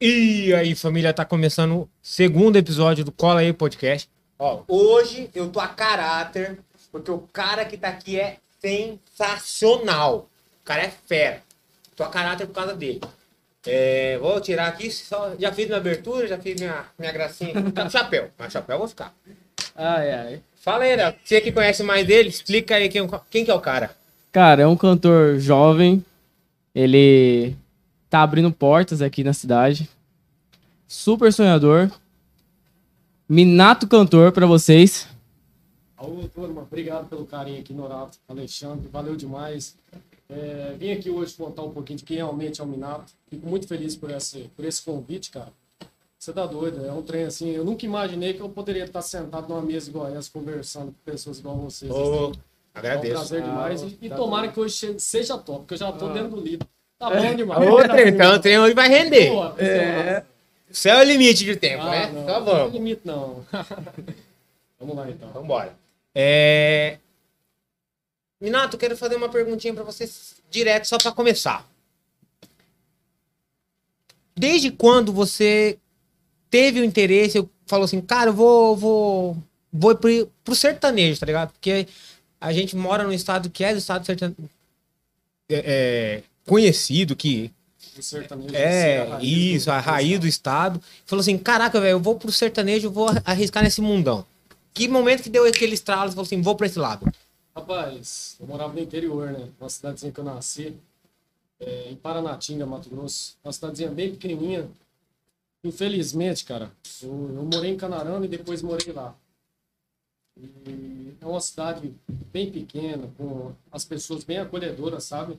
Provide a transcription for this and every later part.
E aí, família, tá começando o segundo episódio do Cola aí Podcast. Ó, hoje eu tô a caráter, porque o cara que tá aqui é sensacional. O cara é fera. Tô a caráter por causa dele. É, vou tirar aqui, só, já fiz minha abertura, já fiz minha, minha gracinha. Tá chapéu, mas chapéu eu vou ficar. Ai, ai. Fala aí, Léo, você que conhece mais dele, explica aí quem, quem que é o cara. Cara, é um cantor jovem. Ele tá abrindo portas aqui na cidade. Super sonhador. Minato cantor pra vocês. Alô, turma, obrigado pelo carinho aqui, Norato, Alexandre, valeu demais. É, vim aqui hoje contar um pouquinho de quem realmente é o Minato. Fico muito feliz por esse, por esse convite, cara. Você tá doido, é um trem assim. Eu nunca imaginei que eu poderia estar sentado numa mesa igual essa, conversando com pessoas igual vocês. Ô, É um agradeço. prazer demais. Ah, E, e tá tomara que hoje seja top, porque eu já tô dentro do livro. Tá bom demais. Ô, trem, então o trem hoje vai render. Boa, pessoal. Céu é o limite de tempo, Ah, né? não, Então não tem vamos. limite, não. Vamos lá, então. Vambora. É... Minato, quero fazer uma perguntinha pra você direto, só pra começar. Desde quando você teve o interesse, eu falou assim, cara, eu vou, vou, vou pro, pro sertanejo, tá ligado? Porque a gente mora num estado que é do estado sertanejo, é, é, conhecido, que O sertanejo, é, isso, a raiz do estado. Falou assim, caraca, velho, eu vou pro sertanejo, eu vou arriscar nesse mundão. Que momento que deu aquele estralo, falou assim, vou pra esse lado. Rapaz, eu morava no interior, né? Uma cidadezinha que eu nasci, é, em Paranatinga, Mato Grosso. Uma cidadezinha bem pequenininha. Infelizmente, cara, eu, eu morei em Canarana e depois morei lá. E é uma cidade bem pequena, com as pessoas bem acolhedoras, sabe?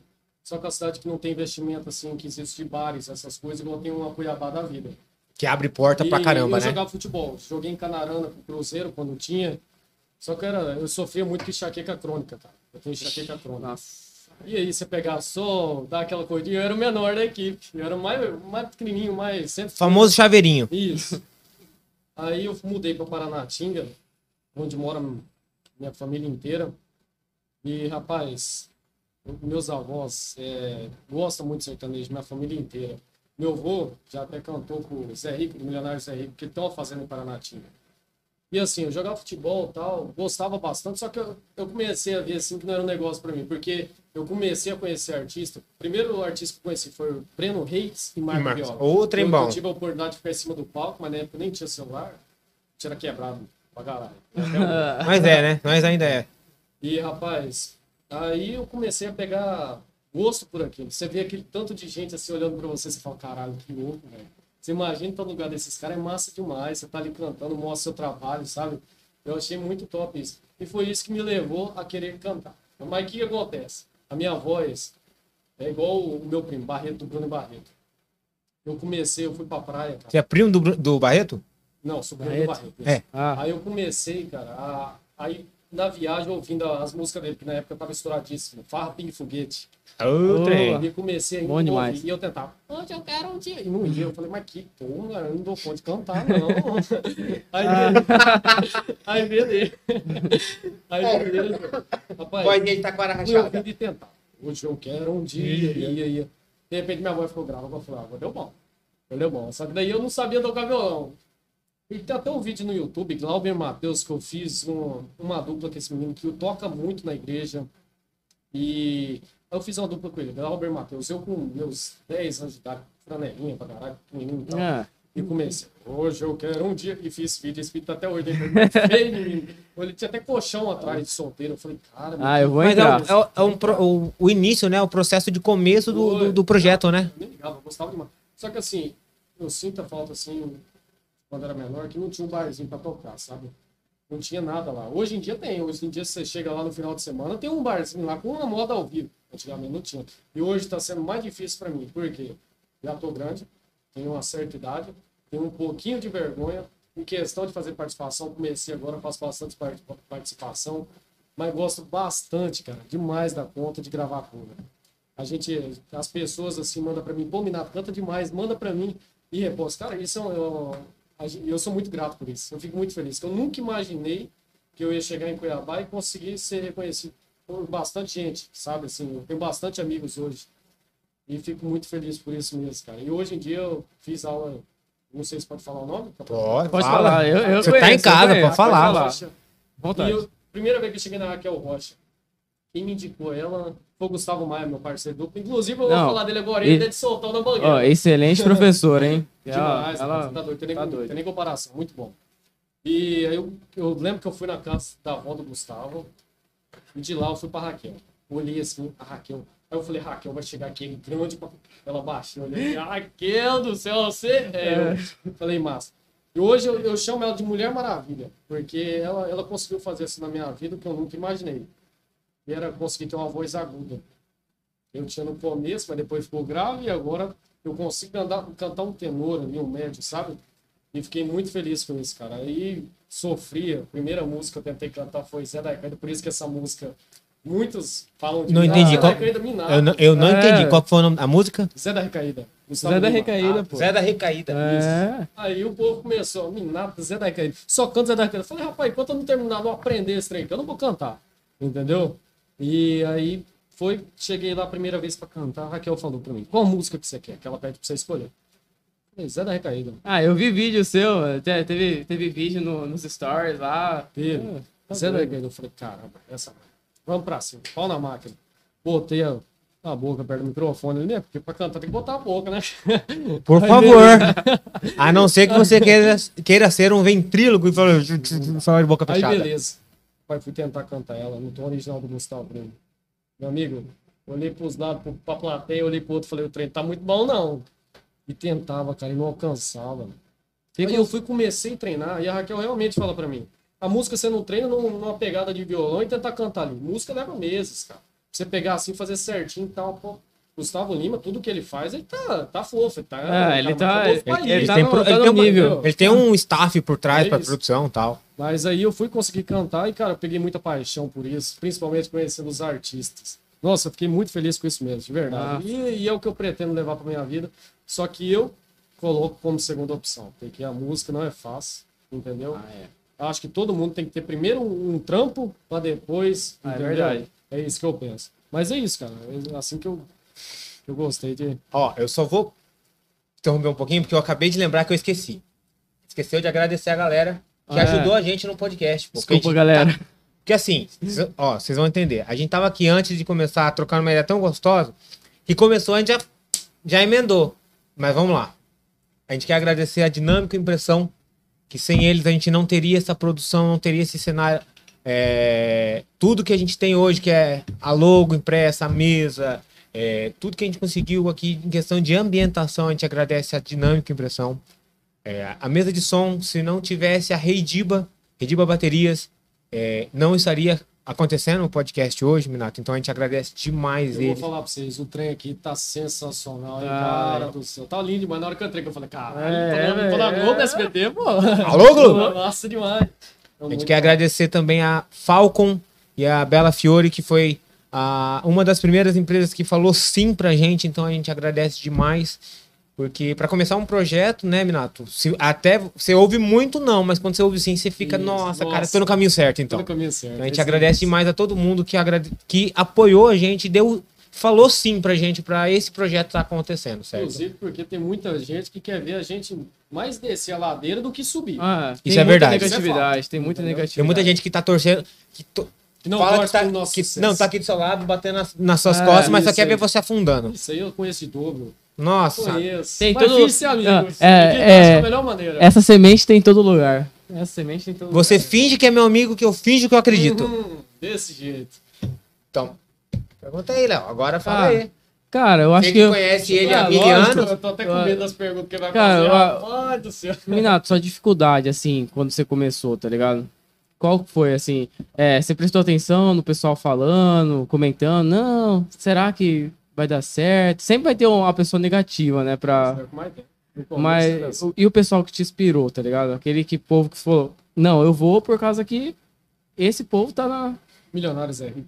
Só que é uma cidade que não tem investimento, assim, que existe bares, essas coisas, igual tem uma Cuiabá da vida. Que abre porta pra E caramba, eu né? jogava futebol. Joguei em Canarana com o Cruzeiro quando tinha. Só que era, eu sofria muito com enxaqueca crônica, cara. Eu tenho enxaqueca crônica. E aí, você pegar sol, dar aquela corridinha, eu era o menor da equipe. Eu era o mais, mais pequenininho, mais... Sempre Famoso chaveirinho. Isso. Aí eu mudei para Paranatinga, onde mora minha família inteira. E, rapaz, meus avós é, gostam muito de sertanejo, minha família inteira. Meu avô já até cantou com o Zé Rico, do Milionário Zé Rico, que tem uma fazenda em Paranatinga. E assim, eu jogava futebol tal, gostava bastante, só que eu, eu comecei a ver assim que não era um negócio para mim, porque eu comecei a conhecer artista. O primeiro artista que eu conheci foi o Breno Reis e Marco. Viola. Ô, trem eu, tive a oportunidade de ficar em cima do palco, mas na época nem tinha celular, tinha quebrado pra caralho. Mas é, né? Nós ainda é. E, rapaz, aí eu comecei a pegar gosto por aquilo. Você vê aquele tanto de gente assim olhando pra você, você fala, caralho, que louco, velho. Você imagina estar no lugar desses caras, é massa demais. Você tá ali cantando, mostra seu trabalho, sabe? Eu achei muito top isso. E foi isso que me levou a querer cantar. Mas o que acontece? A minha voz é igual o meu primo, Barreto, do Bruno Barreto. Eu comecei, eu fui pra praia, cara. Você é primo do, do Barreto? Não, sou Bruno Barreto? Barreto. É. Ah, Aí eu comecei, cara, a... aí na viagem ouvindo as músicas dele, que na época tava estouradíssimo, Farra, Ping Foguete. Trem. Boa. E comecei a Bom demais. e eu tentava, hoje eu quero um dia. E não ia, eu falei, mas que porra, eu não dou conta de cantar, não. aí, aí beleza. Aí beleza. Rapaz, gente tá com a rachada. ouvindo e tentar. Hoje eu quero um dia, ia, ia. De repente minha voz ficou grávida, eu falei, ah, deu bom. Deu bom. Só que daí eu não sabia tocar violão. E tem até um vídeo no YouTube, Glauber Matheus, que eu fiz um- uma dupla com esse menino que toca muito na igreja. E eu fiz uma dupla com ele, Glauber Matheus. Eu com meus 10 anos de idade, franelinha pra caralho, menino e tal. ah, E comecei, hoje eu quero um dia. E fiz vídeo, esse vídeo tá até hoje. feio, menino. Ele tinha até colchão atrás de solteiro. Eu falei, cara, meu ah, eu vou é, entrar. o- é o- é um pro- o, o início, né? O processo de começo do, do, do projeto, né? Eu nem ligava, eu gostava demais. Só que assim, eu sinto a falta, assim, quando era menor, que não tinha um barzinho pra tocar, sabe? Não tinha nada lá. Hoje em dia tem. Hoje em dia você chega lá no final de semana, tem um barzinho lá com uma moda ao vivo. Antigamente não tinha. E hoje tá sendo mais difícil pra mim. Por quê? Já tô grande, tenho uma certa idade, tenho um pouquinho de vergonha. Em questão de fazer participação, comecei agora, faço bastante par- participação. Mas gosto bastante, cara, demais da conta de gravar cover. A gente, as pessoas assim, mandam pra mim, pô, Minato, canta demais, manda pra mim. E reposto. Cara, isso é um- gen- eu sou muito grato por isso. Eu fico muito feliz. Eu nunca imaginei que eu ia chegar em Cuiabá e conseguir ser reconhecido por bastante gente, sabe? Assim, eu tenho bastante amigos hoje. E fico muito feliz por isso mesmo, cara. E hoje em dia eu fiz aula, não sei se pode falar o nome. Pode, Pode fala. falar. Eu, eu Você tá conheço, em casa, pode falar. Rocha. Vontade. E eu, primeira vez que eu cheguei na Raquel Rocha, quem me indicou ela foi o Gustavo Maia, meu parceiro duplo. Inclusive, eu vou Não, falar dele agora, ele é de soltão na banheira. Ó, excelente professor, hein? Demais, ela, você tá doido, tem nem, tá tem doido. nem comparação, muito bom. E aí eu, eu lembro que eu fui na casa da avó do Gustavo, e de lá eu fui pra Raquel. Olhei assim, a Raquel. Aí eu falei, Raquel vai chegar aqui grande, pra... ela baixou, eu olhei, Raquel do céu, você é. Eu falei, massa. E hoje eu, eu chamo ela de Mulher Maravilha, porque ela, ela conseguiu fazer isso na minha vida que eu nunca imaginei. E era conseguir ter uma voz aguda. Eu tinha no começo, mas depois ficou grave e agora eu consigo andar, cantar um tenor ali, um médio, sabe? E fiquei muito feliz com isso, cara. Aí sofria. A primeira música que eu tentei cantar foi Zé da Recaída, por isso que essa música. Muitos falam de Não entendi. Zé Qual- da Recaída. Eu não, eu não É. entendi. Qual que foi o nome da música? Zé da Recaída. Gustavo Zé da. Recaída, Ah, pô. Zé da Recaída. É. Aí o povo começou, Minato, Zé da Recaída. Só canta Zé da Recaída. Eu Falei, rapaz, enquanto eu não terminar, não aprender esse trem, eu não vou cantar. Entendeu? E aí foi, cheguei lá a primeira vez pra cantar, a Raquel falou pra mim, qual música que você quer? Que ela pede pra você escolher. Falei, Zé da Recaída. Ah, eu vi vídeo seu, teve, teve vídeo no- nos stories lá. Teve. Ah, tá Zé da. Recaída. Eu falei, caramba, essa. Vamos pra cima, pau na máquina. Botei a, a boca perto do microfone ali, né? Porque pra cantar tem que botar a boca, né? Por Aí, favor. A não ser que você queira, queira ser um ventríloco e falar de boca Aí fechada. beleza. Pai, fui tentar cantar ela no tom original do Gustavo Bruno. Meu amigo, olhei pros lados, pra plateia, olhei pro outro, falei, o trem tá muito bom não. E tentava, cara, e não alcançava. Aí eu fui, comecei a treinar, e a Raquel realmente fala pra mim, a música você não treina num- numa pegada de violão e tentar cantar ali. Música leva meses, cara. Você pegar assim, fazer certinho e tal, pô. Gustavo Lima, tudo que ele faz, ele tá, tá fofo, ele tá... É, ele tá- famoso ele- tá tem no- pro- tá ele tem um- nível. Ele tem um staff por trás É pra produção e tal. Mas aí eu fui conseguir cantar e, cara, eu peguei muita paixão por isso, principalmente conhecendo os artistas. Nossa, eu fiquei muito feliz com isso mesmo, de verdade. E, e é o que eu pretendo levar pra minha vida. Só que eu coloco como segunda opção, porque a música não é fácil, entendeu? Ah, é. Acho que todo mundo tem que ter primeiro um, um trampo pra depois, Ah, é verdade. É isso que eu penso. Mas é isso, cara. É assim que eu, eu gostei de. Ó, eu só vou interromper um pouquinho, porque eu acabei de lembrar que eu esqueci. Esqueceu de agradecer a galera que Ah, é. ajudou a gente no podcast. pô, Desculpa, gente galera. tá- Porque assim, cês- ó, vocês vão entender. A gente tava aqui antes de começar a trocar uma ideia tão gostosa que começou, a gente já, já emendou. Mas vamos lá. A gente quer agradecer a Dinâmica Impressão, que sem eles a gente não teria essa produção, não teria esse cenário. é, tudo que a gente tem hoje, que é a logo impressa, a mesa, é, tudo que a gente conseguiu aqui em questão de ambientação, a gente agradece a Dinâmica Impressão. É, a mesa de som, se não tivesse a Reidiba, Reidiba Baterias, é, não estaria acontecendo o podcast hoje, Minato. Então a gente agradece demais Eu vou eles. falar pra vocês, o trem aqui tá sensacional, hein, Ah, cara é. do céu. Tá lindo demais. Na hora que eu entrei, eu falei, caralho, É, tô, na, tô na velho. Globo SBT, pô. Alô, Globo? Nossa, demais. É A gente quer agradecer também a Falcon e a Bela Fiore, que foi a, uma das primeiras empresas que falou sim pra gente, então a gente agradece demais. Porque para começar um projeto, né, Minato? Se, até você ouve muito não, mas quando você ouve sim, você fica, Isso, nossa, cara, nossa. tô no caminho certo, então. Então, caminho certo. Então a gente é agradece isso. demais a todo mundo que, agrade... que apoiou a gente, deu, falou sim pra gente, pra esse projeto estar acontecendo, certo? Inclusive porque tem muita gente que quer ver a gente mais descer a ladeira do que subir. Ah, Isso tem é muita verdade. negatividade, tem muita negatividade. Tem muita gente que tá torcendo, que to- não fala que tá, que- sucesso. não, tá aqui do seu lado, batendo nas, nas suas É, costas, mas só quer aí. ver você afundando. Isso aí eu conheço de dobro. Nossa. Conheço. Tem Mas todo- finge ser amigo. Ah, Você é, é. A melhor maneira. Essa semente tem em todo lugar. Essa semente tem em todo Você lugar. finge que é meu amigo, que eu finjo que eu acredito. Uhum, desse jeito. Então, pergunta aí, Léo. Agora fala Ah, aí. Cara, eu acho Você que. Eu... conhece ele Ah, há mil lógico, anos. Eu tô até com medo das perguntas que vai Cara, fazer. eu- Rapaz do céu. Minato, sua dificuldade, assim, quando você começou, tá ligado? Qual que foi, assim? É, você prestou atenção no pessoal falando, comentando? Não, será que vai dar certo? Sempre vai ter uma pessoa negativa, né? Pra... É é? Mas, o- e o pessoal que te inspirou, tá ligado? Aquele que povo que falou, não, eu vou por causa que esse povo tá na. Milionários é rico.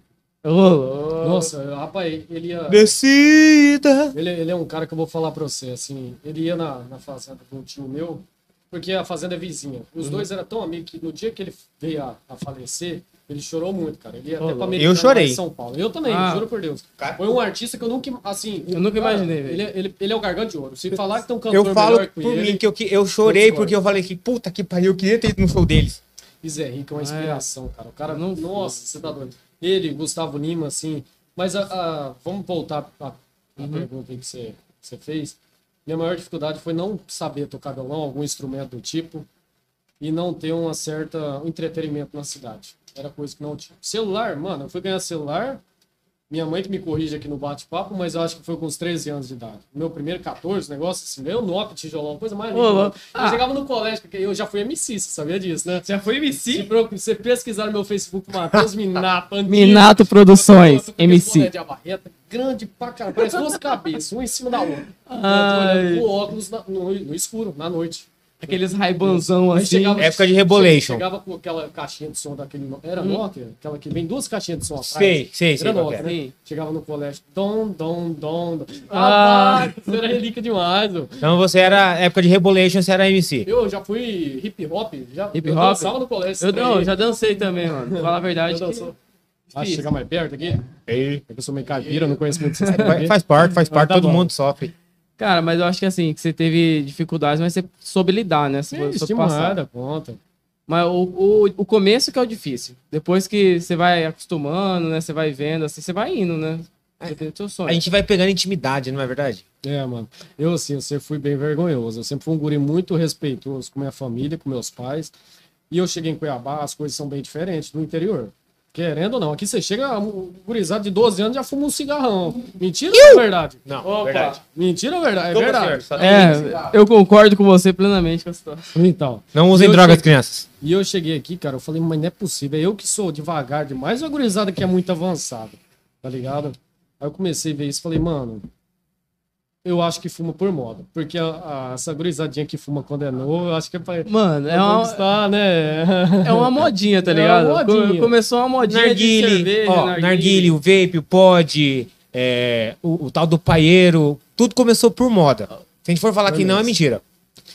Nossa, rapaz, ele ia. Descida. Ele, ele é um cara que eu vou falar pra você, assim, ele ia na, na fazenda de um tio meu, porque a fazenda é vizinha. Os Uhum. dois eram tão amigos que no dia que ele veio a, a falecer, ele chorou muito, cara. Ele ia até pra. Americana, Eu chorei. lá em São Paulo. Eu também, Ah. juro por Deus. Foi um artista que eu nunca, assim... Eu nunca cara, imaginei, velho. Ele, é- ele, ele é o garganta de ouro. Se falar que tem um cantor Eu falo melhor que por ele... mim que eu, que eu chorei porque eu falei que, puta que pariu, eu queria ter ido no show deles. E Zé Rico é uma inspiração, cara. O cara, Não- nossa, você tá doido. Ele, Gustavo Lima, assim. Mas a, a- vamos voltar à Uhum. pergunta aí que você, que você fez. Minha maior dificuldade foi não saber tocar violão, algum instrumento do tipo, e não ter uma certa entretenimento na cidade. Era coisa que não tinha. Celular, mano, eu fui ganhar celular. Minha mãe que me corrige aqui no bate-papo, mas eu acho que foi com uns 13 anos de idade. Meu primeiro 14, negócio assim, meu Nokia, tijolão, coisa mais linda. Louco. Eu Ah. chegava no colégio, porque eu já fui MC, você sabia disso, né? Já foi Se MC? pro- você pesquisar no meu Facebook, Matheus Minato, antigo, Minato Produções, eu boné MC. de abarreta, grande pra caramba, parece duas cabeças, uma em cima da outra. Eu olhando com óculos na- no, no escuro, na noite. Aqueles raibanzão Aí assim. chegava- Época de Rebolation. Chegava com aquela caixinha de som daquele. Era Nokia? Aquela que vem duas caixinhas de som atrás. Sei, sei, sei Era Nokia, é. né? Sim. Chegava no colégio. Dom, dom, dom. dom. Ah. Ah, isso era relíquia demais. ô. Então você era, época de Rebolation, você era MC. Eu já fui hip hop. Já, Hip eu hop? dançava no colégio. Eu não, já dancei também, mano. Fala a verdade. Eu que- que chegar mais perto aqui. Ei. Eu sou meio caipira, não conheço muito vocês. Faz, faz parte, faz parte, tá todo bom. mundo sofre. Cara, mas eu acho que assim, que você teve dificuldades, mas você soube lidar, né? Você soube Estimada, passar. conta. Mas o, o, o começo que é o difícil. Depois que você vai acostumando, né? Você vai vendo, assim, você vai indo, né? Você tem o seu sonho. A gente vai pegando intimidade, não é verdade? É, mano. Eu, assim, eu sempre fui bem vergonhoso. Eu sempre fui um guri muito respeitoso com minha família, com meus pais. E eu cheguei em Cuiabá, as coisas são bem diferentes do interior. Querendo ou não, aqui você chega, gurizado de 12 anos já fuma um cigarrão. Mentira ou é verdade? Não, Opa. verdade. Mentira ou verdade? É Como, verdade. senhor? É, eu concordo com você plenamente com a situação. Então. Não usem drogas, cheguei- crianças. E eu cheguei aqui, cara, eu falei, mas não é possível. É eu que sou devagar demais ou a gurizada que é muito avançada? Tá ligado? Aí eu comecei a ver isso e falei, mano, eu acho que fuma por moda. Porque a, a- essa gurizadinha que fuma quando é novo, eu acho que é pra, Mano, é pra uma, conquistar, né? é uma modinha, tá É ligado? uma modinha. Co- Começou uma modinha de Narguile, cerveja, ó, narguile, o vape, o pod, é, o, o tal do paieiro, tudo começou por moda. Se a gente for falar que não, é mentira.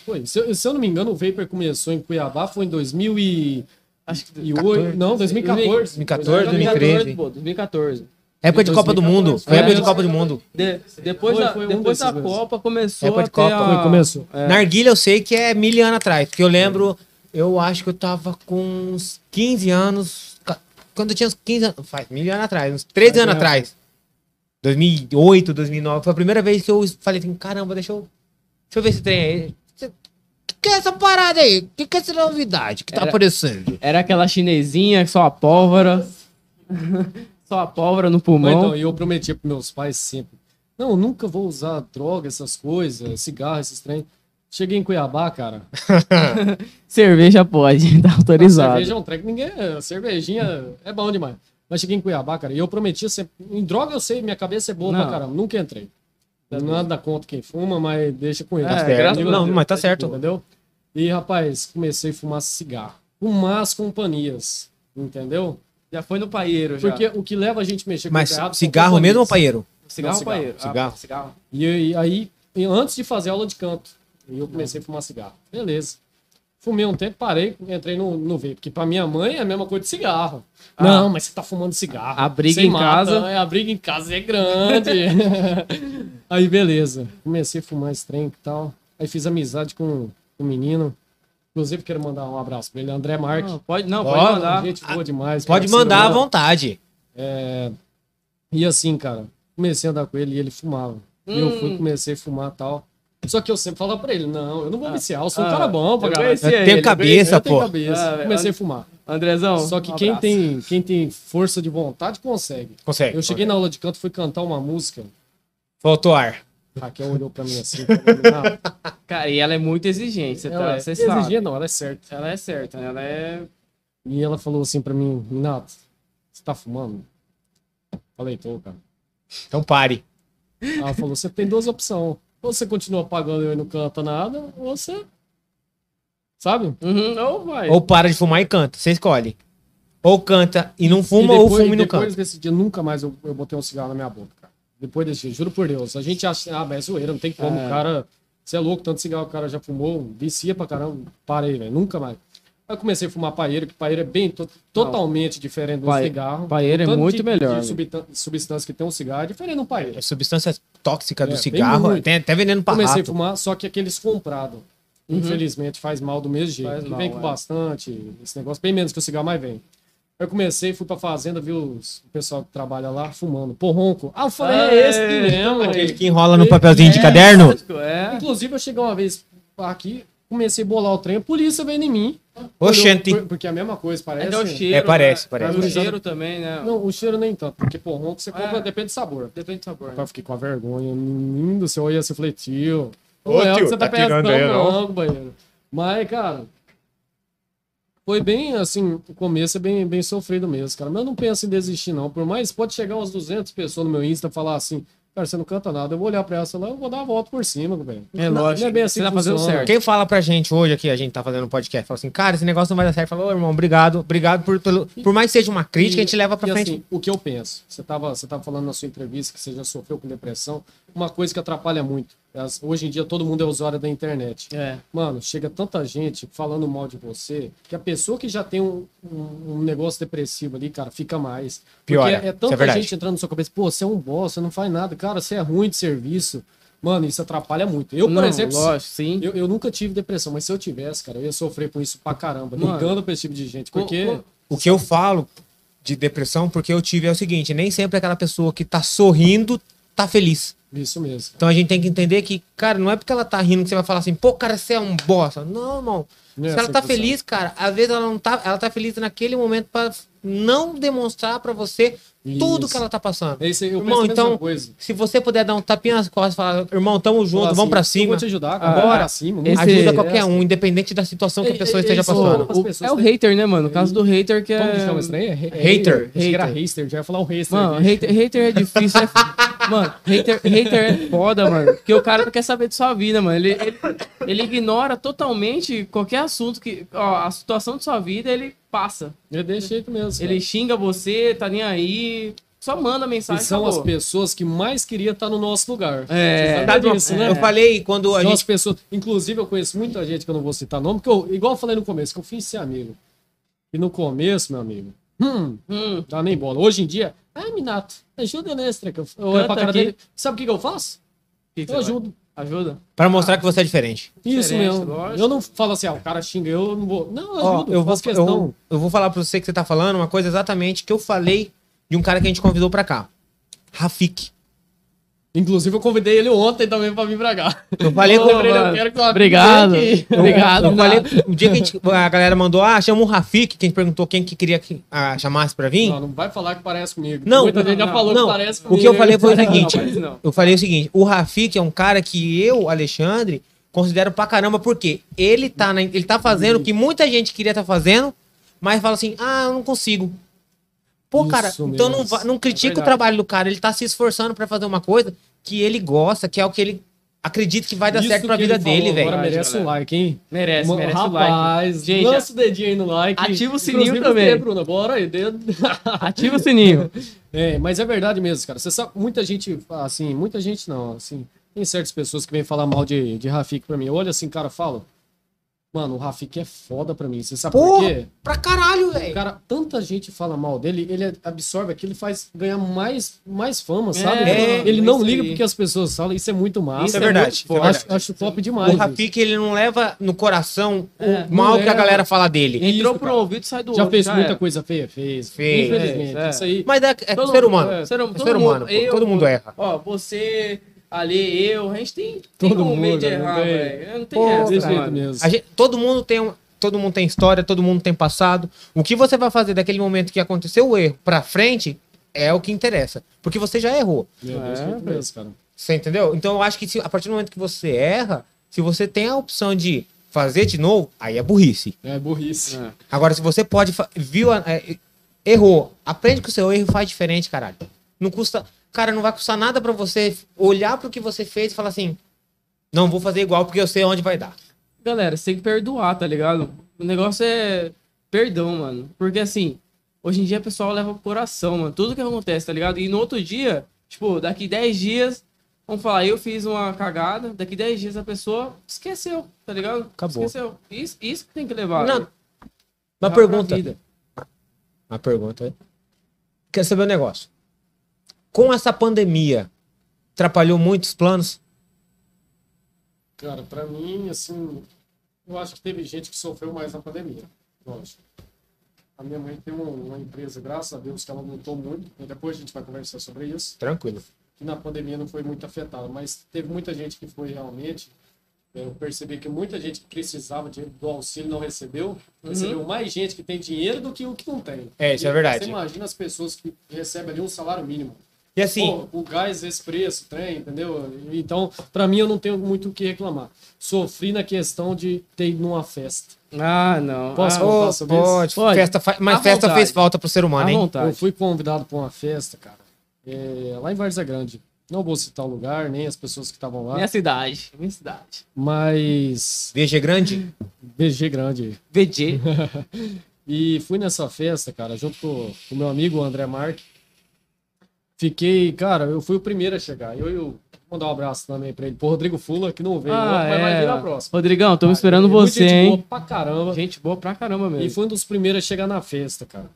Foi. Se, eu- se eu não me engano, o Vapor começou em Cuiabá, foi em 2000 e... Acho que 2008, não, 2014. 2014, 2014, 2013. pô, 2014. Época de Copa do 2014. Mundo. Foi época de Copa do Mundo. De- depois Foi- da, depois da. Copa começou Época a de Copa. a... Começou. É. Narguilha eu sei que é mil anos atrás. Porque eu lembro, eu acho que eu tava com uns 15 anos. Quando eu tinha uns 15 anos. Faz mil anos atrás, uns 13 Faz anos atrás. 2008, 2009. Foi a primeira vez que eu falei assim: caramba, deixa eu. Deixa eu ver esse trem aí. O que, que é essa parada aí? O que, que é essa novidade que tá Era- aparecendo? Era aquela chinesinha, só a pólvora. só a pólvora no pulmão. então, eu prometia pros meus pais sempre. Não, eu nunca vou usar droga, essas coisas, cigarro, esses trem. Cheguei em Cuiabá, cara. Cerveja pode, tá autorizado. Cerveja é um trem que ninguém. Cervejinha é bom demais. Mas cheguei em Cuiabá, cara, e eu prometia sempre. Em droga eu sei, minha cabeça é boa Não. pra caramba. Nunca entrei. Nada contra quem fuma, mas deixa com ele. É, a Não, mas tá certo. Entendeu? E, rapaz, comecei a fumar cigarro. Fumar as companhias. Entendeu? Já foi no paieiro, já. Porque o que leva a gente a mexer com Mas cigarro mesmo ou paieiro? Cigarro Não, ou paieiro? Ah, cigarro. cigarro. E, e aí, e antes de fazer aula de canto, eu comecei a fumar cigarro. Beleza. Fumei um tempo, parei, entrei no, no vape. Porque pra minha mãe é a mesma coisa de cigarro. Ah. Não, mas você tá fumando cigarro. A briga Você em mata, casa- é, A briga em casa é grande. aí, beleza. Comecei a fumar esse trem e tal. Aí fiz amizade com um menino. Inclusive, quero mandar um abraço pra ele, André Marques. Não, pode, não, Pode, pode mandar. Gente boa demais. Pode mandar à vontade. E assim, cara, comecei a andar com ele e ele fumava. E eu Hum. fui, comecei a fumar e tal. Só que eu sempre falava pra ele, não, eu não vou viciar, eu sou um Ah, cara bom pra eu conhecia Tem cabeça, Eu tenho pô. cabeça. Ah, comecei a fumar. Andrezão. Só que um quem, tem, quem tem força de vontade consegue. Consegue. Eu cheguei na aula de canto, fui cantar uma música. Faltou ar. Raquel olhou pra mim assim. falou, "Renato, Cara, e ela é muito exigente, você, ela tá, é você sabe. exigia, não, ela é certa. Ela é certa, né? Ela é. E ela falou assim pra mim, Renato, você tá fumando? Falei, tô, cara. Então pare. Ela falou, você tem duas opções. Ou você continua pagando e não canta nada, ou você... Sabe? Uhum, ou vai. Ou para de fumar e canta. Você escolhe. Ou canta e não fuma, E ou depois, fuma e não depois canta. desse dia, nunca mais eu, eu botei um cigarro na minha boca. Depois desse juro por Deus. A gente acha, ah, mas é zoeira, não tem como. É. O cara Você é louco, tanto cigarro que o cara já fumou, vicia pra caramba. Parei, velho, nunca mais. Aí eu comecei a fumar paeiro, que paeiro é bem to- totalmente diferente do Pae- cigarro. paeiro é muito de- melhor, De subtan- substância que tem um cigarro é diferente do paeiro. A substância tóxica É, do bem cigarro, tem até veneno pra Comecei a rato. fumar, só que aqueles comprados. Infelizmente faz mal do mesmo jeito. Faz que mal, vem com é. bastante, esse negócio, bem menos que o cigarro, mas vem. Eu comecei, fui pra fazenda, vi os, o pessoal que trabalha lá fumando. Pô, ronco. Ah, eu falei, é esse aqui mesmo. Aquele que enrola no papelzinho de caderno. É. Inclusive, eu cheguei uma vez aqui, comecei a bolar o trem, a polícia veio em mim. Oxente. Olhou- por- Porque é a mesma coisa, parece. Até o cheiro. É, parece, né? parece. O cheiro também, né? Não, o cheiro nem tanto, porque, pô, ronco você compra, É. depende do sabor. Depende do sabor. Eu fiquei com a vergonha. Menino do céu, eu olhei assim, eu falei, tio. Ô, é tio, que você tá, tá tirando pensando, aí, não? não, companheiro. Mas, cara, foi bem, assim, o começo é bem, bem sofrido mesmo, cara. Mas eu não penso em desistir, não. Por mais, pode chegar umas 200 pessoas no meu Insta e falar assim, cara, você não canta nada. Eu vou olhar pra essa lá, eu vou dar uma volta por cima, velho. É Não- lógico. Não é bem assim Você tá fazendo funciona. certo. Quem fala pra gente hoje aqui, a gente tá fazendo um podcast, fala assim, cara, esse negócio não vai dar certo. Fala, ô irmão, obrigado, obrigado por, pelo, por mais que seja uma crítica, a gente leva pra e, frente. assim, o que eu penso, você estava você tava falando na sua entrevista que você já sofreu com depressão, uma coisa que atrapalha muito. As- hoje em dia todo mundo é usuário da internet. É. Mano, chega tanta gente falando mal de você que a pessoa que já tem um, um- um negócio depressivo ali, cara, fica mais. Porque é Isso tanta é gente entrando na sua cabeça, pô, você é um boss, você não faz nada, cara, você é ruim de serviço. Mano, isso atrapalha muito. Eu, por Não, exemplo, lógico, sim. eu, eu nunca tive depressão, mas se eu tivesse, cara, eu ia sofrer com isso pra caramba, Mano, ligando pra esse tipo de gente. Porque. co- O que eu falo de depressão, porque eu tive, é o seguinte, nem sempre aquela pessoa que tá sorrindo tá feliz. Isso mesmo. Então a gente tem que entender que, cara, não é porque ela tá rindo que você vai falar assim, pô, cara, você é um bosta. Não, irmão. Não é Se ela assim tá feliz, cara, às vezes ela não tá, ela tá feliz naquele momento pra não demonstrar pra você tudo Isso. que ela tá passando. É isso aí, eu Irmão, então, coisa. se você puder dar um tapinha nas costas e falar, irmão, tamo junto, vamos assim, pra Eu cima. vou te ajudar, cara. Ah, Bora pra cima. esse- Ajuda é qualquer assim. um, independente da situação que a É- pessoa é- esteja é isso, passando. As O- é o hater, né, mano? O caso do hater que é. Como que chama isso daí? É Hater. Hater. Era Hater. hater, já ia falar o hater. Mano, aqui. hater, hater é difícil. É... Mano, hater, hater é foda, mano. Porque o cara não quer saber de sua vida, mano. Ele, ele, ele ignora totalmente qualquer assunto que. Ó, a situação de sua vida, ele passa. Eu deixei jeito mesmo. Ele Ele... xinga você, tá nem aí. Só manda E mensagem. são as acabou. pessoas que mais queria estar no nosso lugar. É. Sabe disso, né? Eu falei quando a São as gente. pessoas. Inclusive, eu conheço muita gente que eu não vou citar nome, porque eu, igual eu falei no começo, que eu fiz ser amigo. E no começo, meu amigo, hum, Hum, dá nem bola. Hoje em dia, ah, Minato, ajuda nessa, que eu pra cara aqui. dele. Sabe o que, que eu faço? que que Eu ajudo. vai? Ajuda? Pra mostrar que você é diferente. Isso Diferente, mesmo. lógico. Eu não falo assim, ah, o cara xinga, eu não vou. Não, eu Ó, ajudo, eu, vou, faço questão. eu, eu vou falar pra você que você tá falando uma coisa exatamente que eu falei de um cara que a gente convidou pra cá. Rafik. Inclusive, eu convidei ele ontem também pra vir pra cá. Eu falei com falei, eu quero que Obrigado. Obrigado. Eu falei, o dia que a, gente- a galera mandou, ah, chama o Rafik, quem perguntou quem que queria que ah, chamasse pra vir. Não, não vai falar que parece comigo. Não, Muita gente já não, falou não. que parece O comigo. que eu falei foi o Não, seguinte, não. eu falei o seguinte, o Rafik é um cara que eu, Alexandre, considero pra caramba, porque ele tá, na- ele tá fazendo o que muita gente queria estar fazendo, mas fala assim, ah, eu não consigo. Pô, Isso cara, então não, va- não critica o verdade. trabalho do cara, ele tá se esforçando pra fazer uma coisa que ele gosta, que é o que ele acredita que vai dar Isso certo pra vida dele, velho. Agora merece galera. um like, hein? Merece, Mano, merece o Rapaz, like. Gente, lança o dedinho aí no like. ativa o sininho também. você, Bruna, bora aí, dedo. ativa o sininho. É, mas é verdade mesmo, cara. Você sabe, muita gente, assim, muita gente não, assim, tem certas pessoas que vêm falar mal de, de Rafik pra mim. Eu olho assim, cara, falo, mano, o Rafik é foda pra mim. Você sabe por Pô, quê? pra caralho, velho. Cara, tanta gente fala mal dele, ele absorve aquilo e faz ganhar mais, mais fama, É, sabe? é, ele não isso liga aí. porque as pessoas falam, isso é muito massa. Isso é verdade, isso é acho, acho top demais. O Rafik, ele não leva no coração É, o mal não que a galera fala dele. Entrou Isso, pro cara. ouvido e sai do Já outro. fez muita era. coisa feia? Fez. Fez, Infelizmente. é. Isso aí. Mas é, é Todo ser mundo- humano. é, ser, hum- É todo ser humano, todo mundo erra. Ó, você, ali, eu, a gente tem, tem Todo meio de mundo, não errar, tem? velho. Não tem Pô, essa, jeito mesmo. A gente- todo mundo tem um- todo mundo tem história, todo mundo tem passado. O que você vai fazer daquele momento que aconteceu o erro pra frente é o que interessa, porque você já errou. É, desse É, jeito mesmo, cara. Você entendeu? Então eu acho que se- a partir do momento que você erra, se você tem a opção de fazer de novo, aí é burrice. É burrice. É. Agora se você pode viu é, errou, aprende com o seu erro e faz diferente, caralho. Não custa, cara, não vai custar nada pra você olhar pro que você fez e falar assim: "Não vou fazer igual porque eu sei onde vai dar". Galera, você tem que perdoar, tá ligado? O negócio é perdão, mano. Porque assim, hoje em dia o pessoal leva pro coração, mano. Tudo que acontece, tá ligado? E no outro dia, tipo, daqui 10 dias, Vamos falar, eu fiz uma cagada, daqui 10 dias a pessoa esqueceu, tá ligado? Acabou. Esqueceu. Isso, isso que tem que levar. Não. né? Uma pergunta. Uma pergunta. Quer saber um negócio? Com essa pandemia, atrapalhou muitos planos? Cara, pra mim, assim, eu acho que teve gente que sofreu mais na pandemia. Lógico. A minha mãe tem uma, uma empresa, graças a Deus, que ela montou muito. E depois a gente vai conversar sobre isso. Tranquilo. Que na pandemia não foi muito afetada, mas teve muita gente que foi realmente. Eu percebi que muita gente que precisava de, do auxílio não recebeu. Recebeu mais gente que tem dinheiro do que o que não tem. É, isso E é verdade. Você imagina as pessoas que recebem ali um salário mínimo. E assim, Pô, o gás, esse preço, trem, entendeu? Então, pra mim, eu não tenho muito o que reclamar. Sofri na questão de ter ido numa festa. Ah, não. Posso ah, falar? ô, falar sobre isso? pode, Pode. Festa fa- mas À festa vontade. fez falta pro ser humano, hein? vontade. Eu fui convidado pra uma festa, cara, é, lá em Várzea Grande. Não vou citar o lugar, nem as pessoas que estavam lá, Minha cidade. Minha cidade. mas VG grande? BG Grande. VG. E fui nessa festa, cara, junto com o meu amigo André Marque. Fiquei, cara, eu fui o primeiro a chegar. Eu, eu vou mandar um abraço também pra ele. Pro Rodrigo Fula, que não veio, Ah, mas vai é. vir na próxima. Rodrigão, estamos esperando Muita você, gente boa hein? pra caramba. Gente boa pra caramba E mesmo. foi um dos primeiros a chegar na festa, cara.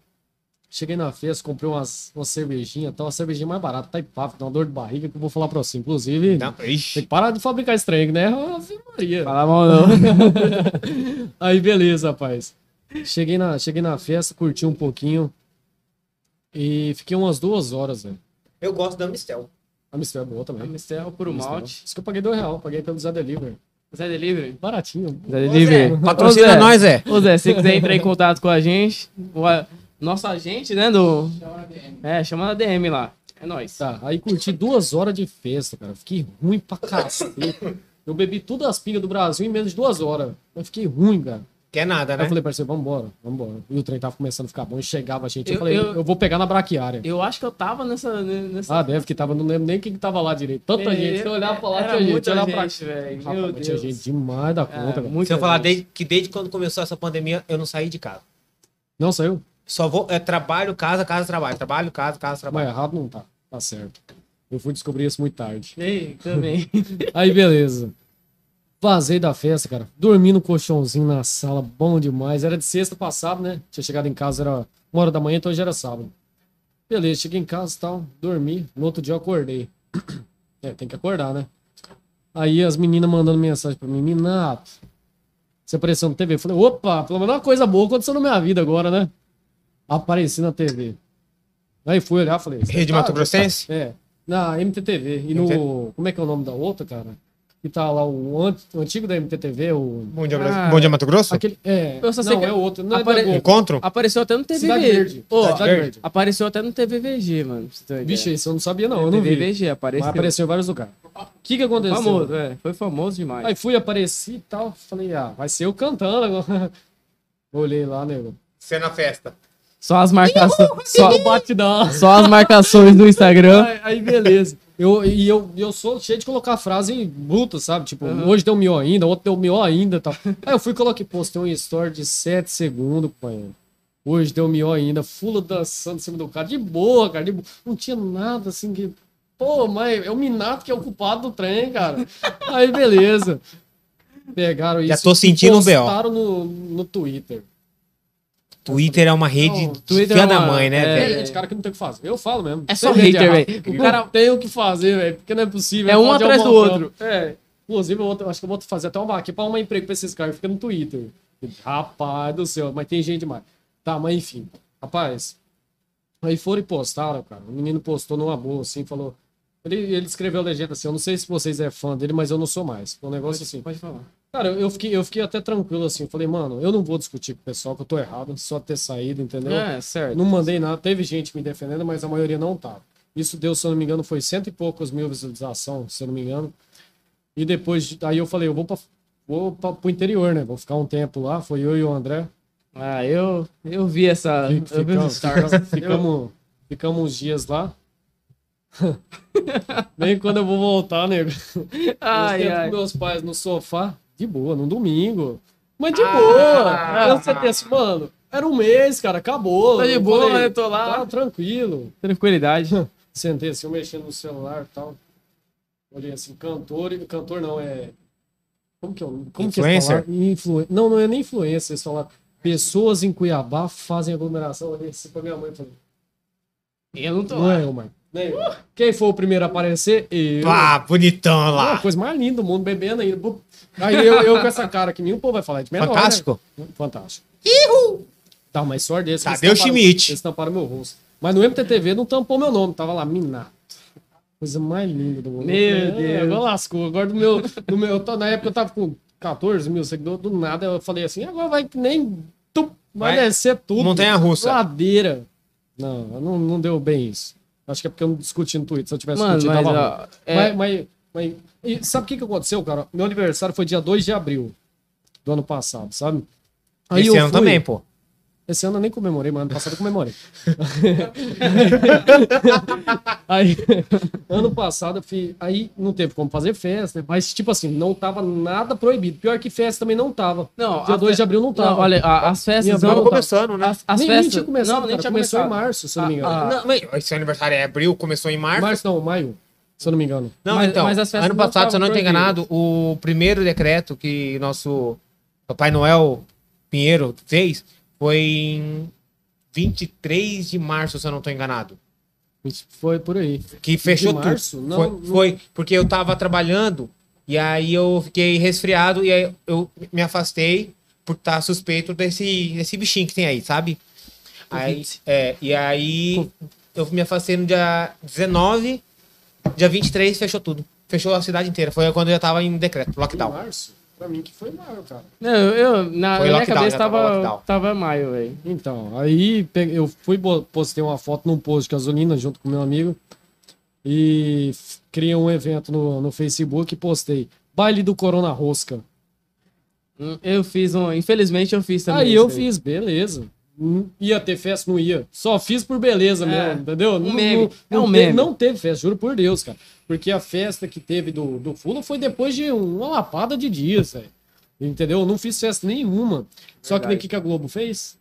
Cheguei na festa, comprei umas, uma cervejinha, tá uma cervejinha mais barata, tá ipaf, dá uma dor de barriga que eu vou falar pra você. Inclusive, Não, tem que parar de fabricar trem, né? Ave Maria. Fala mal não. Aí, beleza, rapaz. Cheguei na, cheguei na festa, curti um pouquinho e fiquei umas duas horas, velho. Eu gosto da Mistel. A Mistel é boa também. Mistel por um Mistel. malte. Isso que eu paguei dois real, paguei pelo Zé Delivery. Zé Delivery? Baratinho. Zé Delivery. Patrocina Ô, Zé. nós, Zé. Ô Zé, se quiser entrar em contato com a gente, o a- nosso agente, né, do... É, chama na DM lá. É nóis. Tá, aí curti duas horas de festa, cara. Fiquei ruim pra cacete. Eu bebi todas as pingas do Brasil em menos de duas horas. Eu fiquei ruim, cara. Quer nada, Aí né? eu falei, parceiro, vambora, vambora. E o trem tava começando a ficar bom e chegava a gente. Eu, Eu- falei, eu- eu... vou pegar na braquiária. Eu acho que eu tava nessa... nessa... Ah, deve que tava, não lembro nem quem que tava lá direito. Tanta gente, se eu olhar pra lá, Era tinha gente. muita Olhar pra gente, velho. Meu Rapaz, Deus. tinha gente demais da É, conta, velho. muita Se eu falar gente. desde, que desde quando começou essa pandemia, eu não saí de casa. Não saiu? Só vou, é trabalho, casa, casa, trabalho. Trabalho, casa, casa, Mas trabalho. errado não tá. Tá certo. Eu fui descobrir isso muito tarde. Ei, também. Aí, beleza. Vazei da festa, cara. Dormi no colchãozinho na sala, bom demais. Era de sexta passado, né? Tinha chegado em casa, era uma hora da manhã, então já era sábado. Beleza, cheguei em casa e tal, dormi. No outro dia eu acordei. É, tem que acordar, né? Aí as meninas mandando mensagem pra mim, Minato, você apareceu na TV? Eu falei, opa, pelo menos uma coisa boa aconteceu na minha vida agora, né? Apareci na TV. Aí fui olhar, falei... Rede "Tá, Mato Grossense? é, na MTTV. E no. Como é que é o nome da outra, cara? Que tá lá o, o antigo da MTTV, o. Bom dia, Ah. Bom dia, Mato Grosso? Aquele. É. Eu só sei não, que é o outro. Não é apare- da Globo. Encontro? Apareceu até no Cidade TVV. Verde. Ô, Cidade Verde. Apareceu até no TVVG, mano. Vixe, isso eu não sabia, não. Eu não vi. TVVG, Mas apareceu. apareceu em vários lugares. O que que aconteceu? Famoso, é. Foi famoso demais. Aí fui, apareci e tal. Falei, ah, vai ser eu cantando agora. Olhei lá, nego. Você na festa. Só as marcações. Só, batidão. só as marcações do Instagram. Aí, aí, beleza. Eu, e eu, eu sou cheio de colocar frase bruta, sabe? Tipo, hoje deu mió ainda, outro deu mió ainda e tal. Aí eu fui e coloquei, postei um story de 7 segundos, companheiro. Hoje deu mió ainda, fula dançando em cima do cara, de boa, cara, de boa. Não tinha nada assim que. Pô, mas é o Minato que é o culpado do trem, cara. Aí, beleza. Pegaram isso. Já tô e sentindo o BO. postaram no, no Twitter. Twitter é uma rede Não, Twitter é da uma- mãe, né, é, velho? É, gente, cara que não tem o que fazer. Eu falo mesmo. É só de hater, velho. O cara- tem o que fazer, velho, porque não é possível. É um Pode atrás do outro. É. Inclusive, eu, vou- acho que eu vou fazer até uma vaquinha pra arrumar emprego pra esses caras. Fica no Twitter. Rapaz do céu, mas tem gente demais. Tá, mas enfim. Rapaz, aí foram e postaram, cara. O menino postou numa boa, assim, falou... Ele, ele escreveu a legenda assim, eu não sei se vocês é fã dele, mas eu não sou mais. Um negócio assim. Pode falar. Cara, eu fiquei, eu fiquei até tranquilo assim. Eu falei, mano, eu não vou discutir com o pessoal que eu tô errado, só ter saído, entendeu? É, certo. Não mandei nada, teve gente me defendendo, mas a maioria não tava. Isso deu, se eu não me engano, foi cento e poucos mil visualizações, se eu não me engano. E depois, de- aí eu falei, eu vou, pra, vou pra, pro interior, né? Vou ficar um tempo lá. Foi eu e o André. Ah, eu, eu vi essa. Fic- eu vi os Ficamos, stars. ficamos, ficamos, ficamos uns dias lá. Bem quando eu vou voltar, nego. Ai, ai. com meus pais no sofá, de boa, num domingo. Mas de Ah. boa. Eu sentei assim, mano, era um mês, cara, acabou. Tá de Eu boa, falei, eu tô lá. Tá tranquilo. Tranquilidade. Sentei assim, eu mexendo no celular e tal. olhei assim, cantor, cantor não, é. Como que é? o- Como que Influencer? Influ... Não, não é nem influencer, eles falaram. Pessoas em Cuiabá fazem aglomeração. Eu olhei assim pra minha mãe e falei, Eu não tô não lá. é eu, Quem foi o primeiro a aparecer? Eu. Pá, bonitão Ah, lá. coisa mais linda do mundo, bebendo ainda. Aí eu, eu com essa cara aqui, o povo vai falar de menor, Fantástico. Né? Fantástico. Tá, mas sorte desse. Tadeu tamparam- Schmidt. Eles tamparam meu rosto. Mas no MTTV não tampou meu nome, tava lá, Minato. Coisa mais linda do mundo. Meu Eu falei, Deus. "Ah, Agora lascou. Agora do meu. Do meu eu tô- na época eu tava com 14 mil seguidores, do nada eu falei assim, agora vai que nem. tum, vai, Vai. descer tudo. Montanha russa. Ladeira. Não, não, não deu bem isso. Acho que é porque eu não discuti no Twitter. Se eu tivesse Mano, discutido, mas, tava ó, é- Mas, mas, mas- e sabe o que, que aconteceu, cara? Meu aniversário foi dia 2 de abril do ano passado, sabe? Esse eu ano fui- também, pô. Esse ano eu nem comemorei, mas ano passado eu comemorei. aí, ano passado eu fiz. Aí não teve como fazer festa, mas tipo assim, não tava nada proibido. Pior que festa também não tava. Não, dia a 2 fe- de abril não tava. Não, olha, a- as festas não. Tava começando, né? As, as nem, festas. nem tinha começado, não, cara, nem tinha começou começado. em março, se eu não me engano. Ah, Não, mas seu aniversário é abril, começou em março. março não, maio, se eu não me engano. Não, Mas- então, mas as festas ano não passado, se eu não estou enganado, o primeiro decreto que nosso Papai Noel Pinheiro fez foi em 23 de março, se eu não estou enganado. Foi por aí. Que fechou De março? tudo. Não, foi, não- foi porque eu tava trabalhando e aí eu fiquei resfriado e aí eu me afastei por estar suspeito desse, desse bichinho que tem aí, sabe? Aí, é, e aí eu me afastei no dia 19, dia 23 fechou tudo. Fechou a cidade inteira. Foi quando eu já tava em decreto, Em lockdown. março? Pra mim que foi maio, cara. Não, eu, na, Foi minha lockdown, cabeça tava tava, tava maio, velho. Então, aí eu fui, postei uma foto num post de gasolina junto com meu amigo e criei um evento no, no Facebook e postei baile do Corona Rosca. Hum, Eu fiz um. Infelizmente eu fiz também. aí eu isso fiz, beleza. Ia ter festa, não ia. Só fiz por beleza É, mesmo, entendeu? um Não- meme, não- é um não meme. Não teve festa, juro por Deus, cara. Porque a festa que teve do, do Fula foi depois de uma lapada de dias, velho. Entendeu? Eu não fiz festa nenhuma. Só que Verdade. que a Globo fez?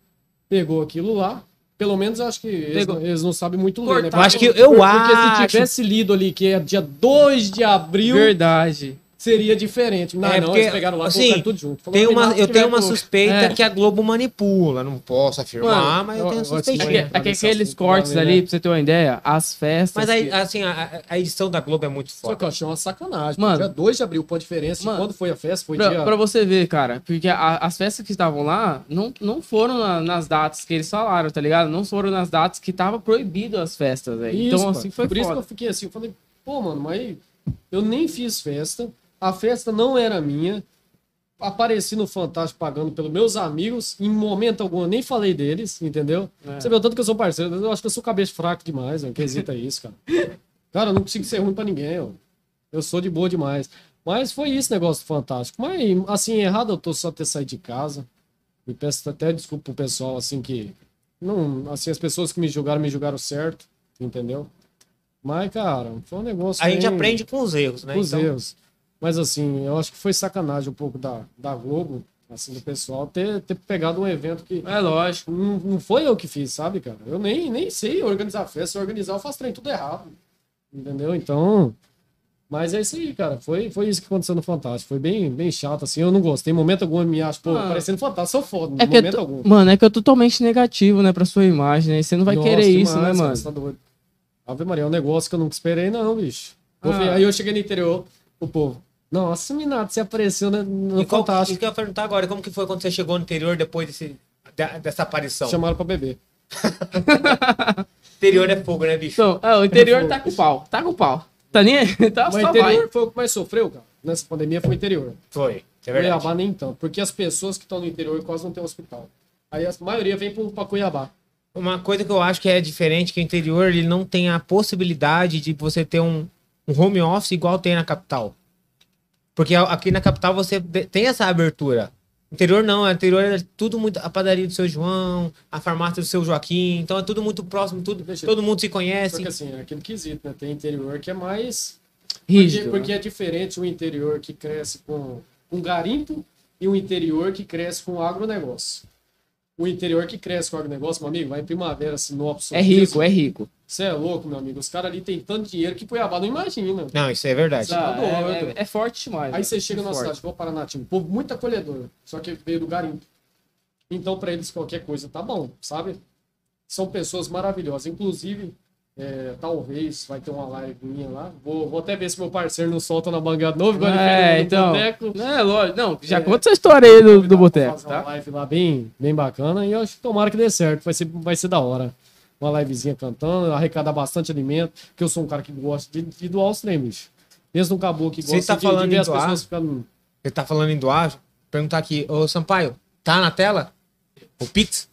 Pegou aquilo lá. Pelo menos acho que eles, não- eles não sabem muito ler, né? Acho que eu Porque acho. se tivesse lido ali que é dia 2 de abril, Verdade. Seria diferente. Não, É, não, porque, eles pegaram lá e assim, colocaram tudo junto. Tem uma, "Renato, eu tenho uma pro-" suspeita É. que a Globo manipula. Não posso afirmar, Mano, mas eu eu- tenho eu acho que suspeita. tinha- Aque- aque- Esse aqueles cortes ali, né? pra você ter uma ideia, as festas. Mas aí, que- assim, a, a edição da Globo é muito Só forte. que eu achei uma sacanagem. Mano. Dia 2 de abril, com a diferença Mano, de quando foi a festa, foi Pra, dia. pra você ver, cara, porque a- as festas que estavam lá não, não foram na- nas datas que eles falaram, tá ligado? Não foram nas datas que tava proibido as festas, velho. Isso, Então, assim, foi Por isso que eu fiquei assim, eu falei, pô, mano, mas eu nem fiz festa, a festa não era minha, apareci no Fantástico pagando pelos meus amigos, em momento algum eu nem falei deles, entendeu? É. Você vê o tanto que eu sou parceiro, eu acho que eu sou cabeça fraco demais, mano, que hesita isso, cara. Cara, eu não consigo ser ruim pra ninguém, ó. Eu sou de boa demais. Mas foi isso negócio do Fantástico. Mas, assim, errado eu tô só ter saído de casa. Me peço até desculpa pro pessoal, assim, que. Não, assim, as pessoas que me julgaram, me julgaram certo, entendeu? Mas, cara, foi um negócio. A gente bem- aprende com os erros, né? com os Então, erros. Mas, assim, eu acho que foi sacanagem um pouco da, da Globo, assim, do pessoal, ter, ter pegado um evento que. É lógico. Não, não foi eu que fiz, sabe, cara? Eu nem, nem sei organizar festa. Se eu organizar, eu faço trem tudo errado. Entendeu? Então. Mas é isso aí, cara. Foi, foi isso que aconteceu no Fantástico. Foi bem, bem chato, assim. Eu não gostei. Em momento algum eu me acho, pô, Ah. parecendo Fantástico, sou foda. É que momento to- algum. Mano, é que é totalmente negativo, né, pra sua imagem, né? Você não vai Nossa, querer isso, né, mano? você tá doido. Ave Maria, é um negócio que eu nunca esperei, não, bicho. Ah. Aí eu cheguei no interior, o povo. Nossa, Minato, você apareceu né, no e qual, Fantástico. isso que eu ia perguntar agora, como que foi quando você chegou no interior depois desse, dessa aparição? Chamaram pra beber. Interior é fogo, né, bicho? Então, é, o interior tá com pau. Tá com pau. Tá nem. Tá Mas só o interior vai. foi o que mais sofreu, cara. Nessa pandemia foi o interior. Foi, é verdade. Cuiabá nem tanto. Porque as pessoas que estão no interior quase não tem hospital. Aí a maioria vem pro- pra Cuiabá. Uma coisa que eu acho que é diferente, que o interior ele não tem a possibilidade de você ter um, um home office igual tem na capital. Porque aqui na capital você tem essa abertura. Interior não, o interior é tudo muito. A padaria do seu João, a farmácia do seu Joaquim, então é tudo muito próximo, tudo, Deixa- todo mundo se conhece. Porque assim, é aquele quesito, né? Tem interior que é mais. Rígido. Porque, porque né? é diferente o interior que cresce com, com garimpo e o interior que cresce com agronegócio. O interior que cresce com o agronegócio, meu amigo, vai em primavera, Sinop, É rico, é rico. Você é louco, meu amigo. Os caras ali têm tanto dinheiro que Cuiabá não imagina. Não, isso é verdade. Tá é, é- é forte demais. Aí você chega É na forte. cidade, igual Paranatinho, um povo muito acolhedor, só que veio do garimpo. Então, pra eles, qualquer coisa tá bom, sabe? São pessoas maravilhosas. Inclusive, é, talvez vai ter uma live minha lá. Vou, vou até ver se meu parceiro não solta na manga novo, igual ele É, no então. boteco. É, lógico. Não, já É. conta essa história aí do, do boteco, fazer uma tá? live lá bem, bem bacana e eu acho que tomara que dê certo. Vai ser, vai ser da hora. Uma livezinha cantando, arrecadar bastante alimento, que eu sou um cara que gosta de, de doar os trem, bicho. Mesmo um caboclo que Você gosta tá de, falando de ver as doar? pessoas ficando... Você tá falando em doar, perguntar aqui, ô Sampaio, tá na tela? O Pix?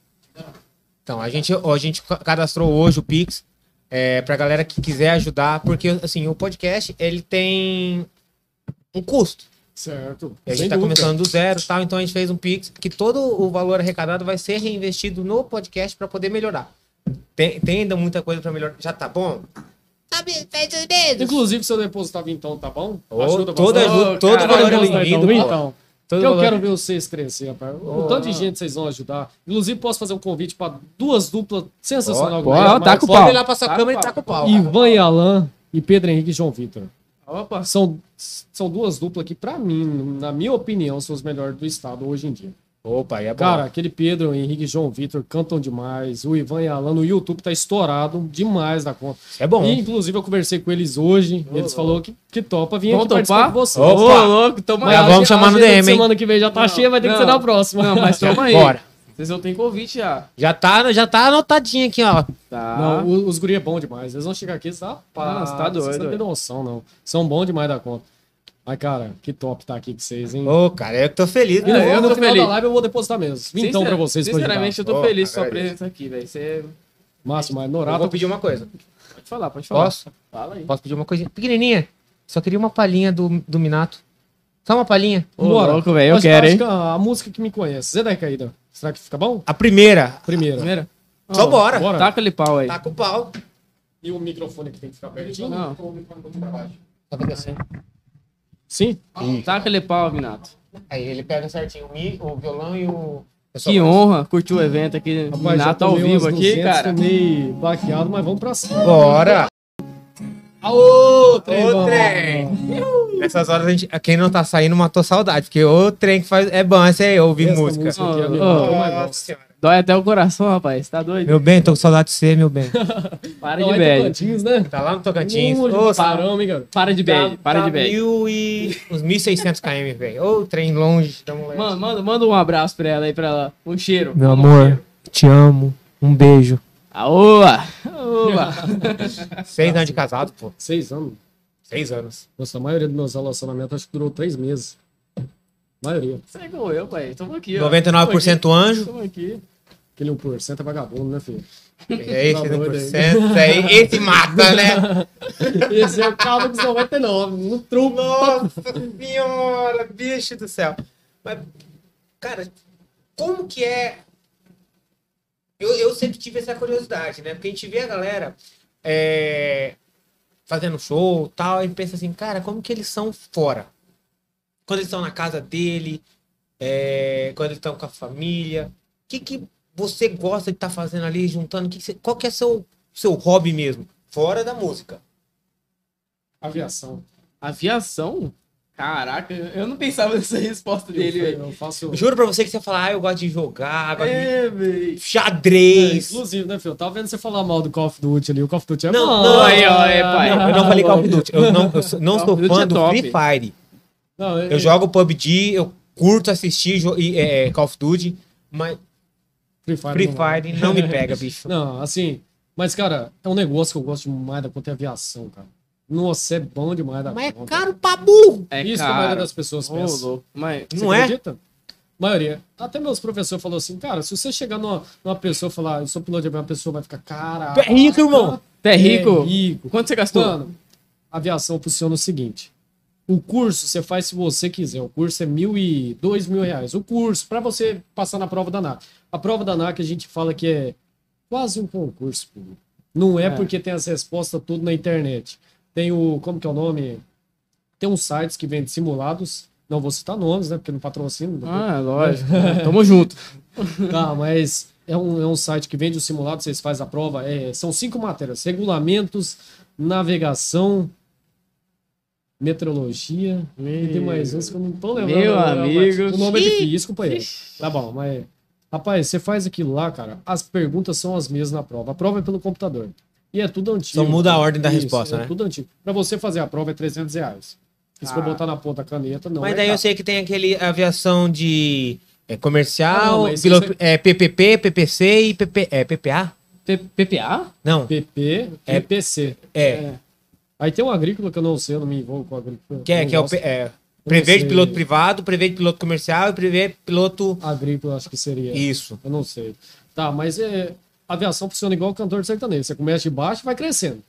Então, a gente, a gente cadastrou hoje o Pix é, pra galera que quiser ajudar, porque assim, o podcast, ele tem um custo. Certo. E a gente tá dúvida. começando do zero e tal, então a gente fez um Pix que todo o valor arrecadado vai ser reinvestido no podcast pra poder melhorar. Tem, tem ainda muita coisa pra melhorar. Já tá bom? Tá. Inclusive, se eu depositar então, tá bom? Ô, Ajuda toda ajuda, todo caralho, valor é Vamos lá, bem-vindo. então. Então, Todo eu valor- quero ver vocês crescer, rapaz. O Oh. tanto de gente vocês vão ajudar. Inclusive, posso fazer um convite para duas duplas sensacionais. Pode, Ó, tá com o Pode pau. ir lá pra sua Tá câmera e tá com o pau. Ivan e Alan e Pedro Henrique e João Vitor. Opa. São, são duas duplas que, pra mim, na minha opinião, são os melhores do estado hoje em dia. Opa, aí é bom. Cara, aquele Pedro, Henrique e João Vitor cantam demais. O Ivan e Alan no YouTube tá estourado demais da conta. É bom. E, inclusive, eu conversei com eles hoje. Eles falaram que, que topa vir Vamos aqui participar com você. Opa. Ô, louco, toma Mas Já a vamos chamar no DM, hein? Semana que vem já tá Não, cheia, vai ter que não. ser na próxima. Não, mas toma aí. Bora. Vocês não têm convite já. Já tá, já tá anotadinho aqui, ó. Tá. Não, o- os guri é bom demais. Eles vão chegar aqui, tá? Não, você tá doido, Vocês não tem noção, não. São bons demais da conta. Mas, cara, que top tá aqui com vocês, hein? Ô, cara, eu que tô feliz. É, eu no tô final feliz. da live eu vou depositar mesmo. Então pra vocês. Sinceramente, eu tô Ô, feliz com sua presença aqui, velho. Você mas Eu Norato... vou pedir uma coisa. pode falar, pode falar. Posso? Fala aí. Posso pedir uma coisinha pequenininha? Só queria uma palhinha do, do Minato. Só uma palhinha. Ô, Bora. louco, velho, eu Acho- quero, acho hein? que a, a música que me conhece. Zé da Caída. Será que fica bom? A primeira. Primeira. Primeira? Só Ó, bora. Bora. Taca ali pau aí. Tá com o pau. E o microfone que tem que ficar pertinho? Não. Tá vendo assim? Sim? Taca ali pau, Minato. Aí ele pega certinho o, mi, o violão e o. Que honra curtir o evento aqui. Rapaz, Minato ao vivo aqui, 200, cara. Tomei baqueado, mas vamos pra cima. Bora! Aô, Ô, trem! Nessas horas, a gente, quem não tá saindo matou saudade, porque o trem que faz. É bom, esse aí, ouvir música. música aqui é ô, mas Nossa senhora. Dói até o coração, rapaz. Tá doido? Meu bem, tô com saudade de você, meu bem. Para Não, de é bad. Tocantins, né? Tá lá no Tocantins. Ô, hein, cara? Para de bad. Para tá de bad. Mil e... Uns 1.600 km, velho. Ô, trem longe da mulher. Mano, manda, manda um abraço pra ela aí, pra ela. Um cheiro. Meu um amor, cheiro. te amo. Um beijo. Aoa! Aoa! Seis anos de casado, pô. Seis anos. Seis anos. Nossa, a maioria dos meus relacionamentos acho que durou três meses. Maioria. Você é igual eu, pai. Tamo aqui, ó. 99% anjo. Tamo aqui. Aquele 1% é vagabundo, né, filho? É esse Tá doido 1%. Aí, esse mata, né? Esse é o carro dos 99, no truco. Nossa senhora, bicho do céu. Mas, cara, como que é. Eu, eu sempre tive essa curiosidade, né? Porque a gente vê a galera é, fazendo show e tal, e pensa assim, cara, como que eles são fora? Quando eles estão na casa dele, é, quando eles estão com a família. O que, que você gosta de estar fazendo ali, juntando? Que que você- qual que é seu, seu hobby mesmo? Fora da música. Aviação. Aviação? Caraca, eu não pensava nessa resposta dele, eu, velho. eu faço. Juro pra você que você fala, ah, eu gosto de jogar, gosto de É, velho. É, xadrez. inclusive, né, filho? Eu tava vendo você falar mal do Call of Duty ali. O Call of Duty é Não, bom. não, aí, ó, aí, pai. Não, eu não falei Call of Duty. Eu não, eu não sou fã é do. Free Fire. Não, é- Eu jogo PUBG, eu curto assistir e, é, Call of Duty, mas Free Fire. Free não. Fire não me pega, bicho. Não, assim. Mas, cara, é um negócio que eu gosto demais da conta é aviação, cara. Nossa, é bom demais da Mas é conta. caro pra burro. É Isso que a maioria das pessoas pensa. louco. Mas, Você Não é? acredita? A maioria. Até meus professores falaram assim, cara, se você chegar numa, numa pessoa e falar, eu sou piloto de avião, a pessoa vai ficar, cara. Tu é rico, irmão. tu é rico? É rico. Quanto você gastou? Mano, a aviação funciona o seguinte. O curso você faz se você quiser. O curso é mil e dois mil reais. O curso, para você passar na prova da ANAC. A prova da ANAC a gente fala que é quase um concurso. pô. Não é, É. porque tem as respostas tudo na internet. Tem o, como que é o nome? Tem uns sites que vendem simulados. Não vou citar nomes, né? Porque não patrocino. Ah, lógico. Tamo junto. Tá, mas é um, é um site que vende o simulado, vocês fazem a prova. É, são cinco matérias: regulamentos, navegação, meteorologia. E tem mais uns que eu não tô lembrando. Meu agora, amigo. mas O nome é difícil, companheiro. Tá bom, mas. Rapaz, você faz aquilo lá, cara. As perguntas são as mesmas na prova. A prova é pelo computador. E é tudo antigo. Só muda a ordem da Isso, resposta, é né? tudo antigo. Pra você fazer a prova é 300 reais. Se for Ah. botar na ponta a caneta, não. Mas é daí eu caro. sei que tem aquele aviação de é, Ah, comercial, não, mas piloto- isso é, PPP, PPC e PP, é, PPA? P- PPA? Não, PP É- e PC. é. Aí tem um agrícola que eu não sei, eu não me envolvo com o agrícola. Que é, que é o gosto. P- é, prevê de piloto privado, prevê de piloto comercial e prevê piloto. Agrícola, acho que seria. Isso. Eu não sei. Tá, mas é, a aviação funciona igual o cantor sertanejo. Você começa de baixo e vai crescendo.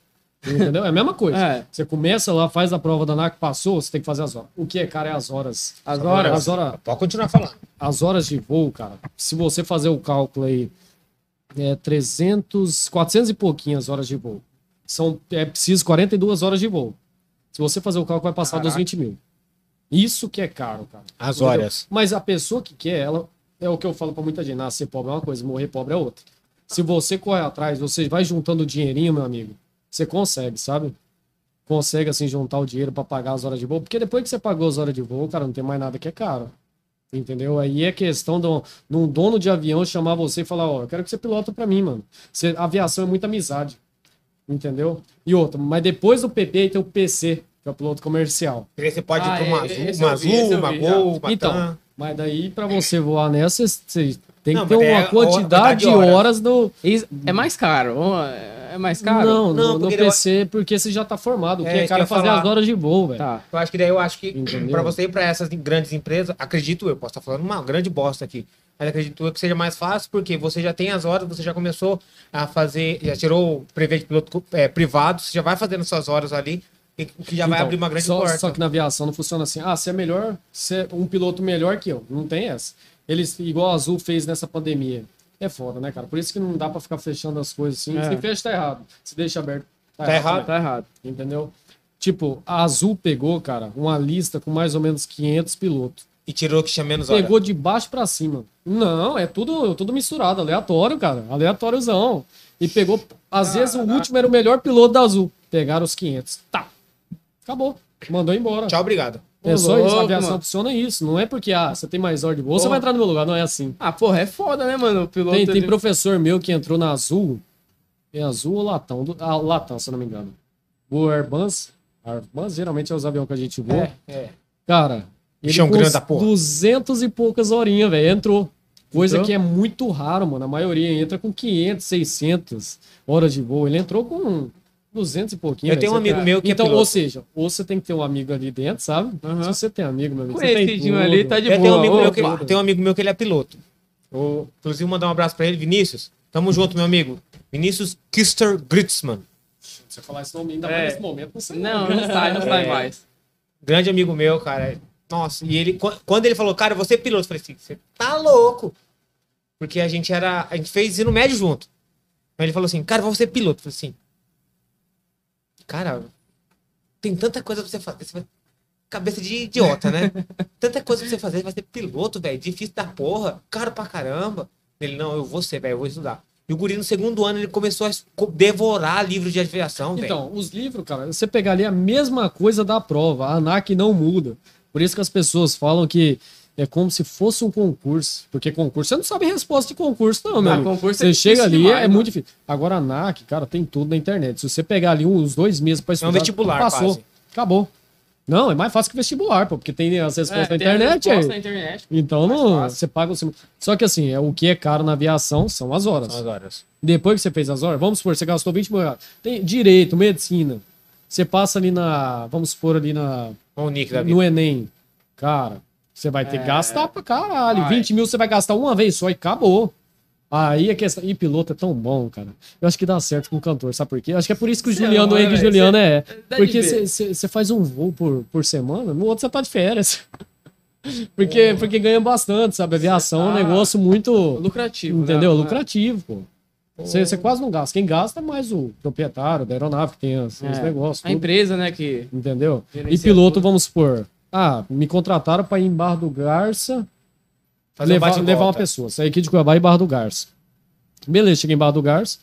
Entendeu? É a mesma coisa. É. Você começa lá, faz a prova da NAC, passou, você tem que fazer as horas. O que é, cara, é as horas. As horas? As horas, Pode continuar falando. as horas de voo, cara. Se você fazer o cálculo aí, é 300, 400 e pouquinhas horas de voo. São, é preciso 42 horas de voo. Se você fazer o cálculo, vai passar dos Caraca. 20 mil. Isso que é caro, cara. As Entendeu? horas. Mas a pessoa que quer, ela é o que eu falo pra muita gente: nascer pobre é uma coisa, morrer pobre é outra. Se você correr atrás, você vai juntando dinheirinho, meu amigo, você consegue, sabe? Consegue, assim, juntar o dinheiro pra pagar as horas de voo. Porque depois que você pagou as horas de voo, cara, não tem mais nada que é caro. Entendeu? Aí é questão de um, de um dono de avião chamar você e falar: Ó, eu quero que você pilota pra mim, mano. Você, aviação é muita amizade. Entendeu? E outra, mas depois do PP tem o PC, que é o piloto comercial. Você pode ir Ah, pra uma é, azul, uma eu vi, azul, eu uma vi, gol, uma Então, mas daí pra você voar nessa, você tem Não, que ter uma é quantidade de horas do. É mais caro? É mais caro? Não, Não, no, no porque PC, porque você já tá formado. O que É, é, isso cara que eu ia fazer falar. as horas de voo, velho. Tá. Eu acho que daí eu acho que pra você ir pra essas grandes empresas, acredito eu, posso estar falando uma grande bosta aqui, mas acredito que seja mais fácil porque você já tem as horas, você já começou a fazer, já tirou o prevê de piloto é, privado, você já vai fazendo suas horas ali, o que já vai Então, abrir uma grande só, porta. Só que na aviação não funciona assim. Ah, você é melhor, você é um piloto melhor que eu. Não tem essa. Eles, igual a Azul fez nessa pandemia. É foda, né, cara? Por isso que não dá pra ficar fechando as coisas assim. É. Se fecha, tá errado. Se deixa aberto, tá, Tá errado. errado. Tá errado. Entendeu? Tipo, a Azul pegou, cara, uma lista com mais ou menos 500 pilotos. E tirou que tinha menos horas. Pegou de baixo pra cima. Não, é tudo, tudo misturado, aleatório, cara. Aleatóriozão. E pegou, às vezes o último era o melhor piloto da Azul. Pegaram os 500. Tá. Acabou. Mandou embora. Tchau, obrigado. É só isso, a aviação mano. funciona isso. Não é porque, ah, você tem mais hora de voo, você vai entrar no meu lugar. Não é assim. Ah, porra, é foda, né, mano? O piloto. Tem, tem ele- professor meu que entrou na Azul. É Azul ou Latão? Do- Ah, Latão, se eu não me engano. O Airbus. Airbus geralmente é os aviões que a gente voa. É, é. Cara, Bichão grande da porra. 200 e poucas horinhas, velho. Entrou. Coisa Entrou? que é muito raro, mano. A maioria entra com 500, 600 horas de voo. Ele entrou com 200 e pouquinho. Eu velho. tenho um Você amigo tá- meu que é Então, piloto. ou seja, ou você tem que ter um amigo ali dentro, sabe? Aham. Se você tem amigo, meu amigo, você tem Conhecidinho tudo. ali, tá de Eu boa. tenho um, amigo meu que, Opa. tem um amigo meu que ele é piloto. O, inclusive, mandar um abraço pra ele, Vinícius. Tamo junto, meu amigo. Vinícius Kister Gritzmann. Se você falar esse nome ainda É. mais nesse momento, não sei. Não, não sai, não sai É. mais. Grande amigo meu, cara. Nossa, e ele, qu- quando ele falou, cara, você piloto, eu falei assim, você tá louco. Porque a gente era, a gente fez ensino médio junto. Aí ele falou assim, cara, você é piloto. Eu falei assim, cara, tem tanta coisa pra você fazer. Você vai- Cabeça de idiota, né? tanta coisa pra você fazer, vai ser piloto, velho. Difícil da porra, caro pra caramba. Ele, não, eu vou ser, velho, eu vou estudar. E o guri no segundo ano ele começou a devorar livro de aviação, velho. Então, os livros, cara, você pegar ali a mesma coisa da prova, a ANAC não muda. Por isso que as pessoas falam que é como se fosse um concurso. Porque concurso, você não sabe a resposta de concurso, não, meu Ah, concurso Você é chega ali, demais, é mano. muito difícil. Agora, a ANAC, cara, tem tudo na internet. Se você pegar ali uns dois meses pra estudar, vestibular, passou. quase. Acabou. Não, é mais fácil que vestibular, pô, porque tem as respostas É, na tem a internet. resposta aí. na internet. Então, não, você paga o... sim- Só que assim, é, o que é caro na aviação são as horas. São as horas. Depois que você fez as horas, vamos supor, você gastou 20 mil reais. Tem direito, medicina. Você passa ali na. Vamos supor ali na. O Nick da vida. No Enem. Cara, você vai ter que É. gastar pra caralho. Vai. 20 mil você vai gastar uma vez só e acabou. Aí a questão. E piloto é tão bom, cara. Eu acho que dá certo com o cantor, sabe por quê? Eu acho que é por isso que o Sei Juliano, lá, o Henrique velho, Juliano é. Porque você faz um voo por, por semana, no outro você tá de férias. Porque, porque ganha bastante, sabe? Aviação é um tá negócio muito. Lucrativo. Entendeu? né? Lucrativo, pô. Você, você quase não gasta. Quem gasta é mais o proprietário da aeronave que tem os, É. negócios. A tudo, empresa, né, que... entendeu? E piloto, tudo. vamos supor. Ah, me contrataram para ir em Barra do Garça Fazer um levar, e levar uma pessoa. Sair aqui de Cuiabá e Barra do Garça. Beleza, cheguei em Barra do Garça.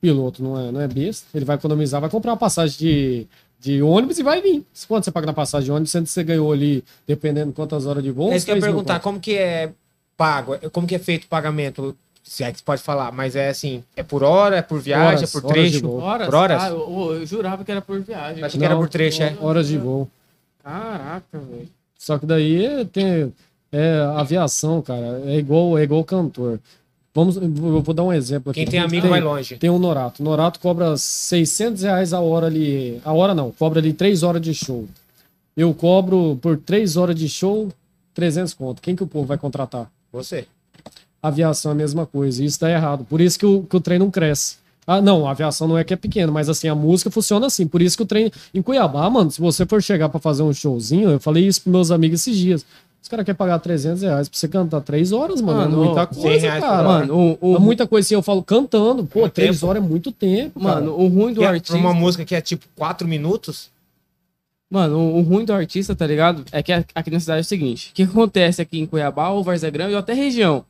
Piloto não é, não é besta. Ele vai economizar, vai comprar uma passagem de, de ônibus e vai vir. Quanto você paga na passagem de ônibus, sendo que você ganhou ali, dependendo de quantas horas de voo? É isso que eu ia uns 3 mil perguntar, como que é pago? Como que é feito o pagamento? Se é que você pode falar, mas é assim, é por hora, é por viagem, Horas, é por horas trecho? Horas? Por horas? Ah, eu, eu jurava que era por viagem. Achei que era por trecho, é. Horas de voo. Caraca, velho. Só que daí tem, é aviação, cara. É igual, é igual cantor. Vamos, eu vou dar um exemplo aqui. Quem tem amigo vai longe. Tem um Norato. Norato cobra 600 reais a hora ali. A hora não, cobra ali 3 horas de show. Eu cobro por 3 horas de show 300 conto. Quem que o povo vai contratar? Você. Aviação é a mesma coisa. Isso dá errado. Por isso que o, que o trem não cresce. Ah, não, a aviação não é que é pequena, mas assim, a música funciona assim. Por isso que o trem. Em Cuiabá, mano, se você for chegar pra fazer um showzinho, eu falei isso pros meus amigos esses dias. Os caras querem pagar 300 reais pra você cantar 3 horas, mano. Mano, é muita 100 coisa, reais cara. Mano, o, o, É muita coisa assim, eu falo cantando. Pô, Muito 3 tempo. horas é muito tempo. cara. mano, o ruim do Que é artista. uma música que é tipo 4 minutos, Mano, o, o ruim do artista, tá ligado? É que a- aqui na cidade é o seguinte: o que acontece aqui em Cuiabá, ou Várzea Grande, ou até região?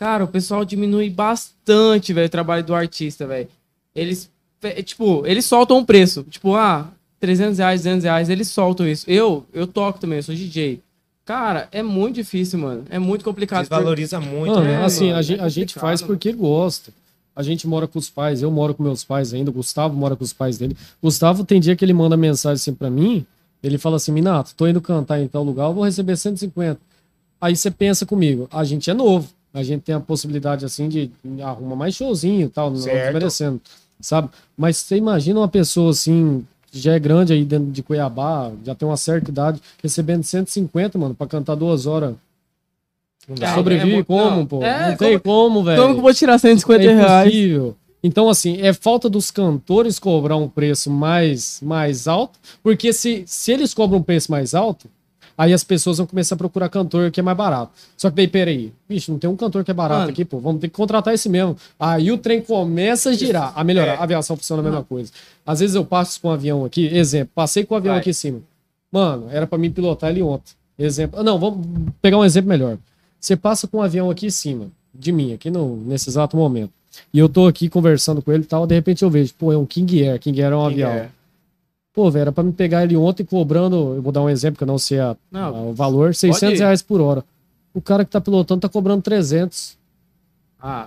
Cara, o pessoal diminui bastante, velho, o trabalho do artista, velho. Eles, fe- tipo, eles soltam um preço. Tipo, ah, 300 reais, 200 reais, eles soltam isso. Eu, eu toco também, eu sou DJ. Cara, é muito difícil, mano. É muito complicado. desvaloriza muito, Mano, né? assim, mano, a, é gente, a gente faz porque gosta. A gente mora com os pais, eu moro com meus pais ainda, o Gustavo mora com os pais dele. Gustavo tem dia que ele manda mensagem assim pra mim, ele fala assim, Minato, tô indo cantar em tal lugar, eu vou receber 150. Aí você pensa comigo, a gente é novo, a gente tem a possibilidade assim de arrumar mais showzinho e tal, não Certo. desmerecendo, sabe? Mas você imagina uma pessoa assim, que já é grande aí dentro de Cuiabá, já tem uma certa idade, recebendo 150, mano, pra cantar duas horas. Não dá. É, Sobrevive muito- como, não. pô? É, não tem como, velho. Como que eu vou tirar 150 é reais? impossível. Então, assim, é falta dos cantores cobrar um preço mais, mais alto, porque se, se eles cobram um preço mais alto, aí as pessoas vão começar a procurar cantor que é mais barato. Só que daí, peraí, bicho, não tem um cantor que é barato Mano. aqui, pô, vamos ter que contratar esse mesmo. Aí o trem começa a girar, a melhorar. É. A aviação funciona a mesma coisa. Às vezes eu passo com um avião aqui, exemplo, passei com o avião Vai. aqui em cima. Mano, era pra mim pilotar ele ontem. Exemplo. Não, vamos pegar um exemplo melhor. Você passa com um avião aqui em cima, de mim, aqui no, nesse exato momento. E eu tô aqui conversando com ele e tal, de repente eu vejo, pô, é um King Air. King Air é um King avião. Air. Pô, velho, era pra me pegar ele ontem cobrando, eu vou dar um exemplo que eu não sei a- Não, a- o valor, 600 ir. reais por hora. O cara que tá pilotando tá cobrando 300. Ah,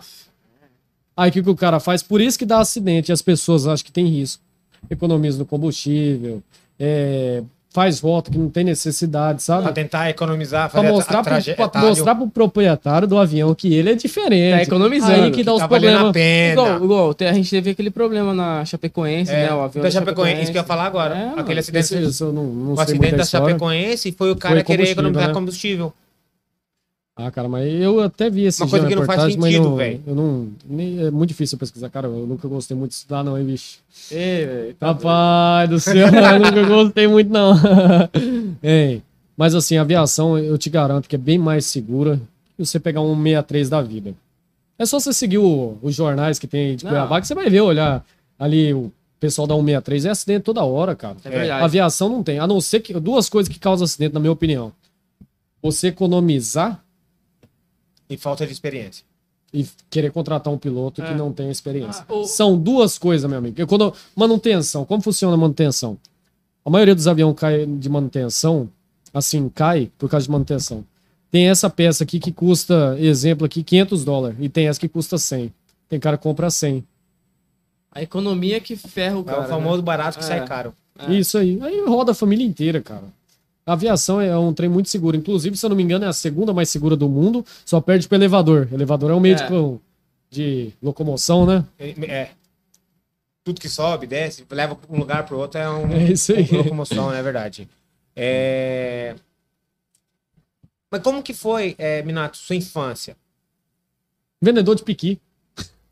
Aí o que, que o cara faz? Por isso que dá acidente, as pessoas acham que tem risco. Economiza no combustível, é, faz rota que não tem necessidade, sabe? Pra tentar economizar, Pra fazer a- mostrar, a pro, pra mostrar pro proprietário do avião que ele é diferente. Tá economizando. Aí que dá os tá valendo a problemas. pena. igual, igual, a gente teve aquele problema na Chapecoense, É, né? O avião da da Chapecoense, isso que eu ia falar agora. É, mano. Aquele acidente, eu não, não o sei acidente da história. Chapecoense foi o cara Foi querer economizar né? combustível. Ah, cara, mas eu até vi esse Uma coisa que não faz sentido, velho. Eu não, nem- é muito difícil pesquisar, cara. Eu nunca gostei muito de estudar, não, hein, bicho. Ei, velho, tá. Rapaz do céu, eu nunca gostei muito, não. Ei, mas assim, a aviação, eu te garanto que é bem mais segura que você pegar um 63 da vida. É só você seguir o- os jornais que tem de. Cuiabá que você vai ver, olhar ali o pessoal da 163. É acidente toda hora, cara. É verdade. Aviação não tem. A não ser que. Duas coisas que causam acidente, na minha opinião. Você economizar E falta de experiência. e querer contratar um piloto que É. não tem experiência. Ah, o- São duas coisas, meu amigo. Eu, Quando, manutenção, como funciona a manutenção? A maioria dos aviões cai de manutenção, assim, cai por causa de manutenção. Tem essa peça aqui que custa, exemplo aqui, 500 dólares. E tem essa que custa 100. Tem cara que compra 100. A economia que ferra o É cara. o famoso barato que É. sai caro. É. Isso aí. Aí roda a família inteira, cara. A aviação é um trem muito seguro. Inclusive, se eu não me engano, é a segunda mais segura do mundo. Só perde pro elevador. elevador é um meio É. de, de locomoção, né? É. é. Tudo que sobe, desce, leva de um lugar pro outro é um, É isso aí. uma locomoção, não é verdade. É... Mas como que foi, é, Minato, sua infância? Vendedor de piqui.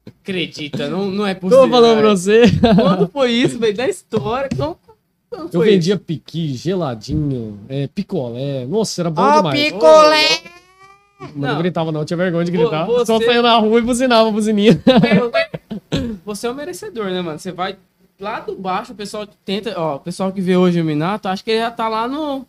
Acredita, não, não é possível. Tô falando pra velho. você. Quando foi isso, velho? Da história. Como, Eu vendia piqui, geladinho, é, picolé. Nossa, era bom Ó, demais. picolé! Não. não gritava, não. Tinha vergonha de gritar. você- Só saía na rua e buzinava a buzininha. isso? Você é um merecedor, né, mano? Você vai lá do baixo, o pessoal tenta. Ó, o pessoal que vê hoje o Minato, acho que ele já tá lá no.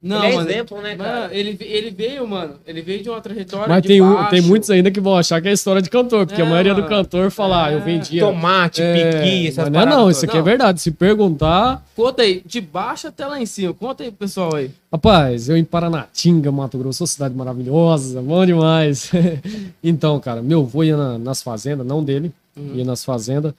Não, ele é mano. exemplo, né, cara? Mano, ele, ele veio, mano. Ele veio de uma trajetória Mas de tem, um- baixo. tem muitos ainda que vão achar que é história de cantor, porque É, a maioria do mano. cantor fala, ah, eu É. vendia. Tomate, É, piqui, essas mas não, é paradas não, isso aqui é Não. verdade. Se perguntar, Conta aí, de baixo até lá em cima. Conta aí pro pessoal aí. Rapaz, eu em Paranatinga, Mato Grosso, cidade maravilhosa, bom demais. então, cara, meu avô ia na- nas fazendas, não dele, Uhum. ia nas fazendas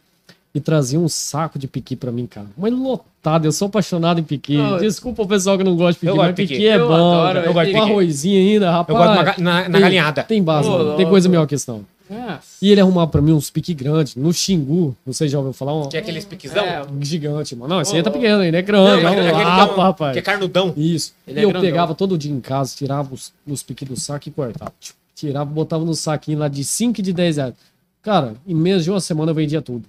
e trazia um saco de piqui pra mim, cara. Mas lotado, eu sou apaixonado em piqui. Não, Desculpa o pessoal que não gosta de piqui, mas piqui, piqui. é Eu bom. adoro, eu gosto de arrozinho ainda, rapaz. Eu gosto na, na tem- galinhada. Tem base, mano. tem coisa melhor que isso não. Nossa. E ele arrumava pra mim uns piqui grandes, no Xingu, não sei se já ouviu falar, um Que é aqueles piquizão. É, gigante, mano. Não, esse Ô, aí tá pequeno ainda, é Não, grande, mas é um é lapa, um- rapaz. que é carnudão. Isso. Ele e é eu grandão. pegava todo dia em casa, tirava os, os piques do saco e cortava. Tirava, botava no saquinho lá de 5 e de 10 reais. Cara, em menos de uma semana eu vendia tudo.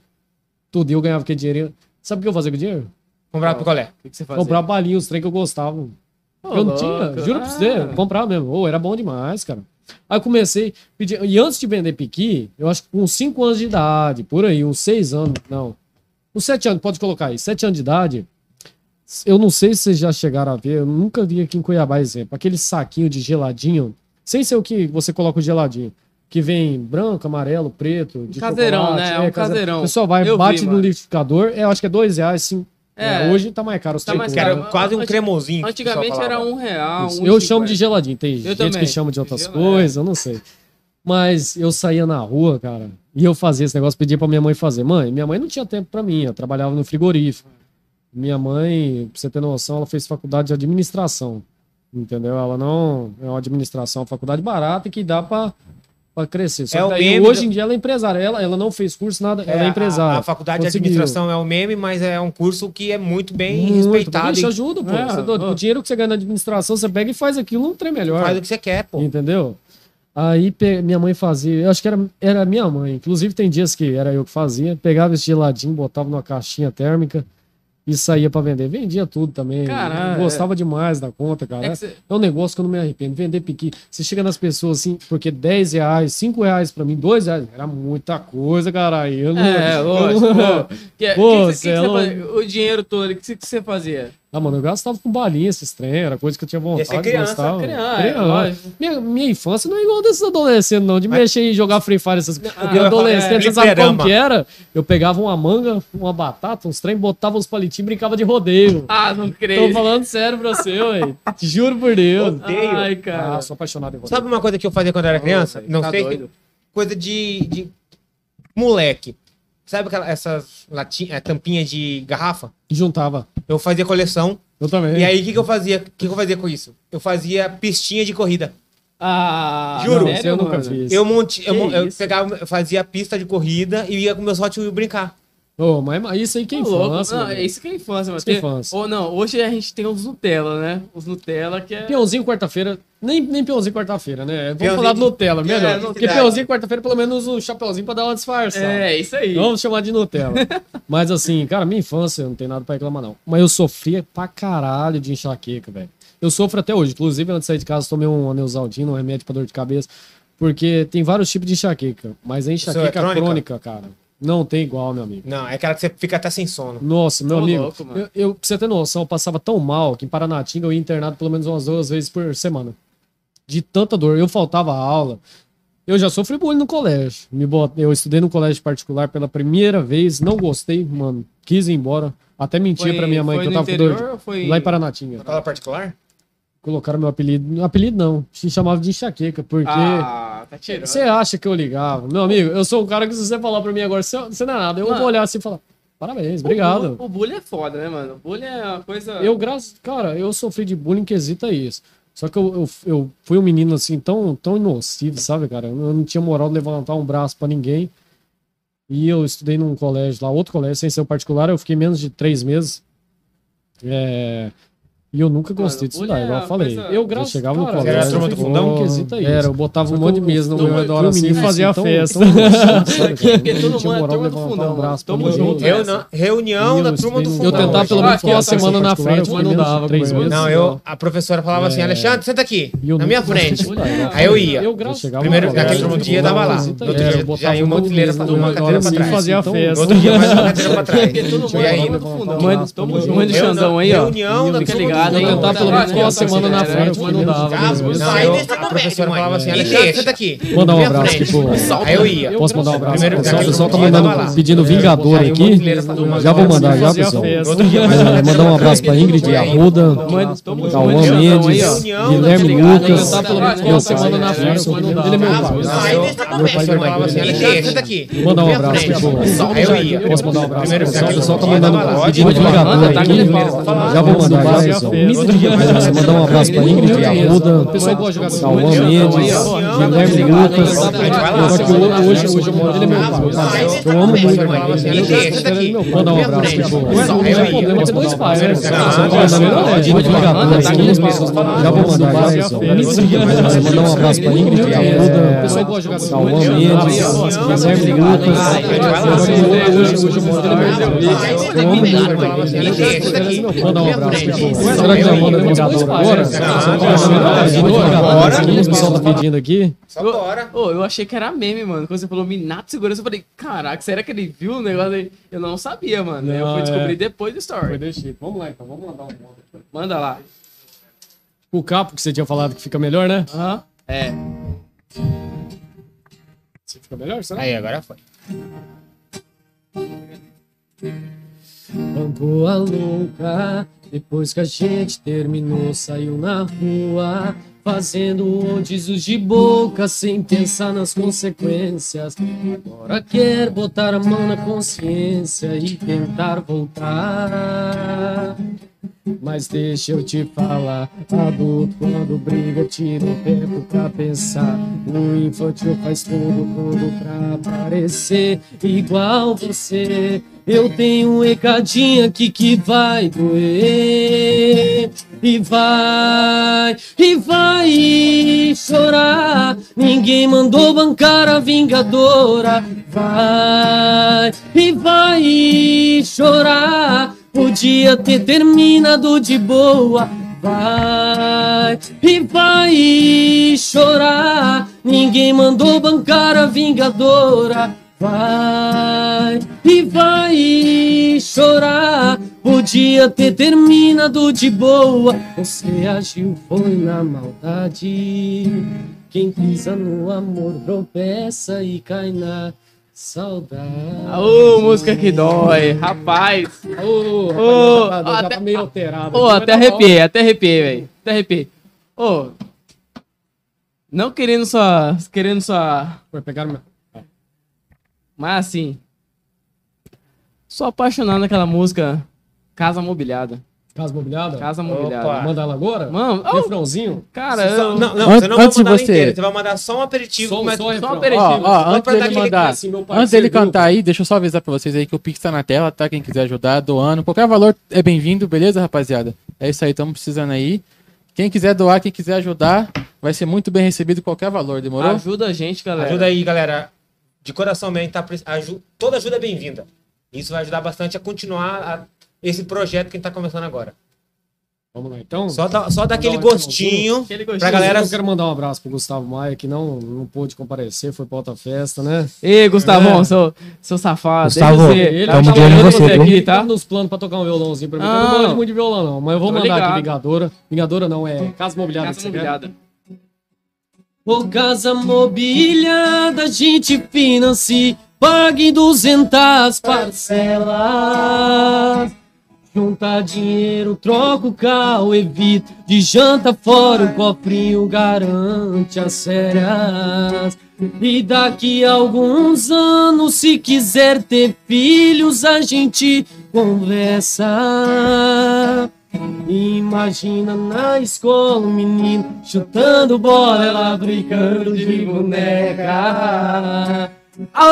Tudo. E eu ganhava aquele dinheiro. Sabe o que eu fazia com o dinheiro? Comprava picolé. O que, que você fazia? Comprar balinha, os trem que eu gostava. Ô, eu não tinha, juro pra você, Ah. eu comprava mesmo. Ô, era bom demais, cara. Aí eu comecei, pedi, e antes de vender piqui, eu acho que com 5 anos de idade, por aí, uns 6 anos, não. Uns 7 anos, pode colocar aí, 7 anos de idade, eu não sei se vocês já chegaram a ver, eu nunca vi aqui em Cuiabá exemplo, aquele saquinho de geladinho, sem ser o que você coloca o geladinho, que vem branco, amarelo, preto, de Caseirão, né? É um caseirão. O pessoal vai, Eu vi, bate no mano. liquidificador, eu acho que é 2 reais, sim. É. É, hoje tá mais caro os Tá mais era Cara, né? quase um cremosinho. Antigamente era um real. Um Eu chamo de geladinho, tem gente também. que chama de outras Gel- coisas, eu não sei. Mas eu saía na rua, cara, e eu fazia esse negócio, pedia pra minha mãe fazer. Mãe, minha mãe não tinha tempo pra mim, eu trabalhava no frigorífico. Minha mãe, pra você ter noção, ela fez faculdade de administração. Entendeu? Ela não. É uma administração, uma faculdade barata e que dá pra, pra crescer. Só É o meme hoje do- em dia ela é empresária. Ela, ela não fez curso, nada, ela é a- empresária. A, faculdade Conseguiu. de administração é o meme, mas é um curso que é muito bem Muito, respeitado. Isso ajuda, pô. É, Você é. O dinheiro que você ganha na administração, você pega e faz aquilo um trem melhor. Faz o que você quer, pô. Entendeu? Aí minha mãe fazia, eu acho que era, era minha mãe, inclusive tem dias que era eu que fazia, pegava esse geladinho, botava numa caixinha térmica e saía pra vender. Vendia tudo também. Caralho, Gostava demais da conta, cara. É É, que você- um negócio que eu não me arrependo. Vender piqui. Você chega nas pessoas assim, porque 10 reais, 5 reais pra mim, 2 reais, era muita coisa, caralho. Eu não, É, lógico. pô. Que, Pô, que, que, que cê é você louco. fazia? O dinheiro todo, o que você fazia? Ah, mano, eu gastava com balinha esses trem, era coisa que eu tinha vontade, Ia ser criança, gostava. criança, é. Minha, minha infância não é igual desses adolescentes, não, de mexer e jogar Free Fire, essas coisas. Ah, Porque adolescente, é, sabe como que era? Eu pegava uma manga, uma batata, uns trem, botava uns palitinhos e brincava de rodeio. Ah, não Tô creio. falando sério pra você, ué. Te juro por Deus. Odeio. Ai, cara. Ah, sou apaixonado em rodeio. Sabe uma coisa que eu fazia quando eu era criança? não tá sei. doido. Coisa de, de moleque. Sabe aquela, essas latinha, é, tampinhas de garrafa? E juntava. Eu fazia coleção. Eu também. E aí, o que, que eu fazia? O que, que eu fazia com isso? Eu fazia pistinha de corrida. Ah, Juro. Não, eu nunca fiz. Eu, monte, eu, eu pegava, eu fazia pista de corrida e ia com meus Hot Wheels brincar. Ô, mas, mas isso aí que é infância. Não, é isso que é infância. Isso que é infância. Ou não, hoje a gente tem os Nutella, né? Os Nutella que é. Peãozinho quarta-feira, nem, nem peãozinho quarta-feira, né? Vamos Peãozinho falar de- do Nutella, melhor. É, Porque peãozinho quarta-feira, pelo menos um chapeuzinho pra dar uma disfarçada. É, isso aí. Vamos chamar de Nutella. Mas assim, cara, minha infância, não tem nada pra reclamar, não. Mas eu sofria pra caralho de enxaqueca, velho. Eu sofro até hoje. Inclusive, antes de sair de casa, tomei um aneusaldino, um remédio pra dor de cabeça. Porque tem vários tipos de enxaqueca. Mas a enxaqueca é crônica? crônica, cara, não tem igual, meu amigo. Não, é aquela que você fica até sem sono. Nossa, meu Ô, amigo, louco, mano. eu, eu, pra você ter noção, eu passava tão mal que em Paranatinga eu ia internado pelo menos umas duas vezes por semana. De tanta dor. Eu faltava aula. Eu já sofri bullying no colégio. Me bot... Eu estudei no colégio particular pela primeira vez, não gostei, mano. Quis ir embora. Até mentia Foi- pra minha mãe foi que eu no tava com dor. ou foi- Lá em Paranatinga. Escola particular? Colocaram meu apelido. Apelido não. Se chamava de enxaqueca, porque. Ah, tá tirando. Você acha que eu ligava? Meu amigo, eu sou um cara que se você falar pra mim agora, você, não é nada. Eu Mano. vou olhar assim e falar, parabéns, obrigado. O, o bullying é foda, né, mano? O bullying é uma coisa. Eu, graças. Cara, eu sofri de bullying quesito é isso. Só que eu, eu, eu fui um menino assim, tão, tão inocente, sabe, cara? Eu não tinha moral de levantar um braço pra ninguém. E eu estudei num colégio lá, outro colégio, sem ser o particular, eu fiquei menos de três meses. É. E eu nunca gostei estudar, é igual eu falei. coisa- Eu, Eu graças chegava cara, no colégio, era a turma do eu- fundão? quesito é isso. Era, eu botava um monte de mesa no eu- meu eu- redor eu- assim e fazia assim, a festa. Porque- todo mundo é moral turma do fundão, um tamo junto, reunião da turma do no- fundão. Eu tentava pelo Ah, menos uma semana na frente, mas não dava. três meses. Não, eu, a professora falava assim, É. Alexandre, senta aqui, na minha frente. Aí eu ia. Eu, graças chegava Primeiro- no naquele dia eu tava lá. No outro era, dia eu botava já ia um uma no cadeira redor, pra assim, trás. fazia a Então, festa. Outro dia mais uma cadeira pra trás. E aí, do. Mãe- de Xandão aí, ó. Reunião da turma Vou hein? tentar pelo menos uma semana na frente, mas não dava. A professora falava assim. Alexandre, Deixa. senta aqui. Mandar um abraço aqui pro- Aí eu ia. Posso mandar um abraço? Primeiro, pro pessoal, tá mandando, pedindo Vingador aqui. Já vou mandar, já, pessoal. mandar um abraço pra Ingrid Arruda, Cauã Mendes. Guilherme Lucas? Tá uma semana na frente, mas não dava. Aí Ele é meu pai. Meu falava assim, Alexandre, senta aqui. Vou mandar um abraço pro- Aí eu ia. Posso mandar um abraço? Primeiro, pro pessoal, tá mandando pedindo Vingador aqui. Já vou mandar, já, pessoal. Mais É, mandar um abraço pra Ingrid Arruda, é Aí, Mendes. Guilherme Lucas. Só que lá. hoje, hoje eu moro, ele é meu pai. Eu amo muito é. Mandar um abraço ia. problema ter dois pais, né? Tá. Já vou mandar, já. É, Mandar um abraço pra Ingrid Arruda, é Cauã Mendes, Guilherme Lucas. Só que hoje, hoje eu moro, ele é meu pai. Eu amo muito. Mandar um abraço Será que já manda Vingador agora? Bora. O pessoal tá pedindo aqui. Só bora. Ô, eu achei que era meme, mano. Quando você falou Minato Segurança, eu falei, caraca, será que ele viu o negócio aí? Eu não sabia, mano. eu fui descobrir é. depois do Foi story. desse jeito. Vamos lá então, vamos mandar um. Manda lá. O capo que você tinha falado que fica melhor, né? Aham. É. Você fica melhor, será? Aí, agora foi. Bancou a louca, depois que a gente terminou, saiu na rua, fazendo rodízios de boca, sem pensar nas consequências. Agora quer botar a mão na consciência e tentar voltar. Mas deixa eu te falar, adulto quando briga tira o tempo pra pensar. O infantil faz tudo, tudo pra parecer igual você. Eu tenho um recadinho aqui que vai doer. E vai, e vai chorar. Ninguém mandou bancar a vingadora. Vai, e vai chorar. Podia ter terminado de boa. Vai e vai chorar. Ninguém mandou bancar a vingadora. Vai e vai chorar. Podia ter terminado de boa. Você agiu, foi na maldade. Quem pisa no amor tropeça e cai na saudade. Ô, música que dói, rapaz. Ô, Ô, rapaz, já até- tá meio alterado. Ô, aqui, até tá arrepiei, até arrepiei, velho. Até arrepiei. Ô, não querendo só, querendo só, Vai pegar meu... mas assim, sou apaixonado naquela música Casa Mobiliada. Casa mobiliada? Casa Mobiliada. Opa. Manda ela agora? Mano, ô, Refrãozinho? cara, Só- eu... não, não, Antes- você não vai antes de mandar ela você- inteira, você vai mandar só um aperitivo. Só, mas... só só um aperitivo. Ó, ó, antes dele aquele mandar, Assim, antes você dele cantar aí, deixa eu só avisar pra vocês aí que o Pix tá na tela, tá? Quem quiser ajudar, doando. Qualquer valor é bem-vindo, beleza, rapaziada? É isso aí, estamos precisando aí. Quem quiser doar, quem quiser ajudar, vai ser muito bem recebido qualquer valor, demorou? ajuda a gente, galera. Ajuda aí, galera. De coração mesmo, tá, toda ajuda é bem-vinda. Isso vai ajudar bastante a continuar a- esse projeto que a gente tá começando agora. Vamos lá, então. Só dá, só dá aquele Mandar um gostinho Aquele gostinho. pra galera. Eu quero mandar um abraço pro Gustavo Maia, que não, não pôde comparecer, foi pra outra festa, né? Ei, Gustavão, É. seu, seu safado. Gustavo, você, ele tá tamo de olho em você você, aqui, tá? tá nos planos pra tocar um violãozinho pra mim, que eu Não. gosto muito de violão, não. Mas eu vou Tô mandar ligado. aqui Vingadora. Vingadora não, é Casa Mobiliada. Casa? Mobiliada. Ô casa mobiliada, a gente financia, pague 200 parcelas. Junta dinheiro, troca o carro, evita de janta fora, o cofrinho garante as férias. E daqui a alguns anos, se quiser ter filhos, a gente conversa. Imagina na escola um menino chutando bola, ela brincando de boneca. Aô!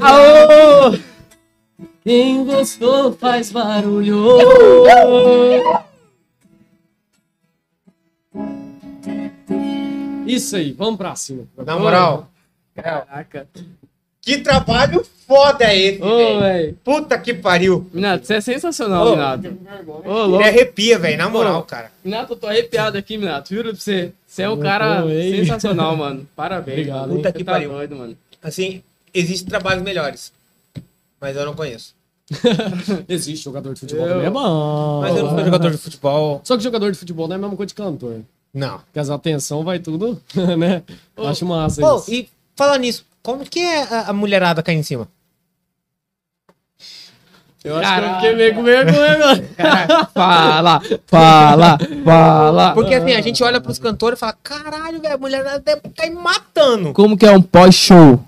Aô! Quem gostou faz barulho. Isso aí, vamos pra cima. Na moral, Caraca. que trabalho foda é esse, Ô, velho? Puta que pariu. Minato, você é sensacional, Ô. Minato. Ô, louco. arrepia, velho, na moral, cara. Minato, eu tô arrepiado aqui, Minato. Juro pra você. Você é um cara Ô, ei. sensacional, mano. Parabéns. Obrigado? Puta que tá pariu. doido, mano. Assim, existem trabalhos melhores. Mas eu não conheço. Existe jogador de futebol Eu- também, é bom. Mas eu não sou jogador de futebol. Só que jogador de futebol não é a mesma coisa de cantor. Não. Porque as atenção vai tudo, né? Acho massa Pô, isso. e falando nisso, como que é a, a mulherada cair em cima? Eu acho que eu fiquei meio com vergonha agora. Fala, fala, fala. Porque assim, a gente olha pros cantores e fala, caralho, velho, a mulherada deve cair matando. Como que é um pós-show?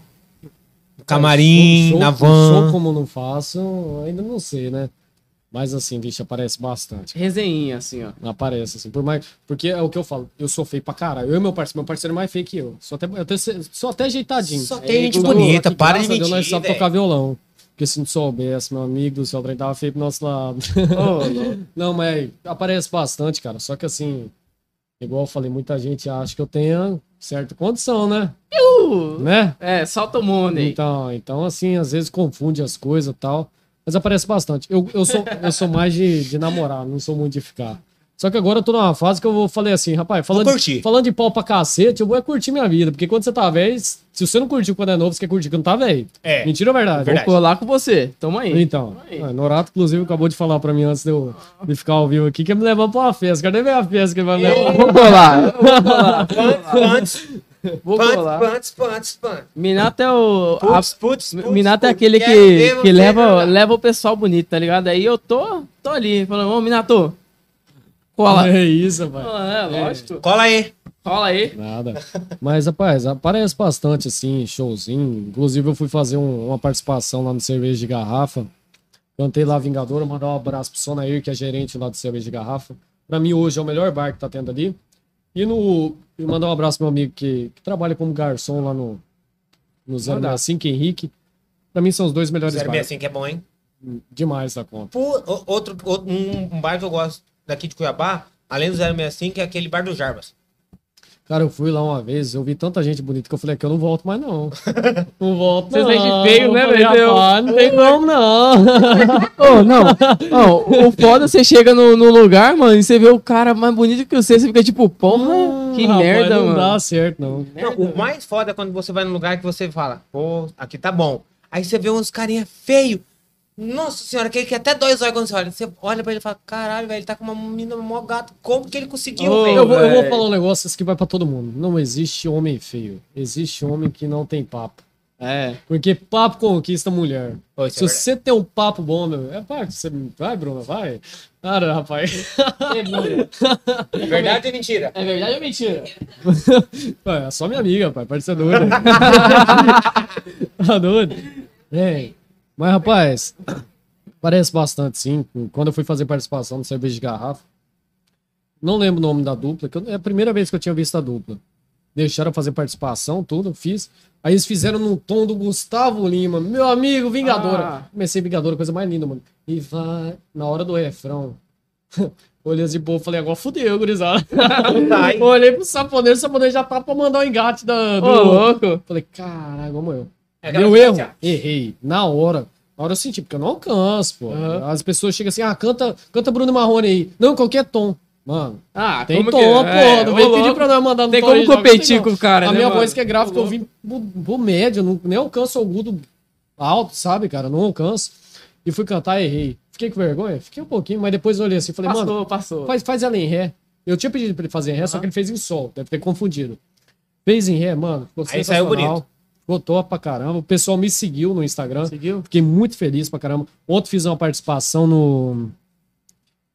Camarim, Show- na Show van. como não faço, ainda não sei, né? Mas assim, bicho, aparece bastante. Resenhinha, assim, ó. Aparece, assim. Por mais... Porque é o que eu falo, eu sou feio pra caralho. Eu e meu parceiro, meu parceiro é mais feio que eu. Sou até, eu até, sou até ajeitadinho. Só tem gente bonita, aqui, para de a Deus, nós mentir, velho. tocar violão. Porque se não soubesse, meu amigo do céu, trem tava feio pro nosso lado. não, mas aparece bastante, cara. Só que assim, igual eu falei, muita gente acha que eu tenha certa condição, né? Né? É, solta o mundo aí. Então, então, assim, às vezes confunde as coisas e tal. Mas aparece bastante. Eu, eu, sou, eu sou mais de, de namorar, não sou muito de ficar. Só que agora eu tô numa fase que eu vou- falei assim, rapaz, falando, curtir. falando de pau pra cacete, eu vou é curtir minha vida. Porque quando você tá velho, se você não curtiu quando é novo, você quer curtir quando tá velho. É. Mentira ou verdade? Verdade. Vou colar com você. Tamo aí. Então, aí. ah, Norato, inclusive, acabou de falar pra mim antes de eu de ficar ao vivo aqui, que ia me levar pra uma festa. Cadê ver a festa que ele vai me levar? Vou colar. Vou colar. Vou. Minato é o. a- Putz, putz, putz. Minato é aquele que, que leva, leva o pessoal bonito, tá ligado? Aí eu tô, tô ali, falando, ô Minato, cola. É isso, pai. Ah, é, lógico. Cola aí. Cola aí. Nada. Mas, rapaz, aparece bastante, assim, showzinho. Inclusive, eu fui fazer um- uma participação lá no Cerveja de Garrafa. Cantei lá Vingadora, mandar um abraço pro Sonair, que é gerente lá do Cerveja de Garrafa. Pra mim, hoje, é o melhor bar que tá tendo ali. E no e mandar um abraço pro meu amigo que, que trabalha como garçom lá no, no 065, Henrique. Pra mim, são os dois melhores bares. 065 que é bom, hein? Demais da conta. Pô, o- outro, outro um, um bar que eu gosto daqui de Cuiabá, além do 065, é aquele bar do Jarbas. Cara, eu fui lá uma vez, eu vi tanta gente bonita que eu falei que eu não volto mais, não. Não volto, Vocês não. sente feio, né, velho? rapaz, Não tem como, não. Ô, não. Ó, o foda, você chega no, no lugar, mano, e você vê o cara mais bonito que você, você fica tipo, porra, que Rapaz, merda, não mano. dá certo, não. Não, o mais foda é quando você vai num lugar que você fala, pô, aqui tá bom. Aí você vê uns carinha feio. Nossa senhora, que, que até dois olhos quando você olha. Você olha pra ele e fala, caralho, velho, ele tá com uma menina mó gato. Como que ele conseguiu, velho? Eu vou, eu vou falar um negócio que vai pra todo mundo. Não existe homem feio. Existe homem que não tem papo. É. Porque papo conquista mulher. Isso Se é você tem um papo bom, meu, é pá, você vai, Bruna, vai. Cara, rapaz. verdade. verdade ou mentira? É verdade ou mentira? É só minha amiga, pai. Pode ser doida. tá doido? É. Mas, rapaz, parece bastante, sim. Quando eu fui fazer participação no cerveja de garrafa, não lembro o nome da dupla, que eu- é a primeira vez que eu tinha visto a dupla. Deixaram fazer participação, tudo, fiz. Aí eles fizeram num tom do Gustavo Lima, meu amigo, Vingadora. Ah. Comecei Vingadora, coisa mais linda, mano. E vai, na hora do refrão. Olhei assim, pô, falei, agora fudeu, gurizada. Olhei pro saponeiro, o saponeiro já tá pra mandar o engate da, do... Ô, louco. Falei, caralho, vamos eu. É Deu erro? Errei. Na hora. Na hora eu senti, porque eu não alcanço, pô. Aham. As pessoas chegam assim, ah, canta, canta Bruno Marrone aí. Não, qualquer tom. Mano, Ah, tem tom, que- pô. é, não vem pedir louco. pra nós mandar no Tem como competir com o cara, A né, minha mano? voz que é gráfica, eu vim pro, pro médio, não, nem alcanço o agudo alto, sabe, cara? Não alcanço. E fui cantar, errei. Fiquei com vergonha? Fiquei um pouquinho, mas depois eu olhei assim, falei, Passou, mano, passou. Faz, faz ela em ré. Eu tinha pedido pra ele fazer em ré, só que ele fez em sol. Deve ter confundido. Fez em ré, mano. Ficou Aí saiu bonito. Top pra caramba. O pessoal me seguiu no Instagram. Seguiu? Fiquei muito feliz pra caramba. Ontem fiz uma participação no.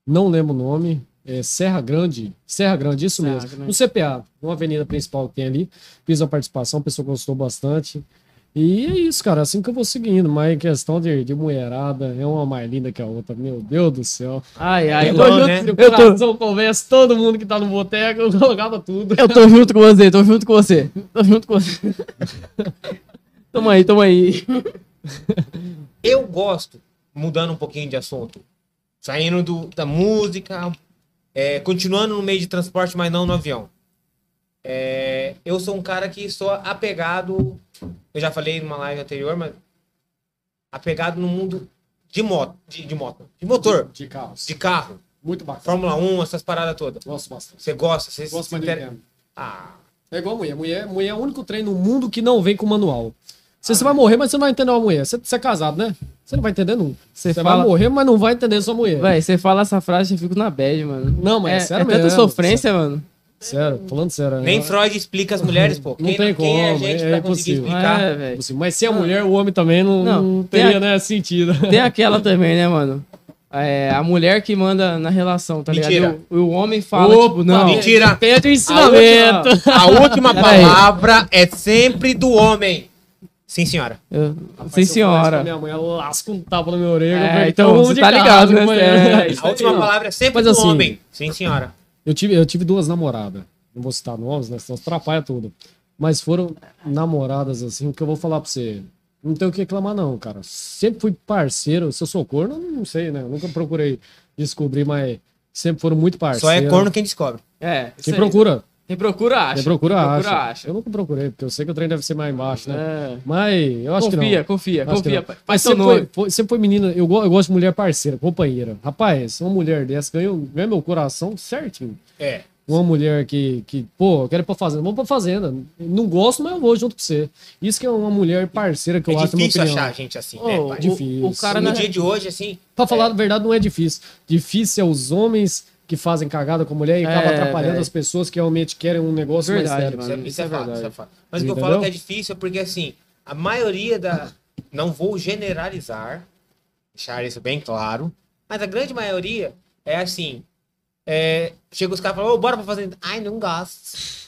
Não lembro o nome. É Serra Grande. Serra Grande, isso Serra mesmo. Grande. No CPA, uma avenida principal que tem ali. Fiz uma participação, o pessoal gostou bastante. E é isso, cara. Assim que eu vou seguindo. Mas em questão de, de mulherada, é uma mais linda que a outra. Meu Deus do céu. Ai, ai, É tô bom, junto, né? O eu, tô, coração conversa todo mundo que tá no boteco, eu colocava tudo. eu tô junto com você, tô junto com você. Tô junto com você. tamo aí, tamo aí. Eu gosto, mudando um pouquinho de assunto, saindo do, da música, é, continuando no meio de transporte, mas não no avião. É, eu sou um cara que sou apegado, eu já falei numa live anterior, mas apegado no mundo de moto, de, de moto, de motor, De carros. de carro, Muito bacana. Fórmula 1, essas paradas todas. Gosto bastante. Você gosta? Você Gosto se mais inter-. Ah, É igual a mulher. mulher. Mulher é o único trem no mundo que não vem com manual. Você, você vai morrer, mas você não vai entender uma mulher. Você, você é casado, né? Você não vai entender nunca. Você Você fala- vai morrer, mas não vai entender sua mulher. Véi, você fala essa frase, eu fico na bad, mano. Não, mas é, é sério é tanta mesmo, sofrência, mano. Sério, falando sério. Nem né? Freud explica as mulheres, pô. Não Quem, tem quem é a gente é pra conseguir impossível. explicar? É, velho. Mas se a mulher, o homem também não, Não, não tem teria a- né, sentido. Tem aquela também, né, mano? É, a mulher que manda na relação, tá Mentira. ligado? E o, o homem fala, Opa, tipo, não. mentira. Tem de A ensinamento. última- A última palavra é sempre do homem. Sim, senhora. Eu- Rapaz, sim, eu senhora. Minha mãe lasca um tapa na minha orelha. eu É, então, você tá casa, ligado, né? É, A última palavra é sempre Mas do assim- homem. Sim, senhora. Eu tive, eu tive duas namoradas. Não vou citar nomes, né? Senão atrapalha tudo. Mas foram namoradas, assim, que eu vou falar pra você. Não tenho o que reclamar, não, cara. Sempre fui parceiro. Se eu sou corno, não sei, né? Eu nunca procurei descobrir, mas sempre foram muito parceiros. Só é corno quem descobre. É, Quem procura. Quem procura, acha. Quem procura, Quem acha. procura, acha. Eu nunca procurei, porque eu sei que o trem deve ser mais embaixo, né? É. Mas eu acho que não. Confia, confia, Acho confia. pai. Mas nome. foi, foi- sempre foi menina. Eu, eu gosto de mulher parceira, companheira. Rapaz, uma mulher dessa ganhou, ganhou meu coração certinho. É. Uma mulher que, que, pô, eu quero ir pra fazenda. Vamos pra fazenda. Não gosto, mas eu vou junto com você. Isso que é uma mulher parceira que eu é acho, na minha difícil achar gente assim, Ô, né, o, pai? difícil. o cara No na... dia de hoje, assim, Pra falar a verdade, não é difícil. Difícil é os homens que fazem cagada com mulher e É, acabam atrapalhando velho. as pessoas que realmente querem um negócio Verdade, mais sério. Isso é, Mano, isso é isso é fato, verdade. isso é fato. Mas o que eu falo que é difícil é porque, assim, a maioria da. Não vou generalizar, deixar isso bem claro, mas a grande maioria é assim. É, chega os caras e falam, ô, bora pra fazer. Ai, não gosto.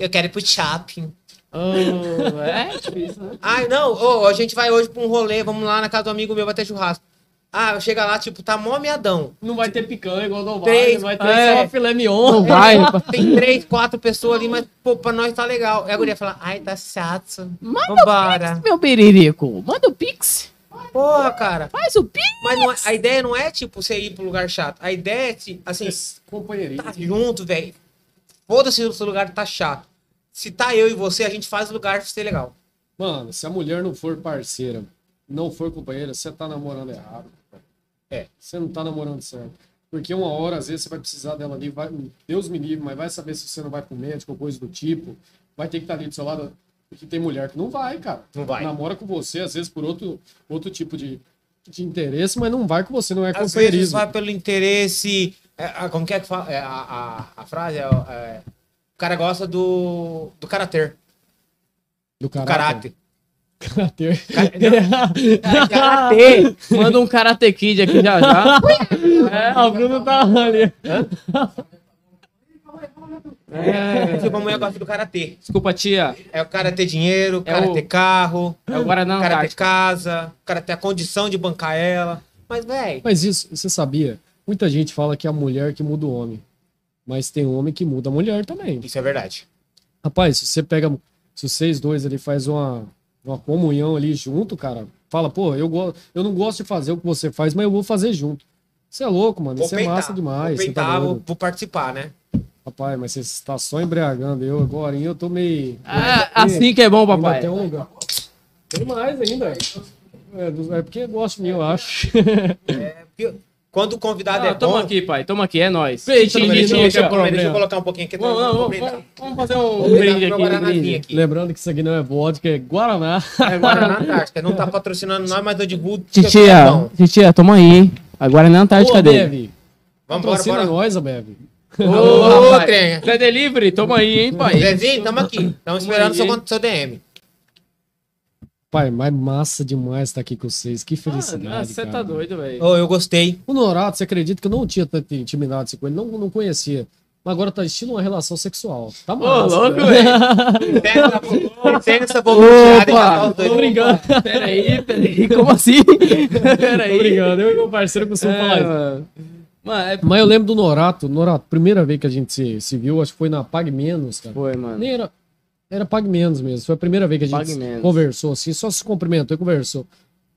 Eu quero ir pro shopping. Oh, é difícil, né? Ai, não, ô, a gente vai hoje pra um rolê, vamos lá na casa do amigo meu, vai ter churrasco. Ah, chega lá, tipo, tá mó meadão. Não vai ter picanha igual no Três, vai, vai ter é. só filé mignon. Não vai. Tem três, quatro pessoas ali, mas, pô, pra nós tá legal. Aí a guria fala, ai, tá chato. Vambora. Meu beririco, manda o pix. Porra, cara. Faz o pix. Mas não é- a ideia não é, tipo, você ir pro lugar chato. A ideia é, se- assim, Companheirismo. tá junto, velho. Foda-se se o seu lugar tá chato. Se tá eu e você, a gente faz o lugar ser legal. Mano, se a mulher não for parceira, não for companheira, você tá namorando errado. É. Você não tá namorando certo. Porque uma hora, às vezes, você vai precisar dela ali, vai, Deus me livre, mas vai saber se você não vai pro médico ou coisa do tipo. Vai ter que estar ali do seu lado. Porque tem mulher que não vai, cara. Não vai. Namora com você, às vezes, por outro, outro tipo de, de interesse, mas não vai com você, não é Às vezes companheirismo. vai pelo interesse. é, como que é que fala? É, a, a, a frase é, é, O cara gosta do. do karatê. Do Do caráter. Karatê. Karatê. Karatê! Manda um Karate Kid aqui já já. É, o Bruno tá ali. É, tipo, a mulher gosta do karatê. Desculpa, tia. É o cara ter dinheiro, o É cara o- ter carro, É o Guaraná cara ter casa, o cara ter a condição de bancar ela. Mas, velho, Mas isso, você sabia? Muita gente fala que é a mulher que muda o homem. Mas tem homem que muda a mulher também. isso é verdade. Rapaz, se você pega. Se vocês dois ali faz uma, uma comunhão ali junto, cara, fala, pô, eu, go eu não gosto de fazer o que você faz, mas eu vou fazer junto. Você é louco, mano. Vou Isso é massa demais. Vou tá peitar, vou, doido. vou participar, né? Rapaz, mas você está só embriagando. Eu agora, eu tô meio. Ah, assim que é bom, papai. Tem, um... tem mais ainda. É, do- é porque gosta de mim, eu acho. Porque quando o convidado Ah, é toma bom... aqui, pai. Toma aqui, é nóis. Peitinho, Peraí, deixa, não eu- colocar um pouquinho aqui. Vamos, vou vamos, brindar- vamos, vamos fazer um brinde aqui. brinde. aqui. Lembrando que isso aqui não é vodka, é Guaraná. É Guaraná Antártica. Não tá patrocinando nós, mas eu digo... Titia, titia, toma aí, hein? Agora é na Antártica Ô, dele. Vamos Patrocina embora, bora. nós, Bebe. Ô, trem. Zé Delivery, toma aí, hein, pai? Zezinho, tamo aqui. Estamos esperando seu, hein? seu DM. Pai, mas massa demais estar aqui com vocês. Que felicidade. Ah, Você cara. tá doido, velho. Ô, eu gostei. O Norato, você acredita que eu não tinha tanta intimidade assim com ele? Não, não conhecia. Mas agora tá estilo uma relação sexual. Tá Ô, massa. louco, velho. e os Opa, dois. Tô brincando. Peraí, peraí, como assim? Tô Peraí. brincando. Eu e meu parceiro costumam falar É, isso. mano. Mano, é... Mas eu lembro do Norato. Norato, primeira vez que a gente se, se viu, acho que foi na Pag Menos, cara. Foi, mano. Nem era. Era Pag Menos mesmo. Foi a primeira vez que a gente conversou, assim, só se cumprimentou e conversou.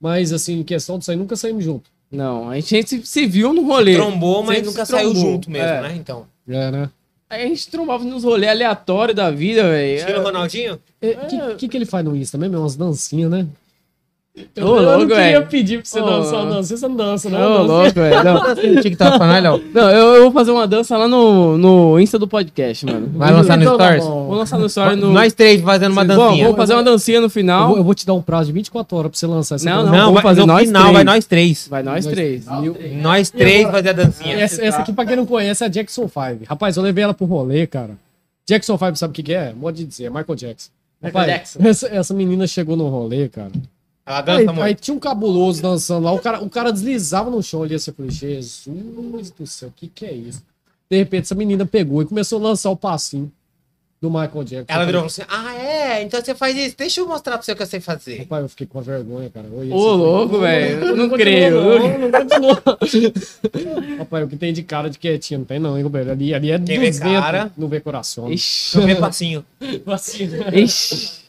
Mas, assim, em questão de sair, nunca saímos junto. Não, a gente se, se viu no rolê. Trombou, mas nunca se saiu junto mesmo, É. né? Então. É, né? Aí a gente trombava nos rolês aleatórios da vida, velho. Estilo É, Ronaldinho? O que, que, que ele faz no Insta mesmo? É umas dancinhas, né? Eu, Ô, eu louco, não queria pedir pra você Ô. dançar uma dança. Você não dança, não. Ô, dança. louco, velho. Não, Assim, pra nós, Léo. não eu, eu vou fazer uma dança lá no, no Insta do podcast, mano. Vai lançar no Então tá Stories? bom. Vou lançar no story no. Nós três fazendo uma Bom, dancinha. vamos fazer uma dancinha no Eu final. vou, eu vou te dar um prazo de 24 horas pra você lançar essa Não, dança. não. Não, vamos fazer no nós final três. vai nós três. Vai nós três. Mil- Nós três fazer a dancinha. Essa, essa aqui, pra quem não conhece, é a Jackson 5. Rapaz, eu levei ela pro rolê, cara. Jackson 5, sabe o que, que é? Modo de dizer, é Michael Jackson. Michael Rapaz, Jackson. Essa, essa menina chegou no rolê, cara. Ela Aí, dança aí muito. tinha um cabuloso dançando lá, o cara, o cara deslizava no chão ali, assim, eu falei, Jesus do céu, o que que é isso? De repente, essa menina pegou e começou a lançar o passinho do Michael Jackson. Ela virou assim: Ah, é? Então você faz isso. Deixa eu mostrar pra você o que eu sei fazer. Rapaz, eu fiquei com a vergonha, cara. Ô, louco, velho. Eu não creio. Não, não continua. Rapaz, o que tem de cara de quietinho, não tem não, hein, Roberto? Ali, ali é Quem vê 200, cara- não vê coração. Ixi. Eu ver passinho. Vacina. Ixi.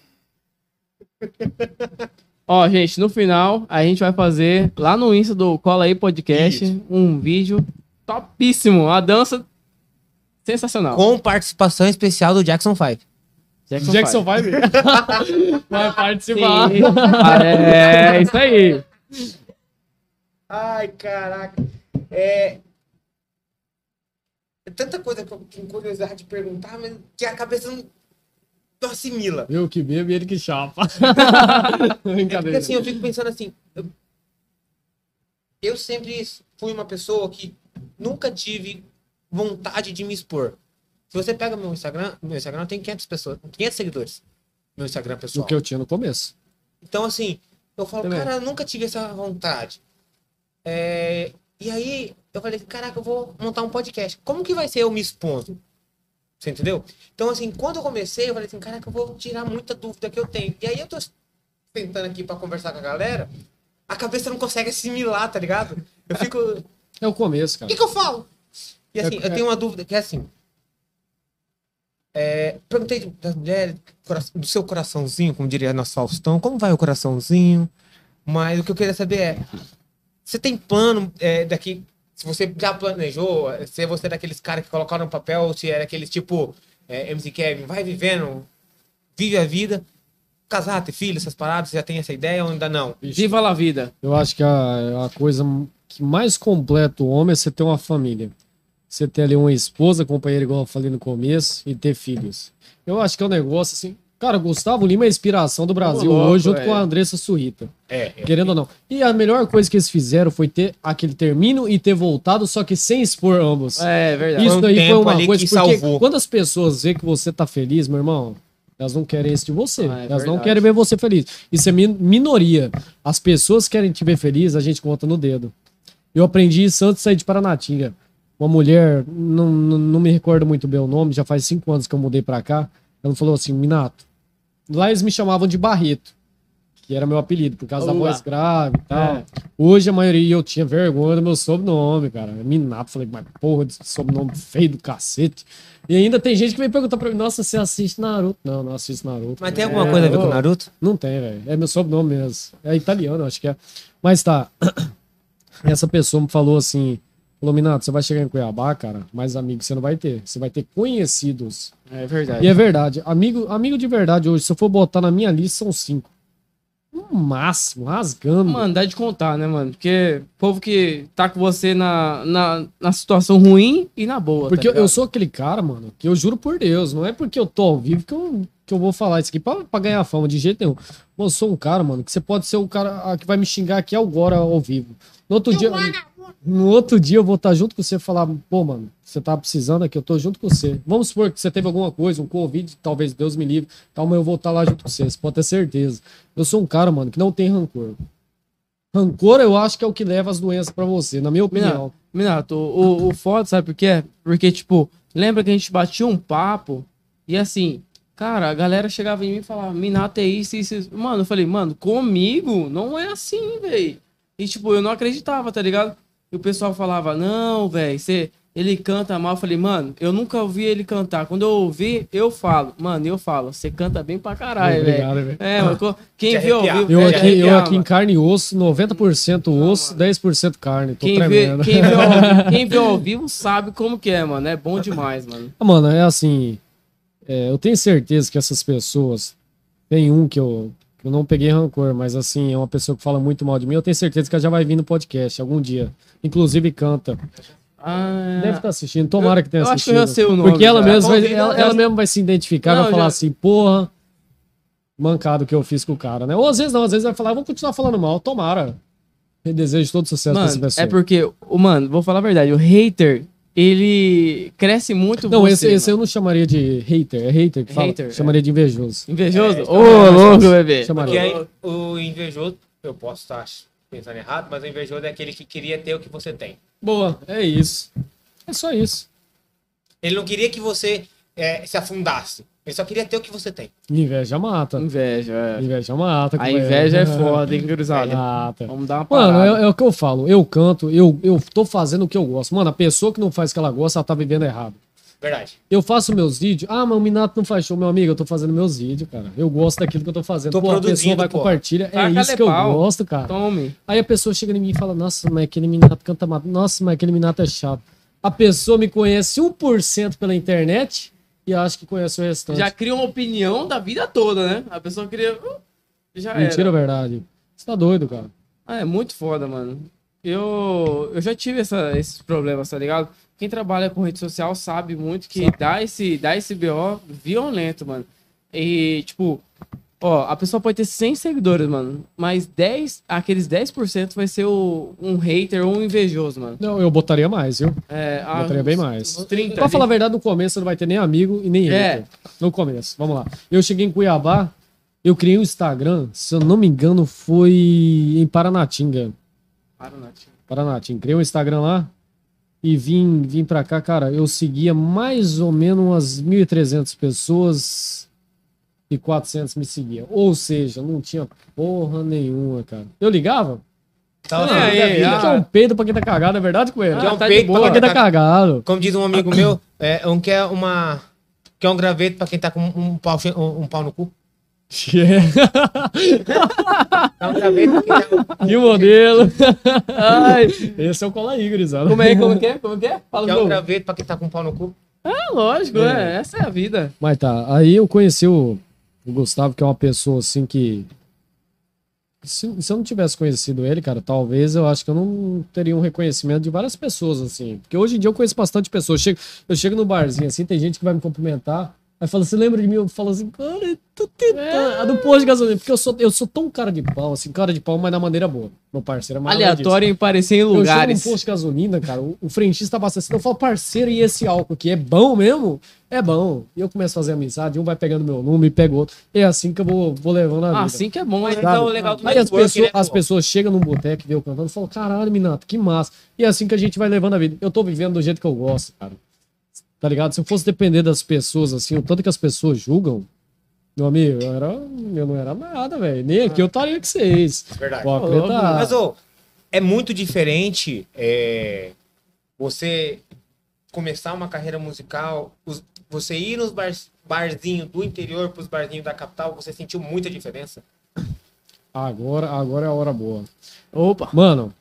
Ó, gente, no final a gente vai fazer lá no Insta do Cola aí Podcast um vídeo topíssimo. A dança sensacional. Com participação especial do Jackson 5. Jackson, Jackson Five. vai participar. Sim. Ah, é, isso aí. Ai, caraca. É. É tanta coisa que eu tenho curiosidade de perguntar, mas que a cabeça não, não assimila. Eu que bebo e ele que chapa. É porque Brincadeira. assim, eu fico pensando assim. Eu, eu sempre fui uma pessoa que nunca tive vontade de me expor. Se você pega meu Instagram, meu Instagram tem 500 pessoas, 500 seguidores. Meu Instagram O pessoal. que eu tinha no começo. Então, assim, eu falo, Também. cara, eu nunca tive essa vontade. É, E aí, eu falei, caraca, eu vou montar um podcast. Como que vai ser eu me expondo? Você entendeu? Então, assim, quando eu comecei, eu falei assim, caraca, eu vou tirar muita dúvida que eu tenho. E aí eu tô tentando aqui pra conversar com a galera, a cabeça não consegue assimilar, tá ligado? Eu fico, o É o começo, cara. que que eu falo? E assim, É- eu tenho uma dúvida que é assim, é, perguntei das mulheres, do seu coraçãozinho, como diria nosso Faustão, como vai o coraçãozinho? Mas o que eu queria saber é, você tem plano é, daqui, se você já planejou, se você é daqueles caras que colocaram no papel, ou se é daqueles tipo é, MC Kevin, vai vivendo, vive a vida, casar, ter filho, essas paradas, você já tem essa ideia ou ainda não? Viva la vida. Eu acho que a, a coisa que mais completa o homem é você ter uma família. Você ter ali uma esposa, companheira, igual eu falei no começo, e ter filhos. Eu acho que é um negócio assim. Cara, Gustavo Lima é a inspiração do Brasil louco, hoje, junto velho. com a Andressa Surrita. É, Querendo ou não. E a melhor coisa que eles fizeram foi ter aquele termino e ter voltado, só que sem expor ambos. É verdade. Isso Foi um daí foi uma coisa, que porque salvou. quando as pessoas veem que você tá feliz, meu irmão, elas não querem isso de você. Ah, é elas não verdade. querem ver você feliz. Isso é min- minoria. As pessoas querem te ver feliz, a gente conta no dedo. Eu aprendi isso antes de sair de Paranatinga. Uma mulher, não, não, não me recordo muito bem o nome, já faz cinco anos que eu mudei pra cá. Ela falou assim, Minato. Lá eles me chamavam de Barreto, que era meu apelido, por causa da Olá. voz grave e tal. É. Hoje a maioria eu tinha vergonha do meu sobrenome, cara. Minato, falei, mas porra de sobrenome feio do cacete. E ainda tem gente que vem perguntar pra mim, nossa, você assiste Naruto? Não, não assisto Naruto. Mas tem cara. alguma coisa a ver com o Naruto? Não tem, velho. É meu sobrenome mesmo. É italiano, acho que é. Mas tá. Essa pessoa me falou assim: falou, Minato, você vai chegar em Cuiabá, cara, mais amigos você não vai ter. Você vai ter conhecidos. É verdade. E é verdade. Amigo, amigo de verdade hoje, se eu for botar na minha lista, são cinco. No máximo, rasgando. Mano, dá de contar, né, mano? Porque povo que tá com você na, na, na situação ruim e na boa. Porque tá eu, eu sou aquele cara, mano, que eu juro por Deus, não é porque eu tô ao vivo que eu, que eu vou falar isso aqui pra, pra ganhar fama, de jeito nenhum. Mano, eu sou um cara, mano, que você pode ser o cara que vai me xingar aqui agora ao vivo. No outro dia. No outro dia eu vou estar junto com você e falar, pô, mano, você tá precisando aqui, eu tô junto com você. Vamos supor que você teve alguma coisa, um Covid, talvez Deus me livre, tal, mas eu vou estar lá junto com você, você pode ter certeza. Eu sou um cara, mano, que não tem rancor. Rancor eu acho que é o que leva as doenças pra você, na minha opinião. Minato, o, o, o foda, sabe por quê? Porque, tipo, lembra que a gente batia um papo e assim, cara, a galera chegava em mim e falava, Minato é isso, isso, isso. Mano, eu falei, mano, comigo não é assim, velho. E, tipo, eu não acreditava, tá ligado? E o pessoal falava, não, velho, você. Ele canta mal. Eu falei, mano, eu nunca ouvi ele cantar. Quando eu ouvi, eu falo. Mano, eu falo, você canta bem pra caralho, velho. Obrigado, velho. É, mano, co- quem viu ao arrepiar. vivo. Eu aqui, eu aqui em carne e osso, 90% osso, 10% carne. Tô Quem vê, tremendo. quem, vê ao, quem vê ao vivo sabe como que é, mano. É bom demais, mano. Ah, Mano, é assim. é, eu tenho certeza que essas pessoas. Tem um que eu, que Eu não peguei rancor, mas assim, é uma pessoa que fala muito mal de mim. Eu tenho certeza que ela já vai vir no podcast algum dia. Inclusive canta. Ah, Deve estar assistindo, tomara que tenha eu acho que assistido. eu sei o nome Porque ela mesma, vai, ela, já- ela mesma vai se identificar, Não, vai falar já- assim, porra, mancado que eu fiz com o cara, né? Ou às vezes não, às vezes vai falar, eu vou continuar falando mal, tomara. Eu desejo todo sucesso pra essa Mano, pessoa. é porque, mano, vou falar a verdade, o hater, ele cresce muito Não, você, esse, esse eu não chamaria de hater, é hater que fala. Hater, chamaria de invejoso. Invejoso? É, Ô, então, louco, mas- bebê. chamaria. Porque aí, o invejoso, eu posso estar pensando errado, mas o invejoso é aquele que queria ter o que você tem. Boa, é isso. É só isso. Ele não queria que você é, se afundasse. Ele só queria ter o que você tem. Inveja mata. Inveja, é. Inveja mata. A companheiro. inveja é foda, hein, cruzada? Mata. Vamos dar uma Mano, parada. é, é o que eu falo. Eu canto, eu, eu tô fazendo o que eu gosto. Mano, a pessoa que não faz o que ela gosta, ela tá vivendo errado. Verdade. Eu faço meus vídeos. Ah, mas o Minato não faz show, meu amigo. Eu tô fazendo meus vídeos, cara. Eu gosto daquilo que eu tô fazendo. Tô pô, a pessoa produzindo, vai pô. compartilha. É Taca isso que eu gosto, cara. Tome. Aí a pessoa chega em mim e fala: Nossa, mas aquele Minato canta mal. Nossa, mas aquele Minato é chato. A pessoa me conhece 1% pela internet e acha que conhece o restante. Já cria uma opinião da vida toda, né? A pessoa cria... uh, Já Mentira era. verdade? Você tá doido, cara. Ah, é muito foda, mano. Eu, eu já tive essa, esses problemas, tá ligado? Quem trabalha com rede social sabe muito que dá esse, dá esse BO violento, mano. E, tipo, ó, a pessoa pode ter 100 seguidores, mano, mas 10, aqueles 10% vai ser o, um hater ou um invejoso, mano. Não, eu botaria mais, viu? É, ah, Botaria bem mais. uns 30. Pra falar a verdade, no começo você não vai ter nem amigo e nem É. hater. No começo, vamos lá. Eu cheguei em Cuiabá, eu criei um Instagram, se eu não me engano, foi em Paranatinga. Para, Nath. Paranatinga. Criei um Instagram lá e vim, vim pra cá, cara. Eu seguia mais ou menos umas 1.300 pessoas e 400 me seguiam. Ou seja, não tinha porra nenhuma, cara. Eu ligava? Então, É, é, vida. ah. Que é um peido pra quem tá cagado, é verdade, Coelho? Ah, Que é um tá de peito boa. Pra quem tá tá... cagado. Como diz um amigo meu, é um quer uma... Quer um graveto pra quem tá com um pau, um, um pau no cu. Dá um graveto pra quem tá... E o modelo? Ai, Esse é o Cola aí, gurizada. como é, como que é? Como que é? Fala Quer de um graveto pra quem tá com um pau no cu. Ah, lógico, é. Essa é a vida. Mas tá, aí eu conheci o, o Gustavo, que é uma pessoa assim que. Se, se eu não tivesse conhecido ele, cara, talvez eu acho que eu não teria um reconhecimento de várias pessoas, assim. Porque hoje em dia eu conheço bastante pessoas. Eu chego, eu chego no barzinho, assim, tem gente que vai me cumprimentar. Aí fala, você lembra de mim? Eu falo assim, cara, eu tô tentando. A do posto de gasolina. Porque eu sou, eu sou tão cara de pau, assim, cara de pau, mas da maneira boa. Meu parceiro é Aleatório em parecer em eu chego lugares. num posto de gasolina, cara, o, o frentista abastecendo, eu falo, parceiro, e esse álcool aqui é bom mesmo? É bom. E eu começo a fazer amizade, um vai pegando meu número e pega outro. É assim que eu vou, vou levando a vida. Ah, assim que é bom, Mas né? então o legal do Aí as pessoas, né, as pessoas chegam num boteco vê eu cantando falam, caralho, Minato, que massa. E é assim que a gente vai levando a vida. Eu tô vivendo do jeito que eu gosto, cara. Tá ligado? Se eu fosse depender das pessoas, assim, o tanto que as pessoas julgam, meu amigo, eu, era, eu não era nada, velho. Nem aqui eu estaria com vocês. Verdade. Pode Ô, acreditar. Mas, ô, é muito diferente é, você começar uma carreira musical, os- você ir nos bar, barzinhos do interior pros barzinhos da capital, você sentiu muita diferença? Agora, agora é a hora boa. Opa. Mano,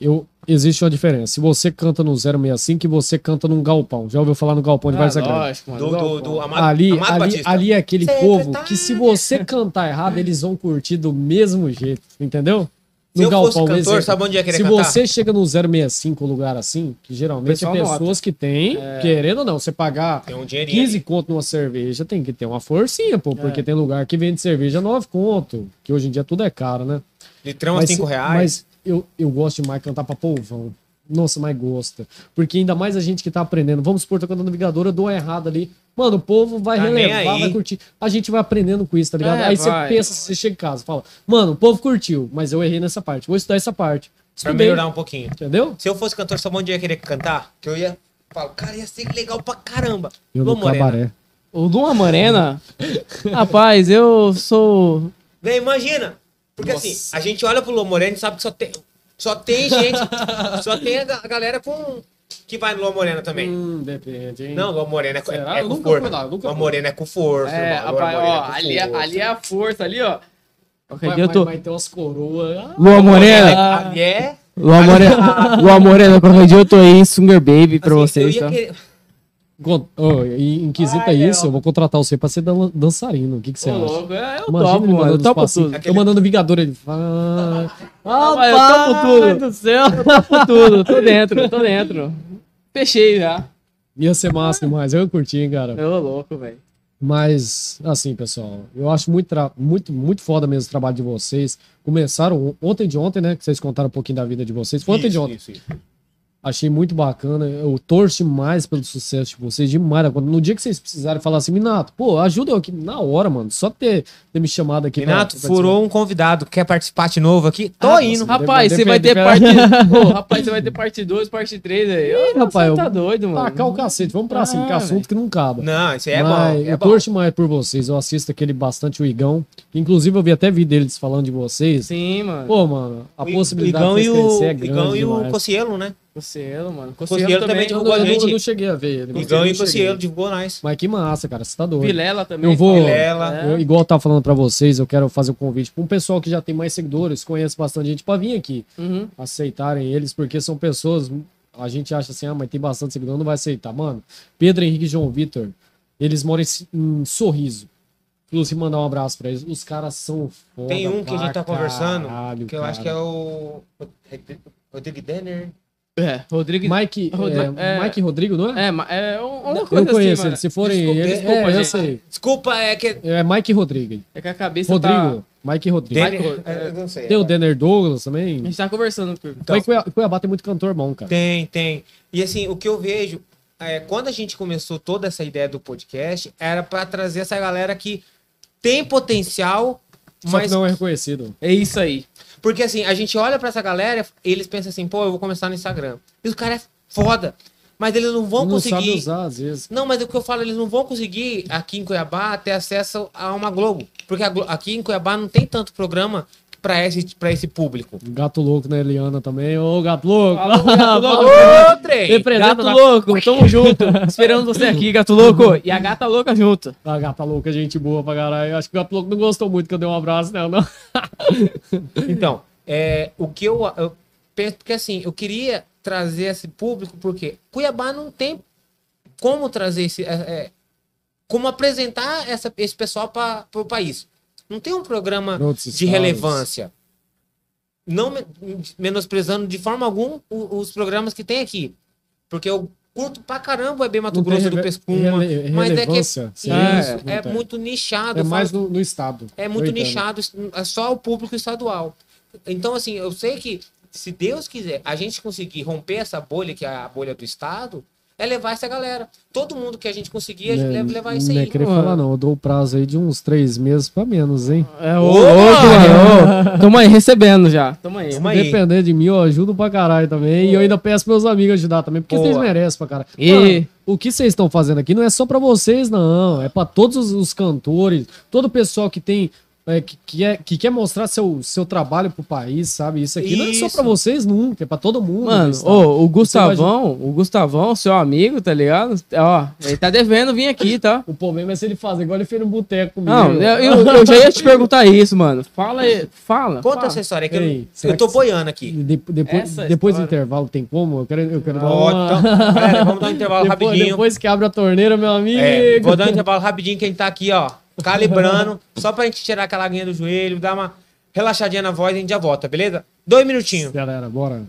eu, existe uma diferença. Se você canta no 065 e você canta num galpão. Já ouviu falar no galpão de Ah, lógico, mano. Do, do, do Amado, Ali, Amado ali, ali é aquele povo que se você cantar errado, eles vão curtir do mesmo jeito, entendeu? Se eu fosse cantor, exemplo, sabe onde ia querer Se cantar? você chega no 065, um lugar assim, que geralmente é pessoas nota. que têm, querendo ou não, você pagar Tem um dinheirinho. 15 conto numa cerveja, tem que ter uma forcinha, pô, porque tem lugar que vende cerveja 9 conto, que hoje em dia tudo é caro, né? Litrão a 5 reais. Mas eu, eu gosto demais de cantar pra povão. Nossa, mas gosta. Porque ainda mais a gente que tá aprendendo. Vamos supor, tô cantando navigadora, eu dou errado ali. Mano, o povo vai Tá relevar, vai curtir. A gente vai aprendendo com isso, tá ligado? É, aí você pensa, você chega em casa, fala, mano, o povo curtiu, mas eu errei nessa parte. Vou estudar essa parte. Pra Estudei, melhorar um pouquinho. entendeu? Se eu fosse cantor, sabe onde eu ia querer cantar? Que eu ia falar, cara, ia ser legal pra caramba. Eu Lua no Morena. cabaré. O Lua Morena? Rapaz, eu sou. Vem, imagina. Porque assim, a gente olha pro Lua Morena e sabe que só tem, só tem gente, só tem a ga- a galera com que vai no Lua Morena também. Hum, depende, hein? Não, Lua Morena é, é Eu com força. nunca Lua. Morena é com força. É, rapaz, Morena ó, com ali, é- força. ali é a força, ali, ó. Mas, dia eu tô. mas tem umas coroas. Ah, Lua Morena. Ali é. Lua Morena. Lua Morena, qualquer dia eu tô aí, Sunger Baby pra assim, eu vocês, ia tá? querer- Em quesito Ai, é isso, Léo. eu vou contratar você pra ser dan- dançarino. O que, que você acha? louco, é, eu Imagina topo, ele mano. Eu mandando topo tudo. Eu mandando Vingador, ele fala. Ah, mas eu topo tudo. do céu. Eu topo tudo. Tô dentro, tô dentro. Fechei já. Ia ser massa demais, eu curti, hein, cara. Ô, louco, velho. Mas, assim, pessoal, eu acho muito, muito, muito foda mesmo o trabalho de vocês. Começaram ontem de ontem, né? Que vocês contaram um pouquinho da vida de vocês. Foi ontem de Isso, ontem. isso, isso. Achei muito bacana. Eu torço demais pelo sucesso de vocês, demais. No dia que vocês precisarem falar assim, Minato, pô, ajuda eu aqui na hora, mano. Só ter, ter me chamado aqui. pra- Renato, pra furou um convidado. Quer participar de novo aqui? Tô Ah, indo. nossa, Rapaz, você vai ter parte. Ô, rapaz, você vai ter parte 2, parte 3 aí. Ô, rapaz, você tá eu- doido, mano. Tacar o cacete, vamos pra cima, que é Ah, assunto que não acaba. Não, isso aí é Mas bom. É eu bom. torço mais por vocês. Eu assisto aquele bastante o Igão. Inclusive, eu vi até vídeo deles falando de vocês. Sim, mano. Pô, mano, a O possibilidade Igão de e vocês o, crescer é grande Igão e o. Cocielo, né? Cocielo, mano. Cocielo Cocielo também a eu gente. eu não cheguei a ver ele. Igão e. Cocielo divulgou nós. Mas que massa, cara. Você tá doido. Vilela também. Eu vou- Vilela. É. Eu, igual eu tava falando pra vocês, eu quero fazer um convite pra um pessoal que já tem mais seguidores, conhece bastante gente, pra vir aqui, Uhum. aceitarem eles, porque são pessoas. A gente acha assim, ah, mas tem bastante seguidor, não vai aceitar. Mano, Pedro Henrique e João Vitor, eles moram em, Sorriso. Inclusive, mandar um abraço pra eles. Os caras são foda. Tem um que a gente tá pra conversando, caralho, que eu acho que cara. é o Rodrigo Denner. É, Rodrigo. Mike, Rodrigo- é, é- Mike Rodrigo, não é? É, é um- uma eu coisa conheço assim, eles. Se forem Desculpa, eles, desculpa, é, eu sei. Desculpa, é que. É Mike Rodrigo. É que a cabeça Rodrigo. Mike Rodrigo. Denner, Michael- é, eu não sei. Tem o Denner Douglas tá... A também. gente tá conversando. com- Então. Mas Cuiabá, Cuiabá tem muito cantor bom, cara. Tem, tem. E assim, o que eu vejo é quando a gente começou toda essa ideia do podcast, era pra trazer essa galera que tem potencial, Só que mas não é reconhecido. É isso aí. Porque assim, a gente olha pra essa galera, eles pensam assim, pô, eu vou começar no Instagram. E os caras é foda, mas eles não vão não conseguir usar, às vezes. Não, mas o que eu falo, eles não vão conseguir aqui em Cuiabá ter acesso a uma Globo. Porque a Glo- aqui em Cuiabá não tem tanto programa pra esse, pra esse público. Gato louco, né, Eliana também. Ô, gato louco. Falou, gato louco. Ô, trem! Gato da- louco, tamo junto. Esperando você aqui, gato louco. E a gata louca junto. A gata louca, gente boa pra caralho. Acho que o gato louco não gostou muito que eu dei um abraço nela, não. Então, é, o que eu, eu penso, porque assim, eu queria trazer esse público, porque Cuiabá não tem como trazer esse. é, é, como apresentar essa, esse pessoal para o país. Não tem um programa de estados. relevância. Não me- menosprezando de forma alguma os programas que tem aqui. Porque eu curto pra caramba o EB Mato Não Grosso do Pescuma. mas é que é tem. muito nichado. É mais no, no estado. é muito nichado, é só o público estadual. Então, assim, eu sei que se Deus quiser a gente conseguir romper essa bolha, que é a bolha do Estado, é levar essa galera. Todo mundo que a gente conseguir, a gente Né, deve levar isso Não é aí. querer Mano. falar, não. Eu dou o prazo aí de uns três meses pra menos, hein? É, Ô, ô. Ô, Tamo aí, recebendo já. Tamo aí. Tamo Se aí. depender de mim, eu ajudo pra caralho também. E eu ainda peço meus amigos ajudar também, porque Boa. vocês merecem pra caralho. E- Mano, o que vocês estão fazendo aqui não é só pra vocês, não. É pra todos os, os cantores, todo o pessoal que tem. É, que, que, é, que quer mostrar seu, seu trabalho pro país, sabe? Isso aqui não é só Isso. pra vocês nunca, é pra todo mundo. Mano, ô, o Gustavão, o Gustavão, seu amigo, tá ligado? Ó, ele tá devendo vir aqui, tá? O problema é se ele fazer igual ele fez no boteco comigo. Não, eu, eu, eu já ia te perguntar isso, mano. Fala aí, fala. Conta fala. essa história que Ei, eu, eu tô que- boiando aqui. De- depois Essa depois do intervalo tem como? Eu quero, eu quero dar Ó, uma... então, galera, vamos dar um intervalo depois, rapidinho. depois que abre a torneira, meu amigo. É, vou dar um intervalo rapidinho, que a gente tá aqui, ó, calibrando, só pra gente tirar aquela aguinha do joelho, dar uma relaxadinha na voz e a gente já volta, beleza? Dois minutinhos. Galera, bora.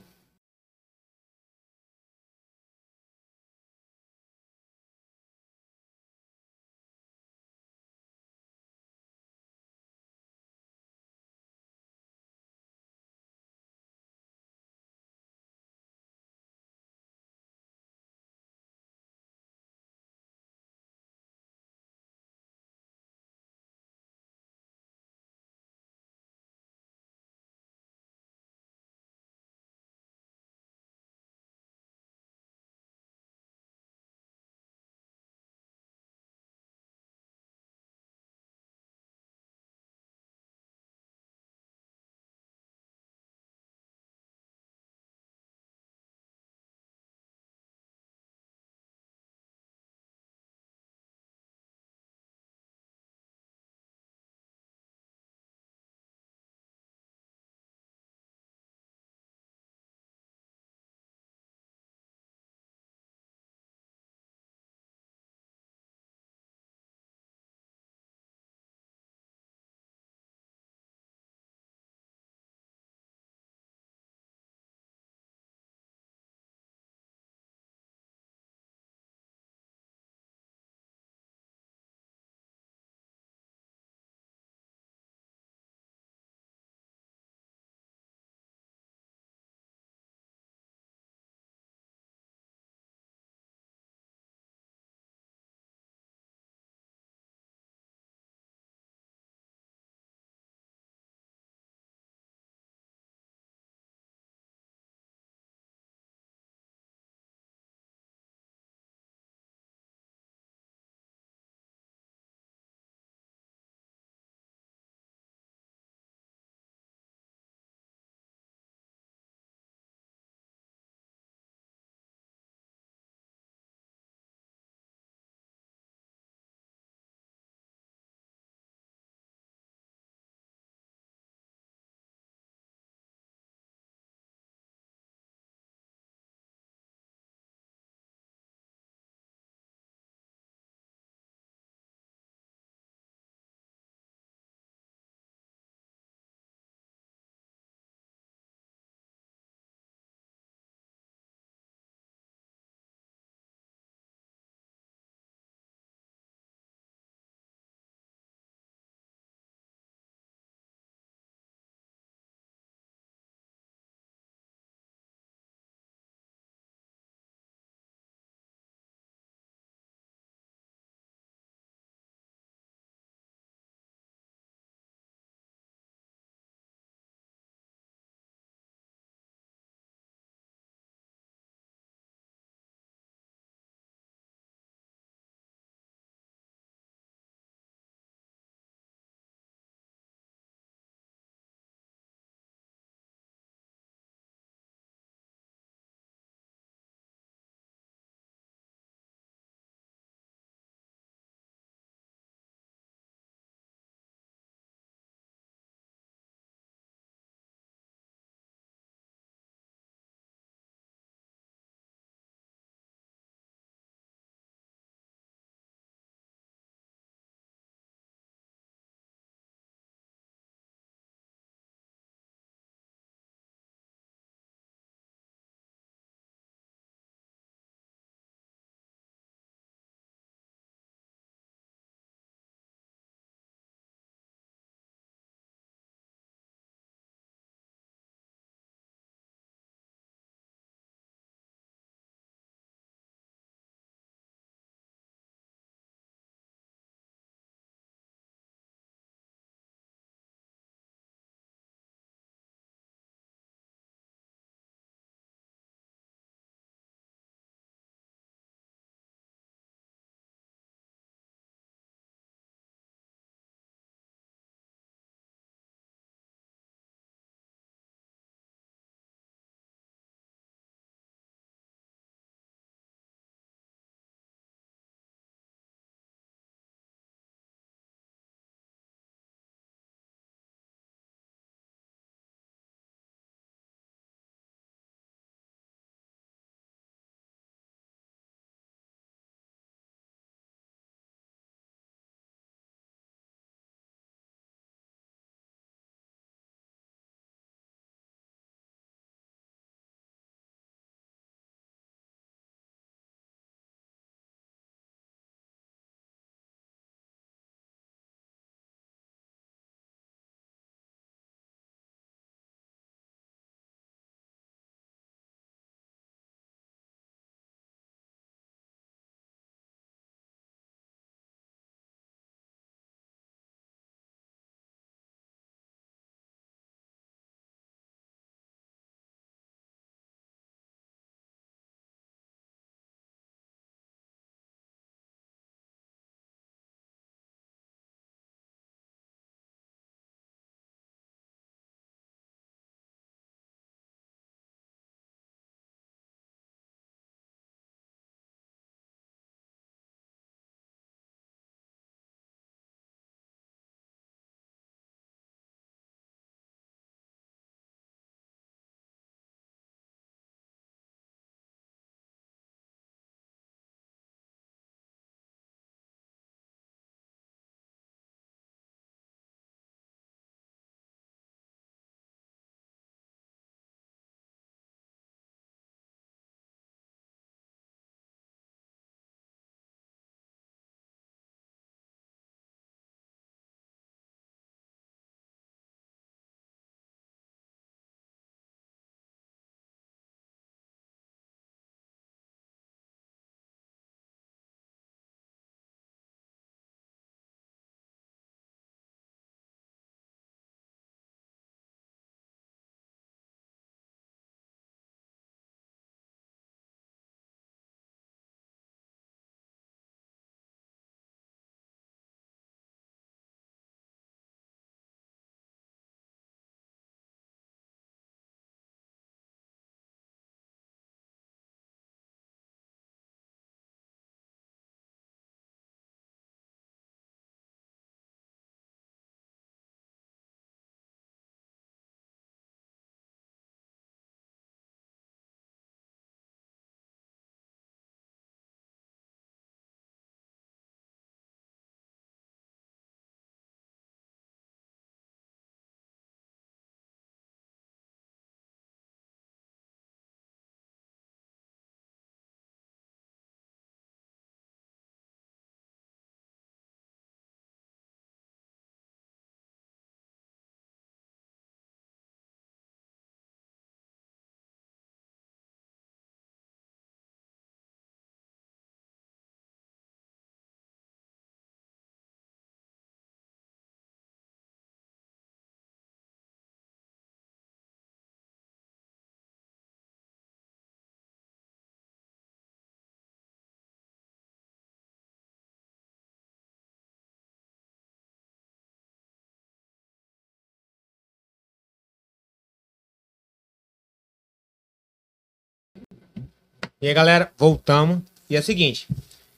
E aí, galera, voltamos. E é o seguinte,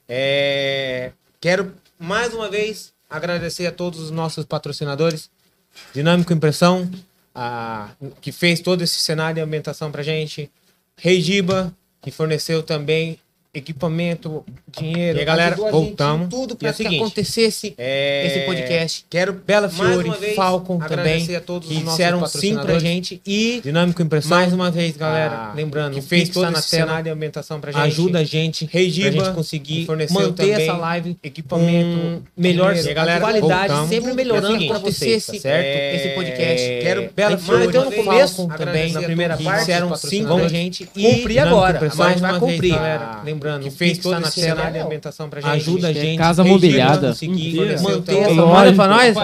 é, quero mais uma vez agradecer a todos os nossos patrocinadores, Dinâmico Impressão, a- que fez todo esse cenário de ambientação pra gente, Rei Giba, que forneceu também equipamento, dinheiro. E aí, galera, voltamos. tudo pra é que seguinte, acontecesse é, esse podcast. Quero Bela Fiore, vez, Falcon também, a todos que disseram sim pra gente. E Dinâmico Impressão, mais uma vez, galera, lembrando, que fez todo esse cenário de ambientação pra gente. Ajuda a gente, Rei Giba, pra gente conseguir manter essa live, equipamento melhor, dinheiro, galera, qualidade, voltamos. sempre É melhorando pra vocês, tá certo? É, Esse podcast. Quero Bela Fiore, deu no começo, Falcon também, na primeira parte, disseram sim pra gente. E Cumprir agora, mas vai cumprir. galera, lembrando, que fez todo esse cenário de ambientação pra gente. Ajuda a É gente. Casa mobiliada. Manter essa manda pra nós.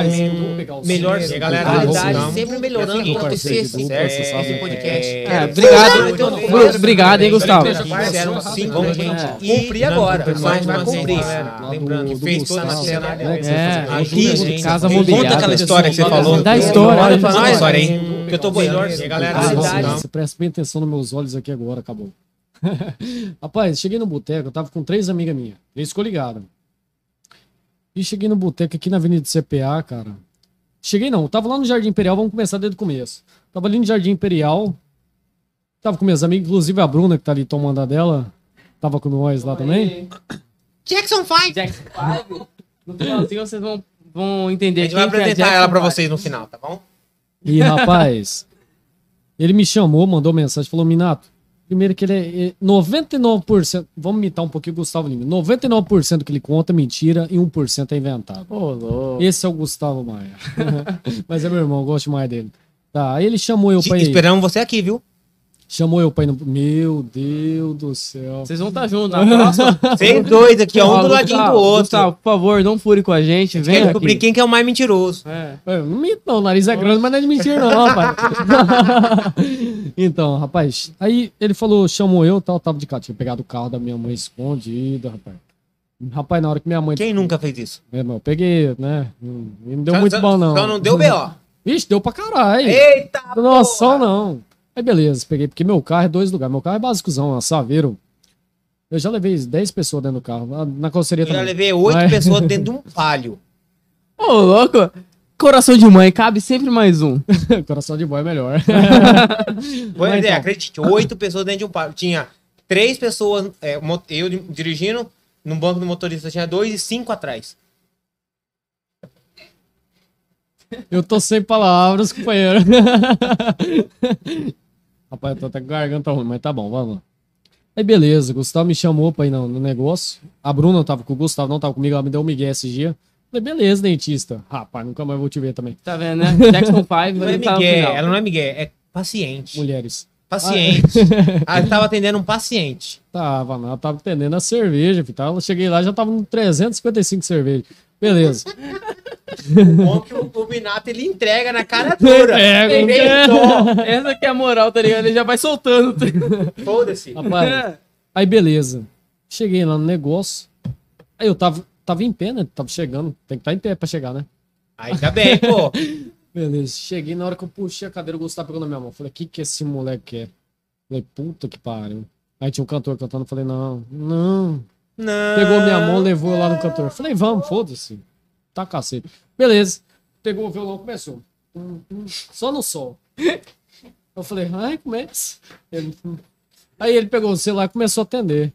Melhor qualidade, sempre É melhorando pra você sabe. Esse podcast. É, É, obrigado. Então, Obrigado, hein, Gustavo. Fizeram É. gente. É. Cumprir agora, mas vai cumprir. Lembrando que fez toda essa né, que você É, faz- ajuda a gente. Casa Conta mobiliada. aquela história que você falou. Dá história, Conta né? pra nós, História, hein? hein? Que eu tô boiando. E a galera, Qualidade. voltamos. Você presta bem atenção nos meus olhos aqui agora, acabou. Rapaz, cheguei no boteco, eu tava com três amigas minhas. Eles ficou ligado. E cheguei no boteco aqui na Avenida CPA, cara. Cheguei não, eu tava lá no Jardim Imperial, vamos começar desde o começo. Tava ali no Jardim Imperial. Tava com meus amigos, inclusive a Bruna, que tá ali tomando a dela. Tava com nós lá também. Jackson 5. Jackson 5. No finalzinho vocês vão, vão entender A gente vai é apresentar ela pra vocês no final, tá bom? E rapaz, ele me chamou, mandou mensagem, falou: Minato, primeiro que ele é é 99%, vamos imitar um pouquinho o Gustavo Lima, 99% que ele conta é mentira e 1% é inventado. Ô, louco. Esse é o Gustavo Maia. Mas é meu irmão, eu gosto mais dele. Tá, aí ele chamou eu pra ir. Esperamos você aqui, viu? Chamou eu pra ir no. Meu Deus do céu. Vocês vão estar juntos na próxima. Vocês dois aqui, ó, um do ladinho do outro. Gustavo, por favor, não fure com a gente. Quer Vem descobrir aqui. quem que é o mais mentiroso. É. Eu não minto, não. O nariz é grande, mas não é de mentira, não, rapaz. então, rapaz, aí ele falou, chamou eu tal, tava de cá. Tinha pegado o carro da minha mãe escondido, rapaz. Rapaz, na hora que minha mãe. Quem nunca fez isso? É, mas eu peguei, né? Não, não deu Só- muito só- bom, não. Só não deu B.O. Vixe, deu pra caralho. Eita, Nossa, não. Aí beleza, peguei, porque meu carro é dois lugares. Meu carro é basicozão, é Saveiro. Eu já levei 10 pessoas dentro do carro. Na, carroceria Eu já também. levei oito Mas- pessoas dentro de um palio. Ô, louco. Coração de mãe, cabe sempre mais um. Coração de boi é melhor. Pois Mas é, então. acredite, oito pessoas dentro de um palio. Tinha três pessoas, é, eu di- dirigindo, no banco do motorista tinha dois e cinco atrás. Eu tô sem palavras, companheiro. Rapaz, eu tô até com a garganta ruim, mas tá bom, vamos lá. Aí beleza, o Gustavo me chamou pra ir no, no negócio. A Bruna tava com o Gustavo, não tava comigo, ela me deu um migué esse dia. Falei, beleza, dentista. Rapaz, nunca mais vou te ver também. Tá vendo, né? Jackson 5 Não é final. ela não é Miguel, é paciente. Mulheres. Paciente. Ela tava atendendo um paciente. Tava, não, tava atendendo a cerveja, filho. Tava, cheguei lá, já tava no 355 cerveja. Beleza. Bom que o, o Minato ele entrega na cara dura. É, dó. Essa que é a moral, tá ligado? Ele já vai soltando. Foda-se. Rapaz, aí beleza. Cheguei lá no negócio. Aí eu tava, tava em pé, né? Tava chegando. Tem que estar em pé pra chegar, né? Ainda bem, pô. Beleza. Cheguei na hora que eu puxei a cadeira, o Gustavo pegou na minha mão. Falei, o que que esse moleque quer? Falei, puta que pariu. Aí tinha um cantor cantando. Falei, não, não. Não. Pegou minha mão, levou lá no cantor. Falei, vamos, foda-se. Tá cacete. Beleza. Pegou o violão, começou. Hum, hum, Só no sol. Eu falei, ai, começa. Ele, hum. Aí ele pegou o celular e começou a atender.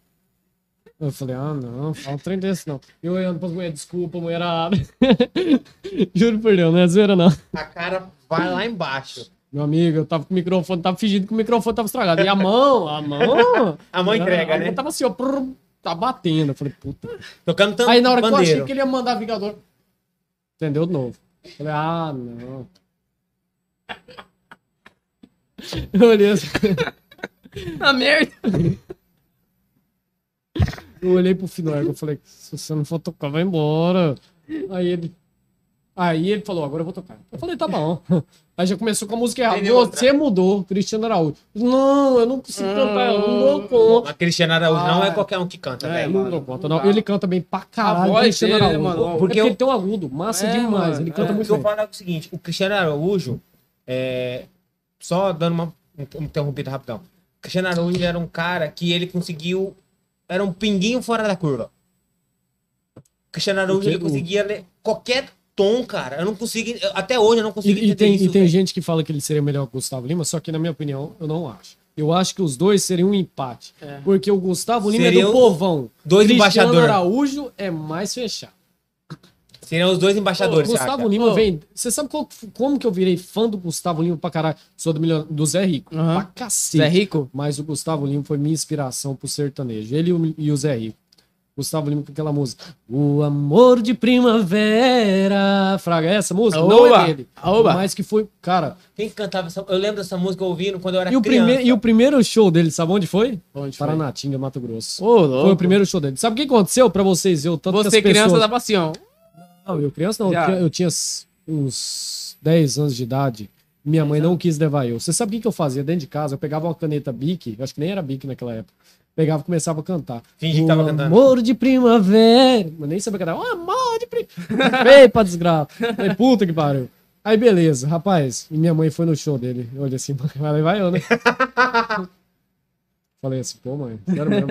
Eu falei, ah, não, fala um trem desse não. E eu olhando pras mulheres, desculpa, mulherada. Juro por Deus, não é zoeira não. A cara vai lá embaixo. Meu amigo, eu tava com o microfone, tava fingindo que o microfone tava estragado. E a mão, a mão. A mão entrega, a mão né? tava assim, ó, prrr, tá batendo. Eu falei, puta Tocando tanto Aí na hora que eu achei bandeiro. que ele ia mandar Vingador. Entendeu de novo. Falei, ah, não. Eu olhei assim, A merda. Eu olhei pro final e falei, se você não for tocar, vai embora. Aí ele. Aí ele falou, agora eu vou tocar. Eu falei, tá bom. Aí já começou com a música errada. Você mudou, Cristiano Araújo. Não, eu não consigo cantar, eu não dou conta. Mas Cristiano Araújo não é Ah. qualquer um que canta, É, velho. não dou conta, não. Ele canta bem pra caralho, voz Cristiano dele, Araújo. mano, Porque porque ele eu- tem um agudo, massa É, demais. mano, ele É, canta o muito que eu bem. falo é o seguinte, o Cristiano Araújo, é, só dando uma in- interrompida rapidão. Cristiano Araújo era um cara que ele conseguiu. Era um pinguinho fora da curva. Cristiano Araújo ele conseguia ler qualquer tom, cara. Eu não consigo. Até hoje eu não consigo E, e tem, isso. e tem velho. gente que fala que ele seria melhor que o Gustavo Lima, só que na minha opinião, eu não acho. Eu acho que os dois seriam um empate. É. Porque o Gustavo Lima é Seria do o- povão. dois Cristiano embaixador. Araújo é mais fechado. Seriam os dois O embaixadores. você Gustavo? Lima Ô. vem. Você sabe qual- como que eu virei fã do Gustavo Lima pra caralho? Sou do, milio- do Zé Rico. Aham. Pra cacete. Zé Rico? Mas o Gustavo Lima foi minha inspiração pro sertanejo. Ele e o, e o Zé Rico. Gustavo Lima com aquela música. O amor de primavera. Fraga, é essa música? Não Oba, é dele. oba. Mas que foi. Cara, Quem cantava essa. Eu lembro dessa música ouvindo quando eu era e o, criança. prime, e o primeiro show dele, sabe onde foi? Onde? Paranatinga, Mato Grosso. Ô, louco. Foi o primeiro show dele. Sabe o que aconteceu pra vocês? Eu, tanto que Você as criança pessoas... dava assim, ó. Não, eu criança não. Eu Já. tinha, eu tinha uns 10 anos de idade. Minha mãe não quis levar eu. Você sabe o que, eu fazia dentro de casa? Eu pegava uma caneta Bic, eu acho que nem era Bic naquela época. Pegava e começava a cantar. Fingi que tava cantando. Amor de primavera. Mas nem sabia cantar. O amor de primavera. Feio pra desgraça. Falei, puta que pariu. Aí beleza, rapaz. E minha mãe foi no show dele. Eu olhei assim, vai levar eu, né? Falei assim, pô, mãe, sério mesmo.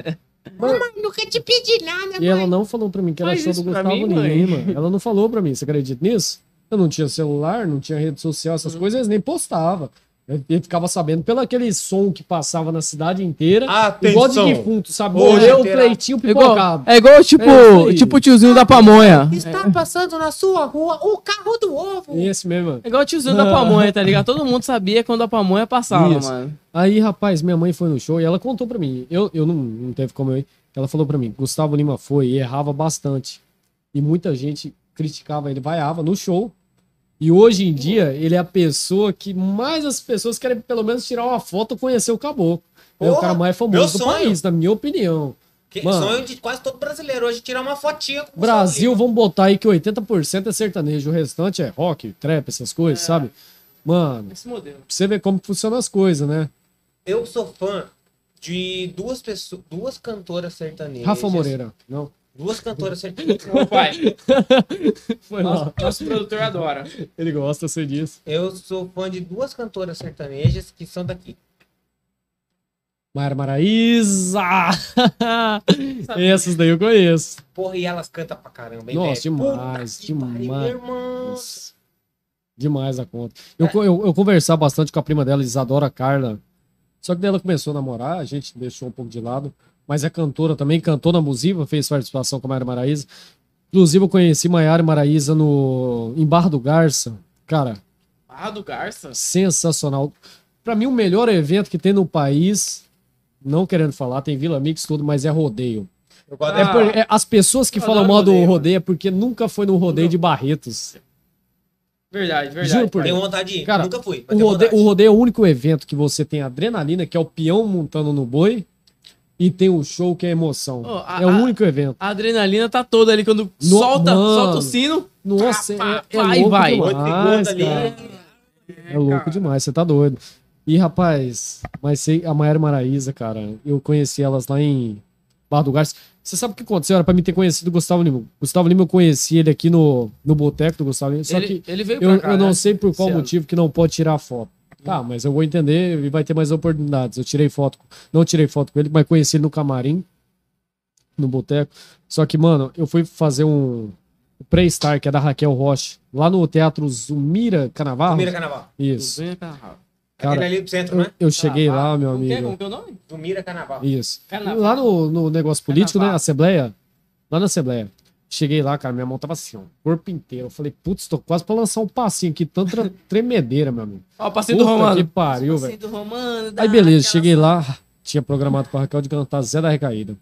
Mamãe, nunca te pedi nada, E ela não falou pra mim que era Faz show do Gustavo mim, mãe. Lima. Ela não falou pra mim, você acredita nisso? Eu não tinha celular, não tinha rede social, Uhum. essas coisas, eles nem postava. Eu ficava sabendo pelo aquele som que passava na cidade inteira. Igual de Atenção. defunto, sabe? Morreu o terá- Cleitinho É igual, pipocado. é igual tipo, É isso tipo o tiozinho da pamonha. Está passando na sua rua o carro do ovo. Esse mesmo. É igual o tiozinho da pamonha, tá ligado? Todo mundo sabia quando a pamonha passava, Isso. mano. Aí, rapaz, minha mãe foi no show e ela contou pra mim. Eu, eu não, não teve como eu ir. Ela falou pra mim, Gustavo Lima foi e errava bastante. E muita gente criticava ele, vaiava no show. E hoje em dia, ele é a pessoa que mais as pessoas querem pelo menos tirar uma foto e conhecer o caboclo. É o Porra, cara mais famoso do país, na minha opinião. Que Mano. sonho de quase todo brasileiro hoje tirar uma fotinha com o Brasil, vamos botar aí que 80% é sertanejo, o restante é rock, trap, essas coisas, sabe? Mano, pra Esse modelo. você ver como funcionam as coisas, né? Eu sou fã de duas pessoas, duas cantoras sertanejas. Rafa Moreira, não. Duas cantoras sertanejas. Meu pai, Foi nosso, nosso produtor adora. Ele gosta, eu sei disso. Eu sou fã de duas cantoras sertanejas que são daqui. Mayra Maraíza! Essas daí eu conheço. Porra, e elas cantam pra caramba, hein, Nossa, velho? demais, Puta demais. Demais a conta. Eu, co- eu, eu conversava bastante com a prima dela, Isadora Carla. Só que daí ela começou a namorar, a gente deixou um pouco de lado. Mas é cantora também, cantou na Musiva, fez participação com a Mayra Maraíza. Inclusive, eu conheci Maiara Maraíza no, em Barra do Garça. Cara, Ah, do Garça? sensacional. Pra mim, o melhor evento que tem no país, não querendo falar, tem Vila Mix tudo, mas é rodeio. Gosto É por- é- as pessoas que falam mal do rodeio, rodeio é porque nunca foi no rodeio de Barretos. Verdade, verdade. Juro por. Tenho vontade de ir. Cara, Nunca fui. O rodeio, o rodeio é o único evento que você tem adrenalina, que é o peão montando no boi, e tem o show que é emoção. Oh, a- é o a- único evento. A adrenalina tá toda ali quando No- solta, mano. solta o sino. Nossa, pá, é, é vai, louco vai. Demais, cara. É louco demais, você tá doido. E, rapaz, mas sei, a Maiara Maraíza, cara, eu conheci elas lá em Barra do Garça. Você sabe o que aconteceu? Era pra mim ter conhecido o Gustavo Lima. Gustavo Lima, eu conheci ele aqui no, no boteco do Gustavo Lima, só ele, que ele veio eu, cá, eu não né? sei por qual Esse ano. motivo que não pode tirar foto. Tá, mas eu vou entender e vai ter mais oportunidades. Eu tirei foto, com- não tirei foto com ele, mas conheci ele no camarim, no boteco. Só que, mano, eu fui fazer um pré-star, que é da Raquel Rocha, lá no Teatro Zumira Canavarro. Zumira Carnaval. Isso. Zumira Carnaval. Cara, Aquele ali do centro, Eu, né? eu cheguei lá, meu é? amigo. Como que é o nome? Zumira Carnaval. Isso. Carnaval. Lá no, no negócio político, né? Carnaval. Assembleia. Lá na Assembleia. Cheguei lá, cara, minha mão tava assim, ó, corpo inteiro. Eu falei, putz, tô quase pra lançar um passinho aqui, tanta tremedeira, meu amigo. Ó, o passeio do Puta Romano. que pariu, velho. Passeio do Romano. dá Aí beleza, cheguei lá, tinha programado com a Raquel de cantar Zé da Recaída.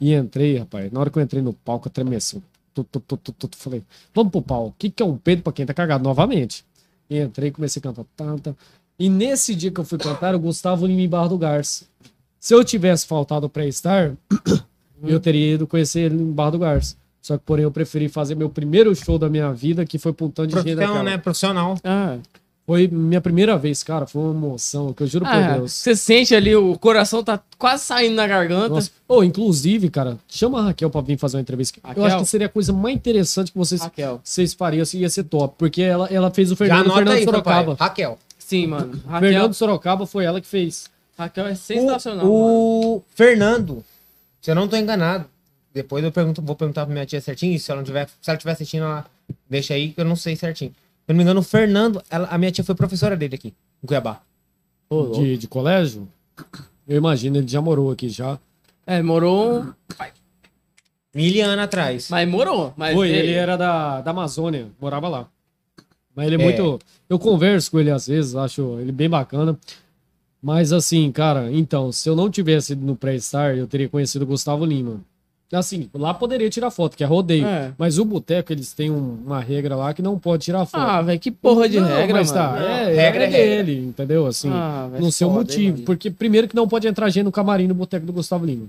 E entrei, rapaz. Na hora que eu entrei no palco, eu tremei assim. Tu, tu, tu, tu, tu, tu. falei, vamos pro palco. O que, que é um peito pra quem tá cagado? Novamente. E entrei comecei a cantar. Tá. E nesse dia que eu fui cantar, o Gustavo Lima em Barra do Garça. Se eu tivesse faltado pra estar, eu teria ido conhecer ele em Barra do Garça. Só que, porém, eu preferi fazer meu primeiro show da minha vida, que foi Puntão de Gente Profissão, daquela. né? Profissional. Ah, Foi minha primeira vez, cara. Foi uma emoção, que eu juro por Ah, Deus. você sente ali, o coração tá quase saindo na garganta. Nossa. Oh, inclusive, cara, chama a Raquel pra vir fazer uma entrevista. Raquel? Eu acho que seria a coisa mais interessante que vocês, Raquel. vocês fariam, assim, ia ser top. Porque ela, ela fez o Fernando, Fernando aí, Sorocaba. Sorocaba. Raquel. Sim, mano. Raquel, Fernando Sorocaba foi ela que fez. Raquel é sensacional. O, o Fernando, se eu não tô enganado, depois eu pergunto, vou perguntar pra minha tia certinho, e se ela não tiver, se ela estiver assistindo, ela deixa aí, que eu não sei certinho. Se eu não me engano, o Fernando, ela- a minha tia foi professora dele aqui, em Cuiabá. De, de colégio? Eu imagino, ele já morou aqui já. É, morou. um- Mil anos atrás. Mas morou. Mas Foi, ele era da, da Amazônia, morava lá. Mas ele é, É. muito. Eu converso com ele às vezes, acho ele bem bacana. Mas assim, cara, então, se eu não tivesse ido no pré-star, eu teria conhecido o Gustavo Lima. Assim, lá poderia tirar foto, que é rodeio. É. Mas o boteco, eles têm um- uma regra lá que não pode tirar foto. Ah, velho, que porra de Não, regra, mas mano. tá, Não. é, regra é é regra. dele, entendeu? Assim, Ah, velho, seu foda, hein, motivo. mano. Porque primeiro que não pode entrar gente no camarim no boteco do Gustavo Lima.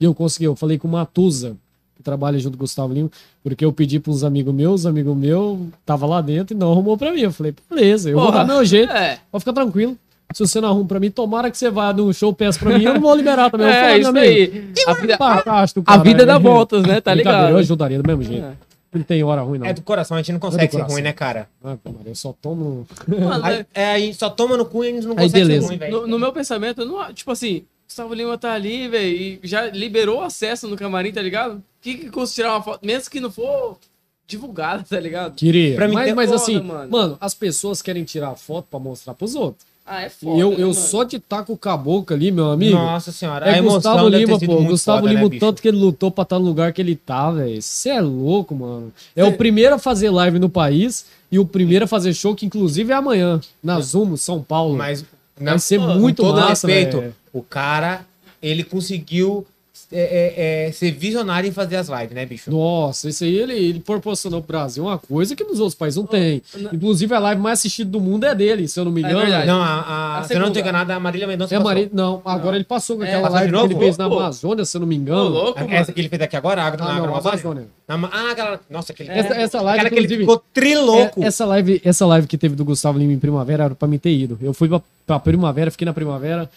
E eu consegui, eu falei com o Matusa, que trabalha junto com o Gustavo Lima, porque eu pedi para uns amigos meus, amigo meu tava lá dentro e não arrumou pra mim. Eu falei, beleza, eu vou Porra. dar meu jeito, É. pode ficar tranquilo. Se você não arruma pra mim, tomara que você vá no show, peça pra mim, eu não vou liberar também. Eu É, falo, isso meu amigo, aí. A vida, acho do a vida dá voltas, né? Tá ligado? Eu ajudaria do mesmo jeito. É. Não tem hora ruim, não. É do coração, a gente não consegue ser coração. ruim, né, cara? Ah, eu só tomo. Mano, Aí, é, a gente só toma no cu e a gente não Aí, consegue beleza. ser ruim, velho. no, no meu pensamento, não, tipo assim, Gustavo Lima tá ali, velho, e já liberou acesso no camarim, tá ligado? O que, que custa tirar uma foto? Mesmo que não for divulgada, tá ligado? Queria. Pra mim mas mas foda, assim, mano. mano. as pessoas querem tirar foto pra mostrar pros outros. Ah, é foda. eu, né, eu mano? só de estar com o caboclo ali, meu amigo. Nossa senhora, a é emoção Gustavo Lima, pô. Gustavo foda, Lima, né, o tanto que ele lutou pra estar no lugar que ele tá, velho. Você é louco, mano. É o primeiro a fazer live no país e o primeiro a fazer show, que inclusive é amanhã, na Zoom, São Paulo. Mas Vai ser com muito todo massa, respeito, velho. o cara, ele conseguiu é, é, é, ser visionário em fazer as lives, né, bicho? Nossa, isso aí ele, ele proporcionou pro Brasil uma coisa que nos outros países não tem. na- Inclusive, a live mais assistida do mundo é dele, se eu não me É engano. verdade. Não, a, a, A se eu não tô enganado, a Marília Mendonça É. Mari... Não, agora ele passou com É, aquela live que ele fez na. Amazônia, se eu não me Ô, engano. louco, mano. Essa que ele fez aqui agora, a, Ah, na não, Amazônia? Amazônia. Na ah, aquela... Nossa, aquele... Essa, essa live, aquela que ele ficou trilouco. é- essa, live, essa live que teve do Gustavo Lima em primavera era pra mim ter ido. Eu fui pra, pra primavera, fiquei na primavera,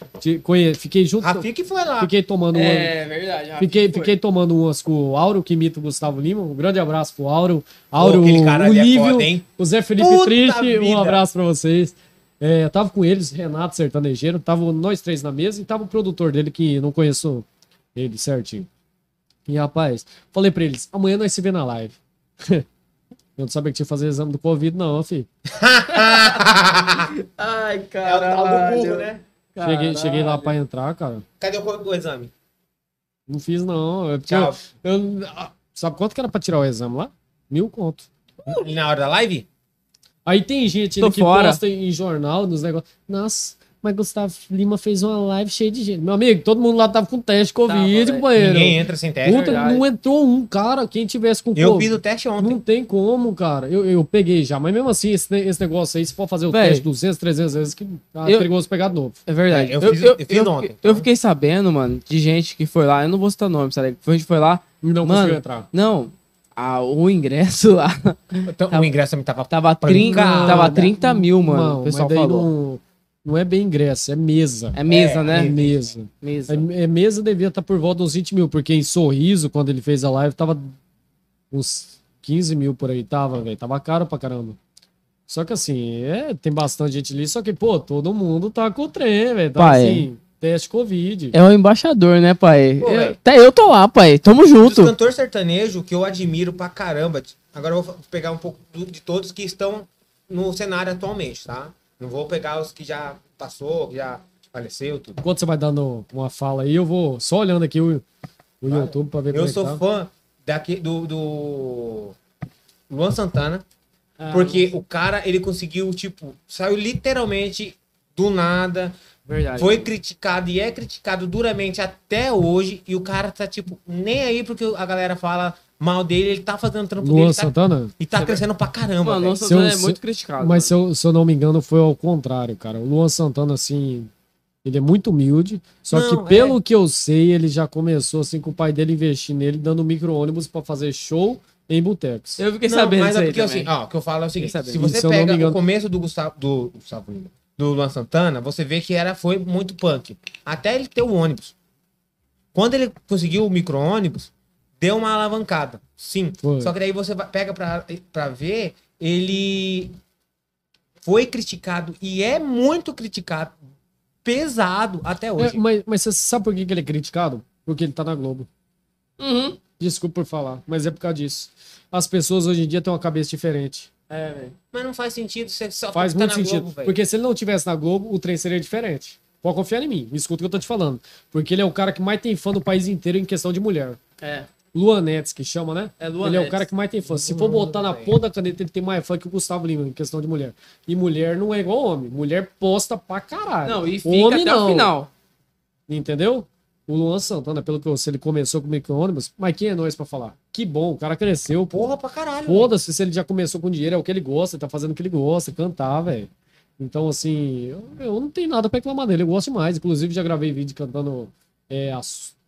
conhe- fiquei junto. Rafi que foi lá. Fiquei tomando uma. É verdade. Rafa, Fiquei, foi. fiquei tomando umas com o Auro, que imita o Gustavo Lima. Um grande abraço pro Auro. Auro, cara o ali é Lívio, foda, hein? o Zé Felipe Puta Triste. vida. Um abraço pra vocês. É, eu tava com eles, Renato Sertanejeiro, tava nós três na mesa e tava o produtor dele, que não conheço ele certinho. E rapaz, falei pra eles: amanhã nós se vê na live. Eu não sabia que tinha que fazer exame do Covid, não, filho. Ai, É o tal do burro, né? Cheguei, cheguei lá pra entrar, cara. Cadê o, o exame? Não fiz, não. Eu, Tchau. eu- ah, sabe quanto que era pra tirar o exame lá? Mil conto. E na hora da live? Aí tem gente Tô que fora. posta em jornal, nos negócios. Nossa, mas Gustavo Lima fez uma live cheia de gente. Meu amigo, todo mundo lá tava com teste de Covid, velho. companheiro. Ninguém entra sem teste. Puta, verdade. não entrou um cara. Quem tivesse com Eu Covid. fiz o teste ontem. Não tem como, cara. Eu, eu peguei já, mas mesmo assim, esse, esse negócio aí, se for fazer o Véi. teste 200, 300 vezes, que tá Eu- perigoso pegar de novo. É verdade. É, eu fiz- eu fiz ontem. Eu fiquei sabendo, mano, de gente que foi lá. Eu não vou citar nome, sabe? A gente foi lá. Não Mano, conseguiu entrar. Não. a- o ingresso lá Então, Tava- o ingresso também tava. tava, 30, Pancada. tava 30 mil, mano. Não, o pessoal mas daí falou. não, não é bem ingresso, é mesa. É mesa, É, É né? mesa. Mesa. É, é mesa devia estar por volta dos 20 mil, porque em Sorriso, quando ele fez a live, tava uns 15 mil por aí, tava, velho. Tava caro pra caramba. Só que assim, é, tem bastante gente ali, só que, pô, todo mundo tá com o trem, velho. Tá Pai. assim, teste Covid. É o embaixador, né, pai? Pô, Eu- até eu tô lá, pai. Tamo Dos junto. cantores sertanejo que eu admiro pra caramba. Agora eu vou pegar um pouco de todos que estão no cenário atualmente, tá? Não vou pegar os que já passou, que já faleceu, tudo. Enquanto você vai dando uma fala aí, eu vou só olhando aqui o, o Vai. YouTube pra ver Eu como é sou tá. fã daqui, do, do Luan Santana, Ah, porque o cara, ele conseguiu, tipo, saiu literalmente do nada, Verdade. foi criticado e é criticado duramente até hoje, e o cara tá, tipo, nem aí porque a galera fala mal dele, ele tá fazendo trampo Luan dele tá- Santana? e tá crescendo pra caramba, Mano, nossa, Se eu- é muito criticado. Mas se eu, se eu não me engano, foi ao contrário, cara. O Luan Santana, assim, ele é muito humilde. Só Não, que, pelo que eu sei, ele já começou, assim, com o pai dele investir nele, dando micro-ônibus pra fazer show em botecos. Eu fiquei Não, sabendo mas é porque assim, ó, o que eu falo é o seguinte, se você pega engano- o começo do Gustavo do Gustavo Lima, do Luan Santana, você vê que era foi muito punk. Até ele ter o ônibus. Quando ele conseguiu o micro-ônibus, deu uma alavancada. Sim. Foi. Só que daí você pega pra, pra ver, ele foi criticado e é muito criticado pesado até É, hoje. mas, mas você sabe por que que ele é criticado? Porque ele tá na Globo. Uhum. Desculpa por falar, mas é por causa disso. As pessoas hoje em dia têm uma cabeça diferente. É, velho. Mas não faz sentido você só Faz tá muito na sentido. Globo, velho. porque se ele não tivesse na Globo, o trem seria diferente. Pode confiar em mim. Me escuta o que eu tô te falando. Porque ele é o cara que mais tem fã do país inteiro em questão de mulher. É. Luan Nets, que chama, né? É Luan ele é o cara que mais tem fã. Se for botar na ponta da caneta, ele tem mais fã que o Gustavo Lima em questão de mulher. E mulher não é igual homem. Mulher posta pra caralho. Não, e fica Homem até não. o final. Entendeu? O Luan Santana, pelo que eu sei, ele começou com micro-ônibus. Mas quem é nós pra falar? Que bom, o cara cresceu. Pô. Porra pra caralho. Foda-se se ele já começou com dinheiro, é o que ele gosta, ele tá fazendo o que ele gosta, cantar, velho. Então, assim, eu, eu não tenho nada pra reclamar dele, eu gosto demais. Inclusive, já gravei vídeo cantando é,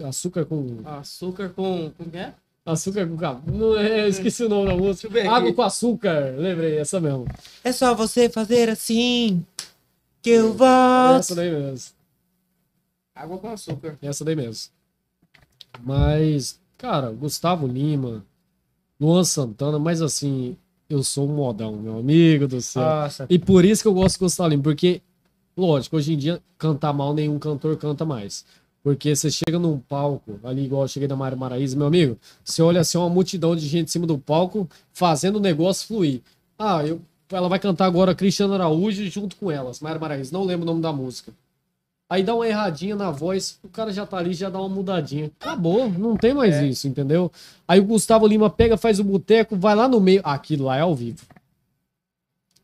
açúcar com. Açúcar com. Com o que é? Açúcar com café. Não, é, eu esqueci o nome da música. Água aqui. com açúcar, lembrei, essa mesmo. É só você fazer assim que eu volto. Essa daí mesmo. Água com açúcar. Essa daí mesmo. Mas, cara, Gustavo Lima, Luan Santana, mas assim, eu sou um modão, meu amigo do céu. Nossa. E por isso que eu gosto de Gustavo Lima, porque, lógico, hoje em dia, cantar mal nenhum cantor canta mais. Porque você chega num palco, ali igual eu cheguei na Mário Maraíza, meu amigo, você olha assim, uma multidão de gente em cima do palco, fazendo o negócio fluir. Ah, eu, ela vai cantar agora Cristiano Araújo junto com elas, Mário Maraíza, não lembro o nome da música. Aí dá uma erradinha na voz, o cara já tá ali, já dá uma mudadinha. Acabou, não tem mais isso, entendeu? Aí o Gustavo Lima pega, faz o boteco, vai lá no meio. Aquilo lá é ao vivo.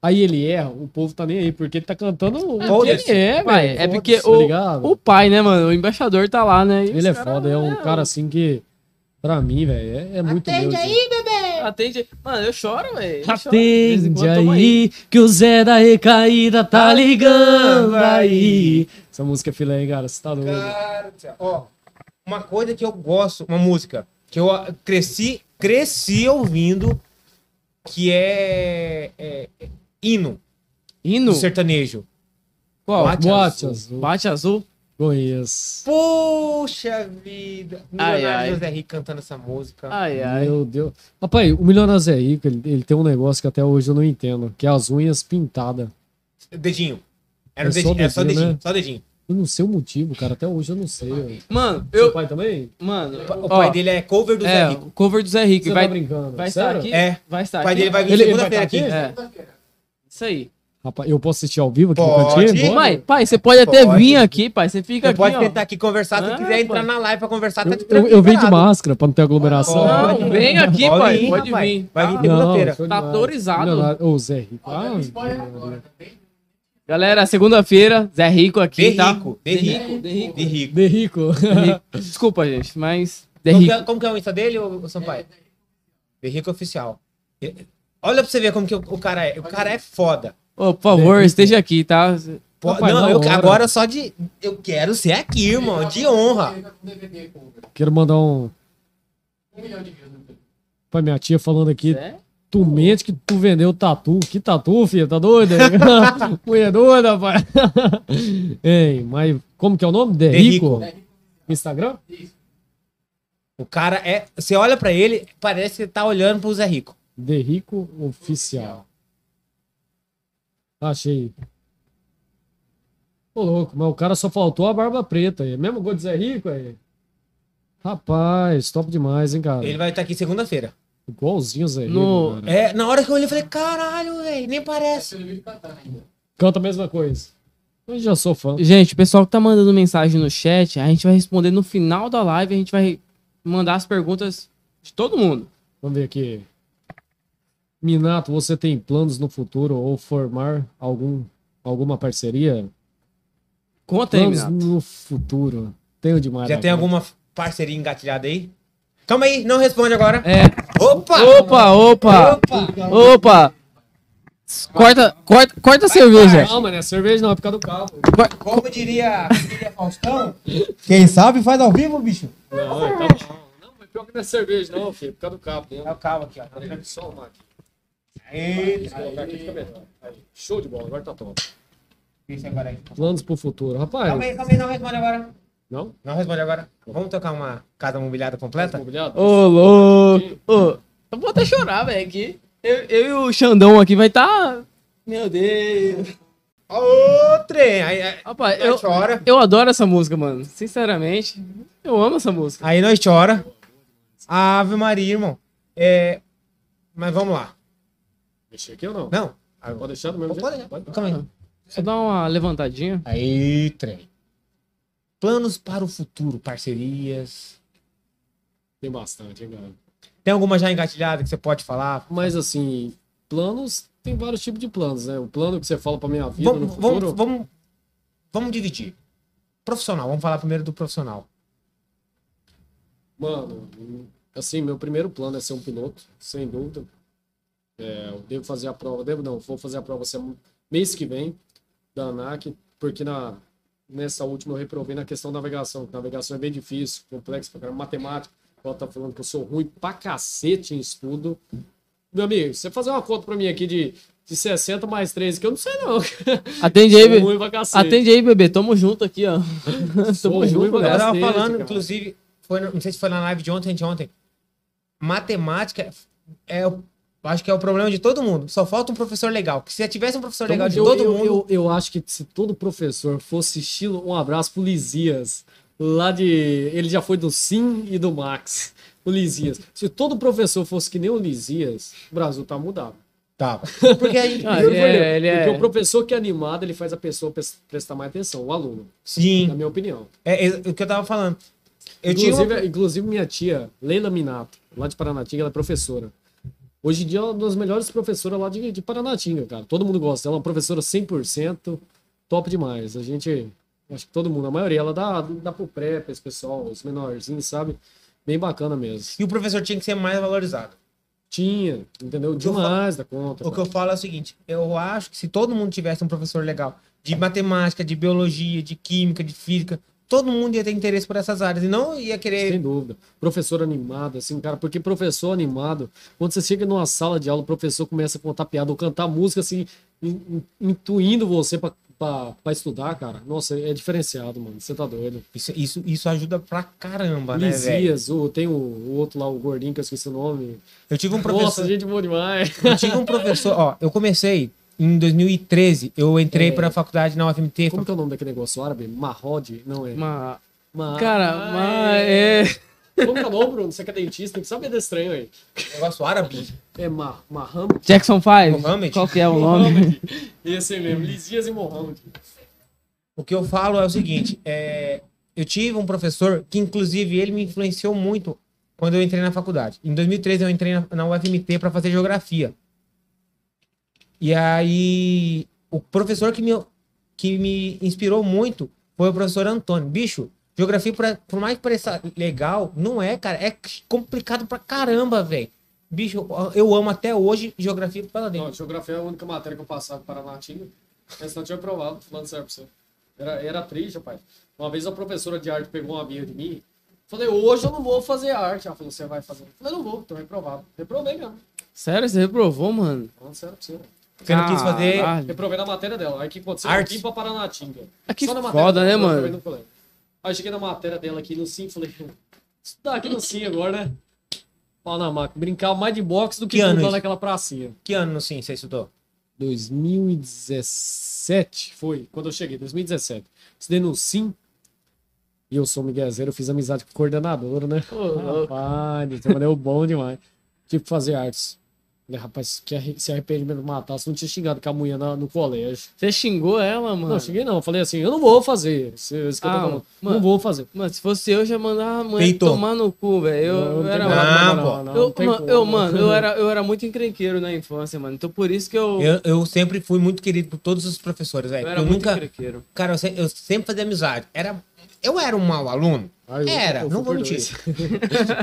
Aí ele erra, o povo tá nem aí, porque ele tá cantando o que ele é, velho. é porque tá o, ligado? o pai, né, mano? O embaixador tá lá, né? E Ele é cara- foda, é um cara assim que, pra mim, velho, é, é muito Atende Deus, aí, bebê! Atende. Mano, eu choro, velho. Atende quando, aí, que o Zé da Recaída tá ligando aí. Essa música é filé, hein, cara? Você tá doido. Cara. Ó, uma coisa que eu gosto, uma música que eu ah, cresci, cresci ouvindo, que é- é hino Hino? do sertanejo. Qual? Bate Boate azul. azul. Bate azul? Conheço. Poxa vida! Ai, Milionário. José Rico cantando essa música. Ai, ai. Meu Deus. Rapaz, o Milionário Zé Rico, ele, ele tem um negócio que até hoje eu não entendo, que é as unhas pintadas. Dedinho. Era, É um só dedinho, era só dedinho, né? só dedinho. Eu não sei o motivo, cara. Até hoje eu não sei. Mano, Seu eu. pai também? Mano, O ó, pai dele é cover do Zé É, Rico. o cover do Zé Rico. Você vai, tá brincando? vai estar Sério? aqui? É. Vai estar O pai aqui. dele vai vir segunda-feira tá aqui. É. Isso aí. Rapaz, eu posso assistir ao vivo aqui Pode. no cantinho? Pai, pai, você pode até Pode. vir aqui, pai. Você fica Você aqui, pode ó. tentar aqui conversar, se Ah, quiser entrar pai. na live pra conversar, tá Eu, de eu, eu venho de máscara pra não ter aglomeração. Pode. Não, vem aqui, Pode pai. vir, Pode rapaz. vir. Vai vir segunda-feira. Tá autorizado. Ô, Zé Rico. Ah, Galera, segunda-feira, Zé Rico aqui, De tá? rico, de rico, De rico. de rico. De Rico. Desculpa, gente, mas. Como que, é, como que é o Insta dele, ô, ô Sampaio? De rico oficial. Olha pra você ver como que o, o cara é. O cara é foda. Ô, por favor, esteja aqui, tá? Pô, Rapaz, não, da eu, hora. agora só de. Eu quero ser aqui, irmão. De honra. Quero mandar um. Pra minha tia falando aqui. Zé? Tu mente que tu vendeu tatu. Que tatu, filho? Tá doido? Mulher doida, rapaz. Ei, mas como que é o nome? De De Rico? Rico. Instagram? O cara é. Você olha pra ele, parece que tá olhando pro Zé Rico. De Rico Oficial. Achei. Ô, louco, mas o cara só faltou a barba preta aí. Mesmo gol de Zé Rico aí. Rapaz, top demais, hein, cara. Ele vai estar aqui segunda-feira. Igualzinho o Zé Rico, No- cara. É, na hora que eu olhei, eu falei, caralho, velho, nem parece. Canta a mesma coisa. Eu já sou fã. Gente, o pessoal que tá mandando mensagem no chat, a gente vai responder no final da live, a gente vai mandar as perguntas de todo mundo. Vamos ver aqui. Minato, você tem planos no futuro ou formar algum, alguma parceria? Conta aí, Planos Minato. no futuro. Tenho demais. Já da tem alguma parceria engatilhada aí? Calma aí, não responde agora. É. Opa! Opa, opa! Opa! Corta, corta, corta a cerveja. Não, mas não é cerveja não, é por causa do carro. Como diria, Faustão? Quem sabe faz ao vivo, bicho. Não, é, tá bom. Não, mas pior que não é cerveja não, filho, é por causa do carro. É o cabo aqui, ó. Tem que só uma aqui. Eita. Show de bola, agora tá top. Isso agora aí. Planos pro futuro. Rapaz, Calma aí, calma aí, não responde agora. não? Não responde agora. Vamos tocar uma casa mobiliada completa? Ô, louco! Ô, eu vou até chorar, velho, aqui. Eu, eu e o Xandão aqui vai tá... Meu Deus. Ô, trem! Aí, aí, Rapaz, eu, chora. eu adoro essa música, mano. Sinceramente, eu amo essa música. Aí nós chora. Ave Maria, irmão. É... Mas vamos lá. Mexer aqui ou não? Não. Pode deixar do mesmo Pode, jeito? pode. Calma aí. Só dá uma levantadinha. Aí, trem. Planos para o futuro, parcerias. Tem bastante, hein, cara. Tem alguma já engatilhada que você pode falar? Mas assim, planos, tem vários tipos de planos, né? O plano que você fala pra minha vida no Vamos, futuro. vamos, vamos, vamos dividir. Profissional, vamos falar primeiro do profissional. Mano, assim, meu primeiro plano é ser um piloto, sem dúvida. É, eu devo fazer a prova, devo não, vou fazer a prova sema- mês que vem da ANAC, porque na, nessa última eu reprovei na questão da navegação, que navegação é bem difícil, complexo pra caramba, matemática, ela tá falando que eu sou ruim pra cacete em estudo. Meu amigo, você fazer uma conta pra mim aqui de, de 60 mais 13, que eu não sei não. Atende aí, bebê. ruim pra cacete. Atende aí, bebê. Tamo junto aqui, ó. Tamo ruim junto, pra Eu galera. tava falando, cara. inclusive, foi, não sei se foi na live de ontem, de ontem. Matemática é, o- acho que é o problema de todo mundo. Só falta um professor legal. Que se tivesse um professor legal de eu, todo eu, mundo, Eu, eu acho que se todo professor fosse estilo um abraço pro Lisias, lá de. Ele já foi do Sim e do Max. O Lisias. Se todo professor fosse que nem o Lisias, o Brasil tá mudado. tá. Porque a gente, Ah, ele é, ele Porque é... o professor que é animado, ele faz a pessoa pres- prestar mais atenção, o aluno, na sim, minha opinião. é, é o que eu tava falando. Eu tinha inclusive, uma- inclusive, minha tia, Leila Minato, lá de Paranatinga, ela é professora. Hoje em dia, ela é uma das melhores professoras lá de, de Paranatinga, cara. Todo mundo gosta. Ela é uma professora 100%, top demais. A gente, acho que todo mundo, a maioria, ela dá, dá pro pré, pra esse pessoal, os menorzinhos, sabe? Bem bacana mesmo. E o professor tinha que ser mais valorizado. Tinha, entendeu? Demais da conta. O que eu cara. falo é o seguinte: eu acho que se todo mundo tivesse um professor legal de matemática, de biologia, de química, de física, todo mundo ia ter interesse por essas áreas e não ia querer. Sem dúvida. Professor animado, assim, cara, porque professor animado, quando você chega numa sala de aula, o professor começa a contar piada ou cantar música, assim, in- in- intuindo você pra, pra, pra estudar, cara. Nossa, é diferenciado, mano. Você tá doido. Isso, isso, isso ajuda pra caramba, né, velho? Lisias, o, tem o, o outro lá, o gordinho, que eu esqueci o nome. Eu tive um Nossa, professor. gente boa demais. Eu tive um professor, ó, eu comecei em 2013, eu entrei É. pra faculdade na UFMT. Como que é o nome daquele negócio árabe? Mahod? Não é. Uma... Ma- Cara, Ah, mas é... Como que é o nome, Bruno? Você que é dentista, tem que saber desse estranho aí. Negócio árabe. É Ma Maham? Jackson 5. Mohamed? Qual que é o nome? Esse aí mesmo, Lisias e Mohamed. O que eu falo é o seguinte: é, eu tive um professor que, inclusive, ele me influenciou muito quando eu entrei na faculdade. Em 2013, eu entrei na, na UFMT para fazer geografia. E aí, o professor que me, que me inspirou muito foi o professor Antônio. Bicho, geografia, por, por mais que pareça legal, não é, cara. É complicado pra caramba, velho. Bicho, eu- amo até hoje geografia por causa dele. Não, geografia é a única matéria que eu passava para Paranatinga. Mas não tinha aprovado, falando sério pra você. Era, era triste, rapaz. Uma vez a professora de arte pegou uma birra de mim. Falei, hoje eu não vou fazer arte. Ela falou, você vai fazer? Eu falei, não vou, tô reprovado. Reprovei mesmo. Sério, você reprovou, mano? Falando sério pra você. Você não quis fazer. Reprovei na matéria dela. Aí o que aconteceu? Arte. Eu vim pra Paranatinga. Ah, que Só na foda, né, dela, mano? Aí cheguei na matéria dela aqui no Sim, falei, estudar aqui no Sim agora, né? Pau na máquina. Brincar mais de boxe do que, Que isso? naquela pracinha. Que ano no Sim você estudou? 2017 foi, quando eu cheguei, 2017. Estudei no Sim. E eu sou miguezeiro, eu fiz amizade com o coordenador, né? Rapaz, trabalhei bom demais. Que fazer artes. Falei, rapaz, se arrependimento matar, se não tinha xingado com a mulher na- no colégio. Você xingou ela, mano? Não, xinguei não. Eu Falei assim, eu não vou fazer. Isso, isso que eu tô Ah, falando. mano. Não vou fazer. Mano, se fosse eu, já mandava a mulher Peitou. tomar no cu, velho. Eu, Não, eu era... Não, não, pô. não, não, eu, não tem ma- como. eu, mano, eu era, eu era muito encrenqueiro na infância, mano. Então por isso que eu, eu, Eu, eu sempre fui muito querido por todos os professores, velho. era Eu, muito nunca. encrenqueiro. Cara, eu, se- eu sempre fazia amizade. Era, eu era um mau aluno. Eu- Era, eu não vou mentir.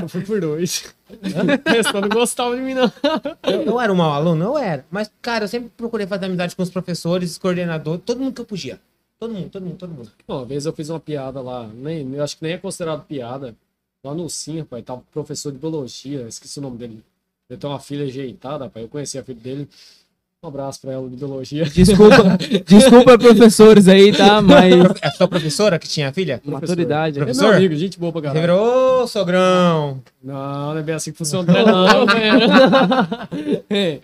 eu fui por dois. Esse não gostava de mim, não. Eu, eu era um mau aluno? Eu era. Mas, cara, eu sempre procurei fazer amizade com os professores, coordenador, todo mundo que eu podia. Todo mundo, todo mundo, todo mundo. Uma vez eu fiz uma piada lá, nem, eu acho que nem é considerado piada. Lá no Sim, rapaz, tava um professor de biologia, esqueci o nome dele. Ele tem uma filha ajeitada, rapaz, eu conheci a filha dele. Um abraço pra ela de biologia. Desculpa, desculpa, professores aí, tá? Mas É a sua professora que tinha filha? maturidade. É meu Professor? amigo, gente boa pra caralho. virou, ô, sogrão. Não, não é bem assim que funciona, não, velho. É.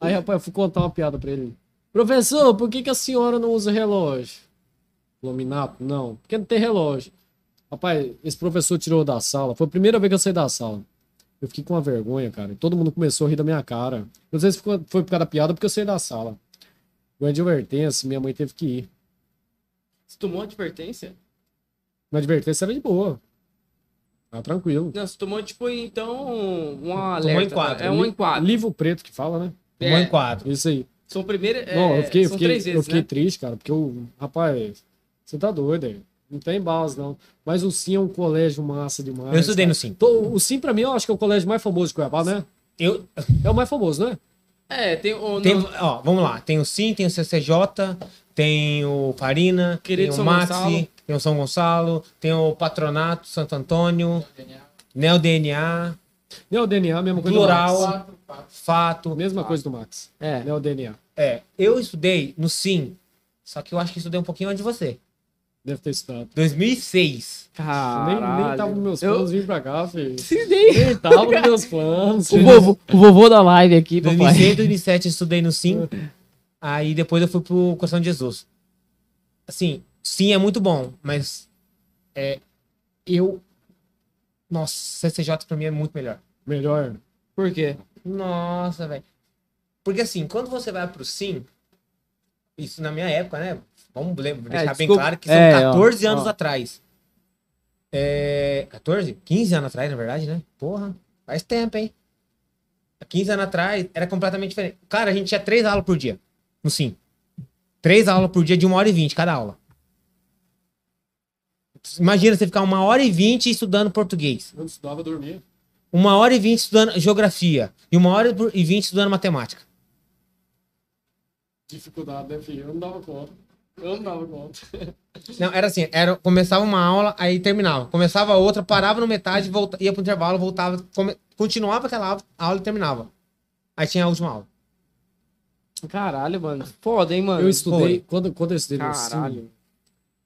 Aí, rapaz, eu fui contar uma piada pra ele. Professor, por que, que a senhora não usa relógio? Laminato? Não, porque não tem relógio. Rapaz, esse professor tirou da sala. Foi a primeira vez que eu saí da sala. Eu fiquei com uma vergonha, cara. E todo mundo começou a rir da minha cara. Não sei se foi por causa da piada, porque eu saí da sala. Uma advertência, minha mãe teve que ir. Você tomou advertência? Uma advertência era de boa. Tá tranquilo. Não, você tomou, tipo, então, um alerta. Tomou enquadro. É um enquadro. Livro preto que fala, né? Um É, enquadro. Isso aí. São primeiro. é, Não, eu fiquei, eu fiquei, três eu vezes, fiquei né? triste, cara, porque eu, rapaz, você tá doido, aí. Não tem base, não. Mas o Sim é um colégio massa demais. Eu estudei cara. no Sim. Tô- O Sim, pra mim, eu acho que é o colégio mais famoso de Cuiabá, né? Eu, É o mais famoso, né? É, tem o. tem, ó, vamos lá. Tem o Sim, tem o CCJ, tem o Farina, Querido tem o São Maxi, Gonçalo. tem o São Gonçalo, tem o Patronato Santo Antônio, Neo DNA, Nem o DNA, mesma coisa do Plural, Max. Fato. Mesma coisa do Max. É. Nem o DNA. É, eu estudei no Sim, só que eu acho que estudei um pouquinho antes de você. Deve ter estudado. 2006. Caralho. Nem, nem tava nos meus Eu- planos vir pra cá, filho. Sim, nem- Nem tava nos meus planos. O vovô, o vovô da live aqui, papai. 2006, 2007 eu estudei no Sim. Aí depois eu fui pro Coração de Jesus. Assim, Sim é muito bom, mas é, eu... Nossa, CCJ pra mim é muito melhor. Melhor. Por quê? Nossa, velho. Porque assim, quando você vai pro Sim, isso na minha época, né? Vamos lem- deixar bem desculpa. claro que são É, ó, 14 anos ó. atrás. É, 14? 15 anos atrás, na verdade, né? Porra, faz tempo, hein? Há 15 anos atrás era completamente diferente. Cara, a gente tinha três aulas por dia no Sim. Três aulas por dia de uma hora e vinte cada aula. Imagina você ficar uma hora e vinte estudando português. Eu estudava, dormia. Uma hora e vinte estudando geografia. E uma hora e vinte estudando matemática. Dificuldade, né, filho? Eu não dava conta. Eu não dava conta. Não, era assim, era, começava uma aula, aí terminava. Começava outra, parava no metade, volta, ia pro intervalo, voltava, come- continuava aquela aula, aula e terminava. Aí tinha a última aula. Caralho, mano. Foda, hein, mano. Eu estudei, foi. quando, quando eu estudei no Sim, Caralho.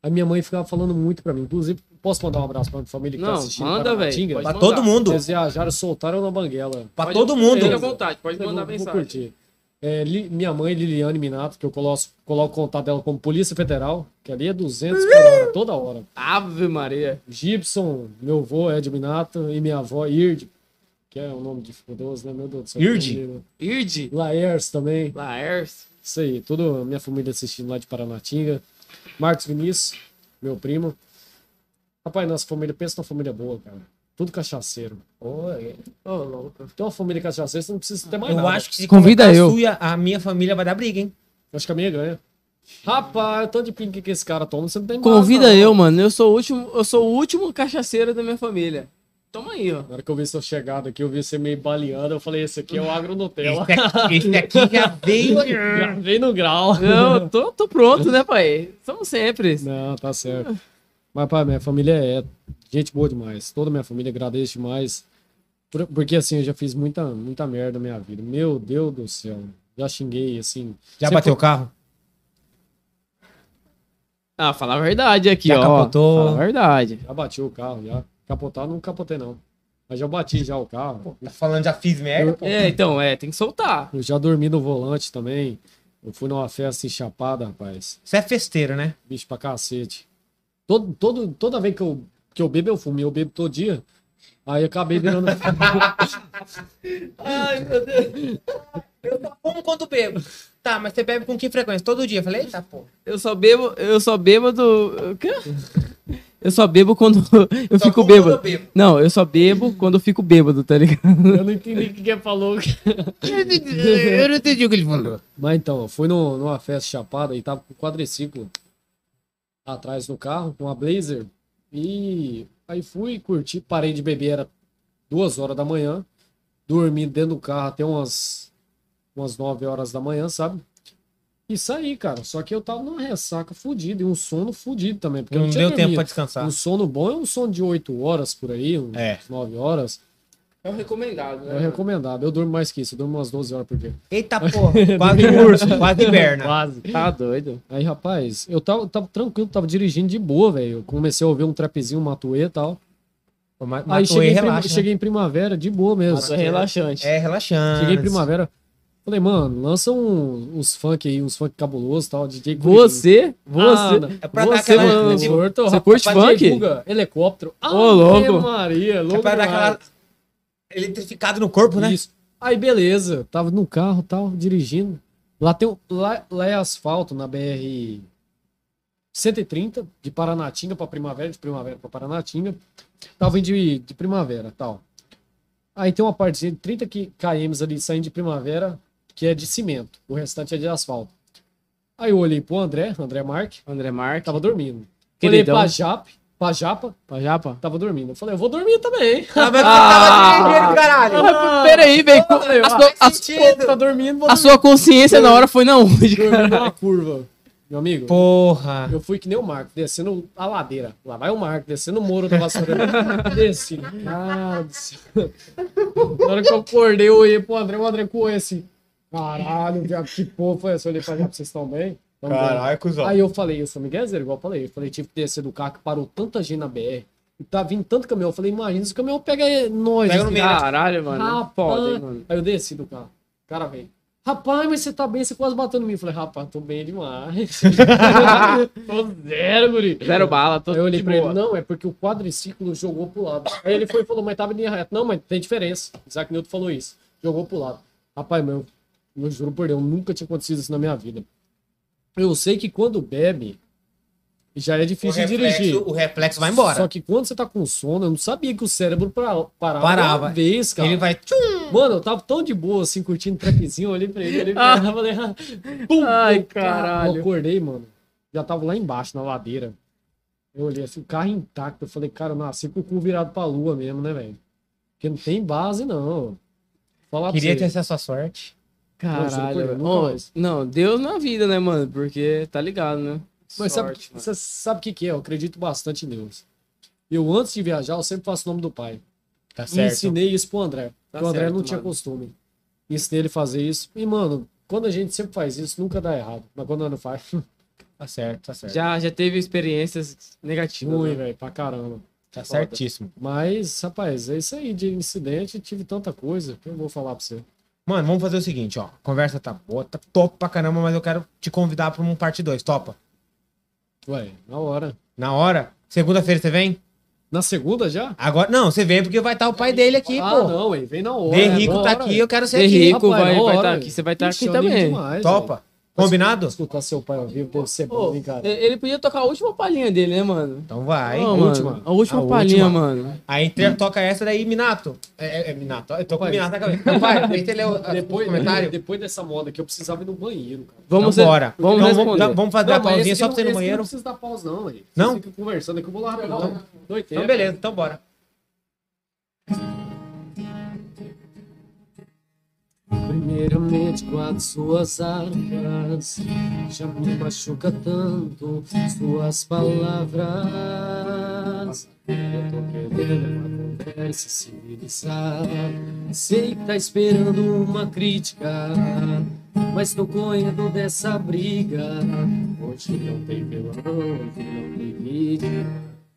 a minha mãe ficava falando muito pra mim. Inclusive, posso mandar um abraço pra minha família que tá Não, assistindo? manda, velho. Pra todo mundo. Eles viajaram, soltaram na banguela. Pra Pode- todo mundo. Fique à vontade, pode Eu mandar vou, vou mensagem. curtir. É, Li- minha mãe, Liliane Minato, que eu coloco, coloco o contato dela como Polícia Federal, que ali é 200 por hora, toda hora. Ave Maria. Gibson, meu avô Ed Minato, e minha avó Ird, que é um nome dificultoso, né? Meu Deus do céu. Ird? Irde. Laers também. Laers. Isso aí, toda a minha família assistindo lá de Paranatinga. Marcos Vinícius, meu primo. Rapaz, nossa família, pensa numa família boa, cara. Tudo cachaceiro. Oi. Ô, louco. Tem uma família cachaceira, você não precisa ter mais Eu nada. acho que se Convida eu. sua, a minha família vai dar briga, hein? Eu Acho que a minha ganha. Rapaz, o tanto de pink que esse cara toma, você não tem base, Convida não. eu, mano. Eu sou o último, eu sou o último cachaceiro da minha família. Toma aí, ó. Na hora que eu vi sua chegada aqui, eu vi você meio baleando, eu falei, esse aqui é o Agro Nutella. Esse aqui, esse aqui já veio. Já veio no grau. Não, eu tô, tô pronto, né, pai? Somos sempre. Não, tá certo. Mas, pai, minha família é gente boa demais. Toda minha família agradece demais. Por- Porque, assim, eu já fiz muita, muita merda na minha vida. Meu Deus do céu. Já xinguei, assim. Já Sempre- bateu o carro? Ah, fala a verdade aqui, Já ó. capotou? Fala a verdade. Já bati o carro, já. Capotar, não capotei, não. Mas já bati já o carro. Tá falando, já fiz merda, pô. É, então, é, tem que soltar. Eu já dormi no volante também. Eu fui numa festa enchapada, rapaz. Você é festeiro, né? Bicho pra cacete. Todo, todo, toda vez que eu, que eu bebo, eu fumo. E Eu bebo todo dia. Aí eu acabei virando. Ai, meu Deus. Eu só fumo quando bebo. Tá, mas você bebe com que frequência? Todo dia? Eu falei, eita, pô. Eu só bebo, eu só bebo do. O quê? Eu só bebo quando eu Só fico bêbado. eu bebo. Não, eu só bebo quando eu fico bêbado, tá ligado? eu não entendi o que que ele falou. Eu não entendi o que ele falou. Mas então, eu fui no, numa festa chapada e tava com quadriciclo atrás no carro, com uma Blazer. E aí fui curtir, parei de beber, era duas horas da manhã. Dormi dentro do carro até umas, umas 9 horas da manhã, sabe? E saí, cara. Só que eu tava numa ressaca fudida e um sono fudido também. Porque eu Não não tinha deu tempo pra dormido. descansar. Um sono bom é um sono de 8 horas por aí, uns É. 9 horas. É o recomendado, É recomendado. Eu durmo mais que isso, eu durmo umas 12 horas por dia. Eita, porra. Quase urso, quase hiberna. Quase. Tá doido. Aí, rapaz, eu tava, tava tranquilo, tava dirigindo de boa, velho. Eu comecei a ouvir um trapzinho, um matuê e tal. Mas, Aí cheguei, em relaxa. né? cheguei em primavera, de boa mesmo. Nossa, é relaxante. É relaxante. Cheguei em primavera. Falei, mano, lança um, uns funk aí, uns funk cabulosos e tal, DJ Você? Você? Ah. É pra dar você, aquela- mano. tipo, Você curte funk? helicóptero. Ô, louco. Maria, É louco pra dar aquela eletrificado no corpo, né? Isso. Aí, beleza. Tava no carro tal, dirigindo. Lá, tem, lá, lá é asfalto na BR 130, de Paranatinga pra Primavera, de Primavera pra Paranatinga. Tava indo de, de Primavera tal. Aí tem uma partezinha de 30 qui- km ali saindo de Primavera, que é de cimento. O restante é de asfalto. Aí eu olhei pro André, André Marque, André Marques. tava dormindo. Queridão. Olhei pra Jape, pra Japa, Pra Japa? tava dormindo. Eu falei, eu vou dormir também. Ah, mas Ah. tava dirigindo, caralho. Ah, Peraí, velho. A, sua- a- Sentido. tá dormindo, a sua consciência na hora foi na onde, cara? numa curva. Meu amigo, Porra. eu fui que nem o Marco, descendo a ladeira. Lá vai o Marco, descendo o muro da vassoura. Desci. Cara do céu. Na hora que eu acordei, eu olhei pro André, o André com esse. Caralho, viado, que porra foi essa? Eu olhei pra já, vocês estão bem? Bem. cuzão. Aí eu falei, eu sou Miguel Zero, igual eu falei. Eu falei, tive que descer do carro que parou tanta gente na BR. E tá vindo tanto caminhão. Eu falei, imagina se o caminhão pega nós. Pega no meio. Caralho, mano. Rapaz. Foda, hein, mano. Aí eu desci do carro. O cara veio. Rapaz, mas você tá bem, você quase bateu em mim. Eu falei, rapaz, tô bem demais. tô zero, guri. Zero bala, tô Aí eu olhei pra ele, boa. não, é porque o quadriciclo jogou pro lado. Aí ele foi e falou, mas tava em linha reta. Não, mas tem diferença. Isaac Newton falou isso. Jogou pro lado. Rapaz, meu, eu juro por Deus, nunca tinha acontecido isso na minha vida. Eu sei que quando bebe, já é O difícil de reflexo, dirigir. o reflexo vai embora. Só que quando você tá com sono, eu não sabia que o cérebro pra- parava, Parava. uma vez, cara. Ele vai. Tchum! Mano, eu tava tão de boa, assim, curtindo trapzinho, eu olhei pra ele, olhei pra ele, eu falei, ah, pum, Ai, caralho. Eu acordei, mano, já tava lá embaixo, na ladeira. Eu olhei assim, o carro intacto, eu falei, cara, eu nasci com o cu virado pra lua mesmo, né, velho? Porque não tem base, não. Falar Queria ter essa sua sorte. Caralho, mais. Não, Deus na vida, né, mano? Porque tá ligado, né? Mas sabe, Sorte, mano. você sabe o que que é? Eu acredito bastante em Deus. Eu, antes de viajar, eu sempre faço o nome do pai. Tá E certo. ensinei isso pro André. Tá o André certo, não tinha mano. costume. Ensinei ele a fazer isso. E, mano, quando a gente sempre faz isso, nunca dá errado. Mas quando não faz, Tá certo, tá certo. Já, já teve experiências negativas. ruim, né? velho, pra caramba. Tá certíssimo. Mas, rapaz, é isso aí. De incidente, tive tanta coisa que eu vou falar pra você. Mano, vamos fazer o seguinte, ó. A conversa tá boa, tá top pra caramba, mas eu quero te convidar pra um parte 2. Topa? Ué, na hora. Na hora? Segunda-feira você vem? Na segunda já? Agora, não, você vem porque vai estar o pai dele aqui, ah, pô. não, ué, vem na hora. De é Rico na tá hora, aqui, eu quero ser De aqui. Rico Rapaz, vai estar aqui, você vai estar Ixi, aqui também. demais, Topa? velho. Combinado? Escutar seu pai ao vivo deve ser bom, hein, cara? ele podia tocar a última palhinha dele, né, mano? Então vai. Ô, a mano, última. A última A palhinha, última. mano. Aí entre- toca essa daí, Minato. É, é, é Minato. Eu tô com o Pai. Minato na cabeça. Então vai, deixa ele Depois, comentário. depois dessa moda aqui, eu precisava ir no banheiro, cara. Vamos, então bora. vamos então, responder. vamos, vamos fazer a Não, mas pausinha só pra você ir no não- banheiro. Não precisa dar pausa, não, velho. Não? Vocês ficam conversando aqui, eu vou lá rapidão. Doideira. Então beleza, então bora. Primeiramente as suas armas. Já me machuca tanto suas palavras. Eu tô querendo uma conversa civilizada. Sei que tá esperando uma crítica Mas tô correndo dessa briga. Hoje não tem violão, hoje não tem mídia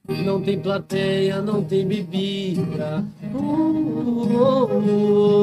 não tem plateia, não tem bebida. Uh, uh, uh,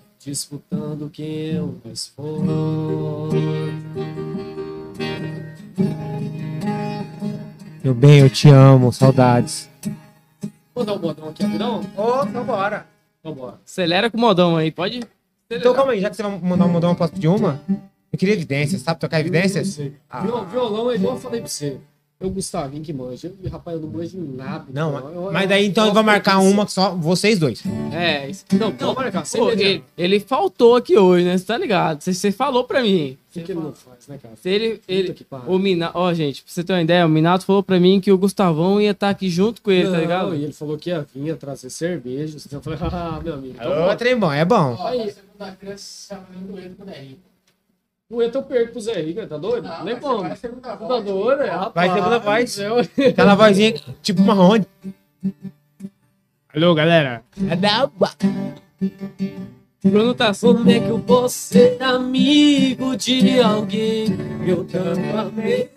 disputando quem é o mais forte. Meu bem, eu te amo, saudades. Vou dar um botão aqui rapidão? Ô, então bora. Então bora. Acelera com o modão aí, pode? Então calma aí, já que você vai mandar um modão, eu posso pedir uma? Eu queria evidências, sabe tocar evidências? Ah. Viol- Violão é igual eu falei pra você. É o Gustavinho que manja. E, rapaz, eu não manjo em nada. Não, então, eu- mas eu- daí então eu vai marcar uma que só vocês dois. É, isso- Não, pode marcar. Sem Pô, ele, ele faltou aqui hoje, né? Você tá ligado? Você, você falou pra mim. O que, que ele não faz, né, cara? Se ele, ele, Puta o Minato, ó, gente, pra você ter uma ideia, o Minato falou pra mim que o Gustavão ia estar aqui junto com ele, tá Não, ligado? E ele falou que ia vir ia trazer cerveja. Então eu falei, ah, meu amigo. Então, Ô, trem bom, é bom. Aí, segunda-feira, você tá fazendo doente com o Nery. Não entra eu perco pro Zé Rico, tá doido? Não, Nem mas como. você vai segunda Tá voz. doido, é, rapaz. Vai segunda do voz. Aquela vozinha tipo marrone. Alô, galera. Bruno tá assim. Como é que eu posso ser amigo de alguém eu tanto amei?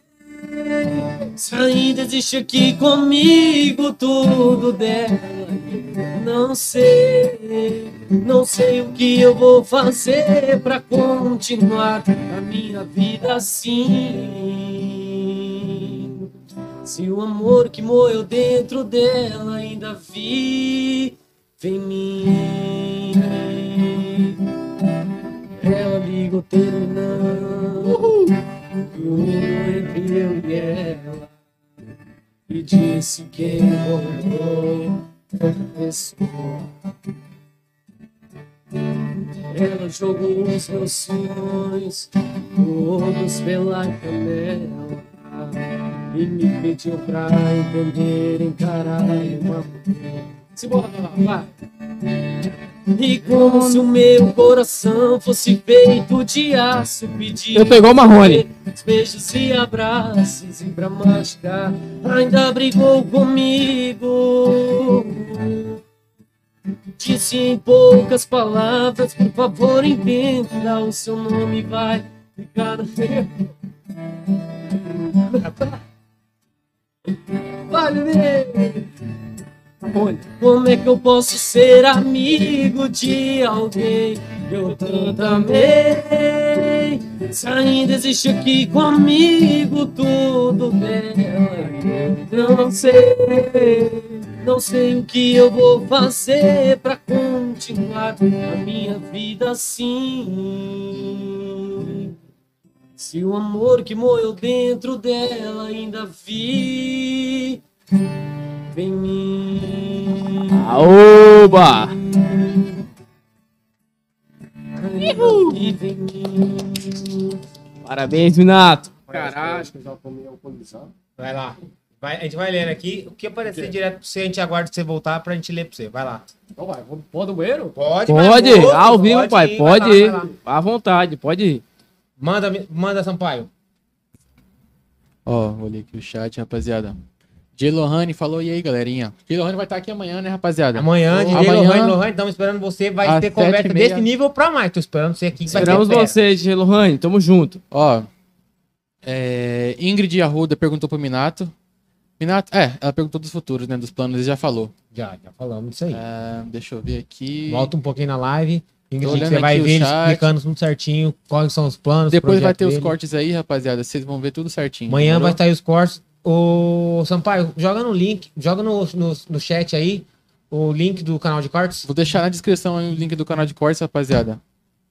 Se ainda existe aqui comigo tudo dela, não sei, não sei o que eu vou fazer pra continuar a minha vida assim. Se o amor que morreu dentro dela ainda vive em mim. Ela ligou terminando tudo entre eu e ela e disse que outra pessoa. Ela jogou os meus sonhos todos pela janela e me pediu pra entender, encarar uma mulher. Simbora, vai. E como se o meu coração fosse feito de aço, pedi Eu pegou o Marrone. os beijos e abraços e pra machucar ainda brigou comigo. Disse em poucas palavras, por favor entenda o seu nome vai ficar no meu. Vale ver. Como é que eu posso ser amigo de alguém que eu tanto amei? Se ainda existe aqui comigo tudo dela, eu não sei, não sei o que eu vou fazer pra continuar a minha vida assim. Se o amor que morreu dentro dela ainda vive em mim. Aoba! Mim. Parabéns, Minato. Caralho. Vai lá. Vai, a gente vai lendo aqui. O que aparecer direto pra você, a gente aguarda você voltar pra gente ler pra você. Vai lá. Então vai, pôr no banheiro? Pode, Pode, pode, ao vivo, pai, ir, pode vai lá, ir. vai lá. À vontade, pode ir. Manda, manda, Sampaio. Ó, vou ler aqui o chat, rapaziada. J. Lohane falou, e aí, galerinha? J. Lohane vai estar aqui amanhã, né, rapaziada? Amanhã, DJ Amanhã, Lohane, Lohane, estamos esperando você. Vai ter conversa e meia. desse nível pra mais. Tô esperando você aqui. Esperamos fera. você, DJ Lohane. Tamo junto. Ó, é, Ingrid Arruda perguntou pro Minato. Minato, é, ela perguntou dos futuros, né, dos planos, ele já falou. Já, já falamos disso aí. É, deixa eu ver aqui. Volta um pouquinho na live. Ingrid, você vai ver explicando tudo certinho, quais são os planos. Depois vai ter os dele. cortes aí, rapaziada, vocês vão ver tudo certinho. Amanhã vai estar os cortes. O Sampaio, joga no link, joga no, no, no chat aí o link do canal de cortes. Vou deixar na descrição aí o link do canal de cortes, rapaziada.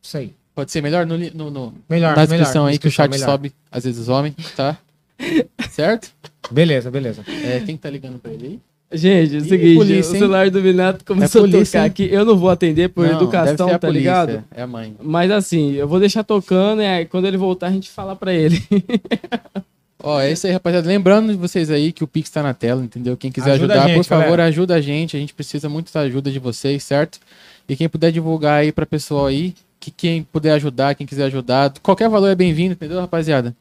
Isso aí. Pode ser melhor no, no, no- Melhor, na descrição melhor, aí que o descrição, chat melhor. sobe, às vezes some, tá? certo? Beleza, beleza. É, quem tá ligando pra ele aí? Gente, é o seguinte, polícia, o celular do Minato começou É a polícia, tocar hein? aqui. Eu não vou atender por Não, educação, a tá polícia, ligado? É a mãe. Mas assim, eu vou deixar tocando e aí, quando ele voltar a gente fala pra ele. Ó, é isso aí, rapaziada. Lembrando de vocês aí que o Pix tá na tela, entendeu? Quem quiser Ajuda ajudar, gente, por favor, galera. ajuda a gente. A gente precisa muito da ajuda de vocês, certo? E quem puder divulgar aí pra pessoal aí, que quem puder ajudar, quem quiser ajudar, qualquer valor é bem-vindo, entendeu, rapaziada?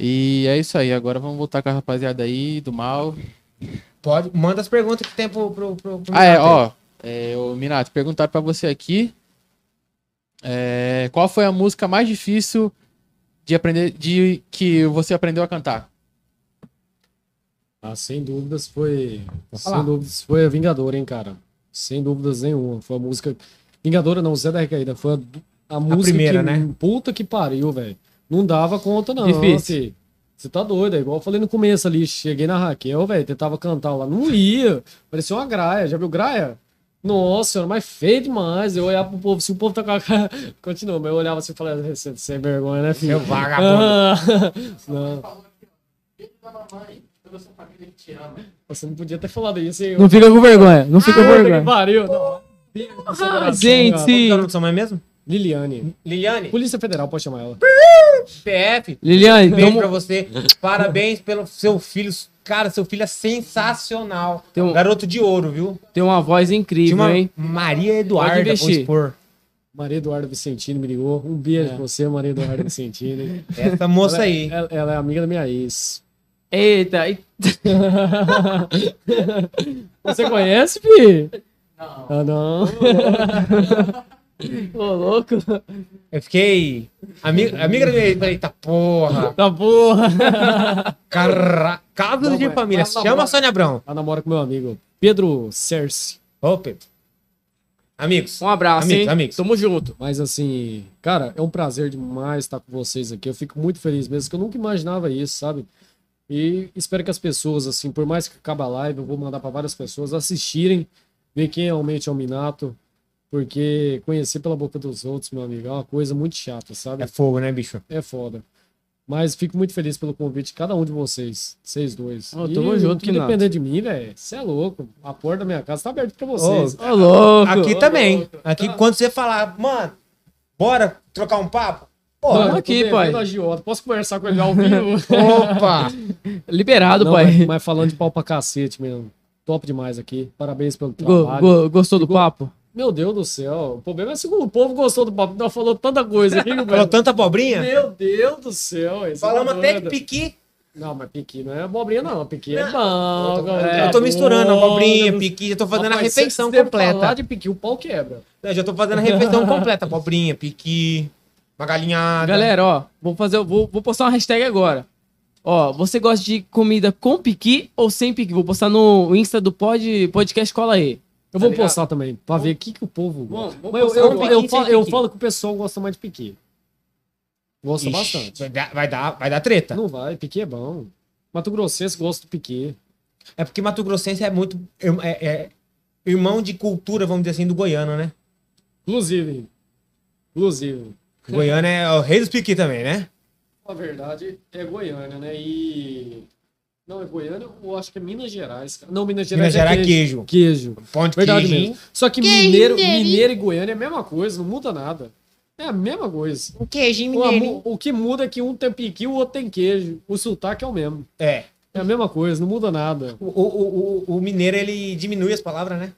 E é isso aí. Agora vamos voltar com a rapaziada aí do mal. Pode, manda as perguntas que tem pro, pro, pro, pro Ah, é, ó. É, ô, Minato, perguntaram pra você aqui. é, qual foi a música mais difícil de aprender, de que você aprendeu a cantar? Ah, sem dúvidas foi. Sem dúvidas foi a Vingadora, hein, cara? Sem dúvidas nenhuma. Foi a música. Vingadora não, Zé da Recaída. Foi a, a música. primeira, que, né? Puta que pariu, velho. Não dava conta, não. Difícil. fi. Você tá doido, é igual eu falei no começo ali. Cheguei na Raquel, velho, tentava cantar lá. Não ia. Parecia uma graia. Já viu graia? Nossa senhora, mas feio demais. Eu olhava pro povo, se o povo tá com a cara. Continua, mas eu olhava assim e falava, "Você- sem vergonha, né, filho? Seu vagabundo. Ah, não. da sua família que te ama. Você não podia ter falado isso, hein? Não fica com vergonha, não fica com Puta que vergonha. pariu. Não. Ah, gente. Qual é o sua mãe mesmo? Liliane. Liliane? Polícia Federal, pode chamar ela. PF. Liliane, Beijo tamo- pra você. Parabéns pelo seu filho. Cara, seu filho é sensacional. Tem um- Garoto de ouro, viu? tem uma voz Tinha incrível, uma hein? Maria Eduarda, Pode vou investir. expor. Maria Eduarda Vicentini me ligou. Um beijo É. pra você, Maria Eduarda Vicentini. Essa moça ela, aí. Ela, ela é amiga da minha ex. Eita, e- Você conhece, Pi? Não. Ah, não. ô louco. Eu fiquei. Amiga, amiga da minha. Falei, eita porra. Tá porra. Casos Não, de mas- família. mas Chama namora- a Sônia Abrão. Ela namora com meu amigo Pedro Cerce. Ô, Pedro. Amigos. Um abraço, Amigos, hein? amigos. Tamo junto. Mas assim, cara, é um prazer demais estar com vocês aqui. Eu fico muito feliz mesmo, que eu nunca imaginava isso, sabe? E espero que as pessoas, assim, por mais que acabe a live, eu vou mandar para várias pessoas assistirem, ver quem realmente é o Minato, porque conhecer pela boca dos outros, meu amigo, é uma coisa muito chata, sabe? É fogo, né, bicho? É foda. Mas fico muito feliz pelo convite de cada um de vocês, vocês dois. E tamo junto, o que depender de mim, velho, você é louco. A porta da minha casa tá aberta pra vocês. Ô, louco. Aqui Ô, também. louco. Aqui, quando você falar, mano, bora trocar um papo? Porra, aqui, pai. Posso conversar com ele ao vivo? opa! Liberado, Não, pai. Mas, mas falando de pau pra cacete mesmo. Top demais aqui. Parabéns pelo Go- trabalho. go- gostou do Go- papo? Meu Deus do céu. O problema é se o povo gostou do papo. Nós falou tanta coisa aqui. Falou tanta abobrinha? Meu Deus do céu. Falamos é até que doido. piqui. Não, mas piqui não é abobrinha, não. Piqui é Não, bom. Eu tô, galera. eu tô misturando abobrinha, piqui, já tô fazendo Rapaz, a refeição se completa. falar de piqui, o pau quebra. Eu já tô fazendo a refeição completa. Abobrinha, piqui, uma galinhada. Galera, ó, vou fazer, vou, vou postar uma hashtag agora. Ó, você gosta de comida com piqui ou sem piqui? Vou postar no Insta do pod, podcast Cola aí. Eu vou Tá ligado? postar também, pra ver o que, que o povo gosta. Vamos, vamos Mas eu, eu, eu, piqui falo, eu falo que o pessoal gosta mais de piqui. Gosta Ixi, bastante. Vai dar, vai, dar, vai dar treta. Não vai, piqui é bom. Mato Grossense gosta do piqui. É porque Mato Grossense é muito. É, é irmão de cultura, vamos dizer assim, do goiano, né? Inclusive. Inclusive. Goiano é o rei dos piqui também, né? Na verdade, é Goiânia, né? E. Não, é Goiânia ou acho que é Minas Gerais. cara. Não, Minas Minas Gerais Gerais é é queijo. queijo. De Verdade queijo. mesmo. Só que Queijo mineiro, mineiro e Goiânia é a mesma coisa, não muda nada. É a mesma coisa. Um queijinho O, amu- mineirinho. o que muda é que um tem piqui e o outro tem queijo. O sotaque é o mesmo. É. É a mesma coisa, não muda nada. O, o, o, o mineiro, ele diminui as palavras, né?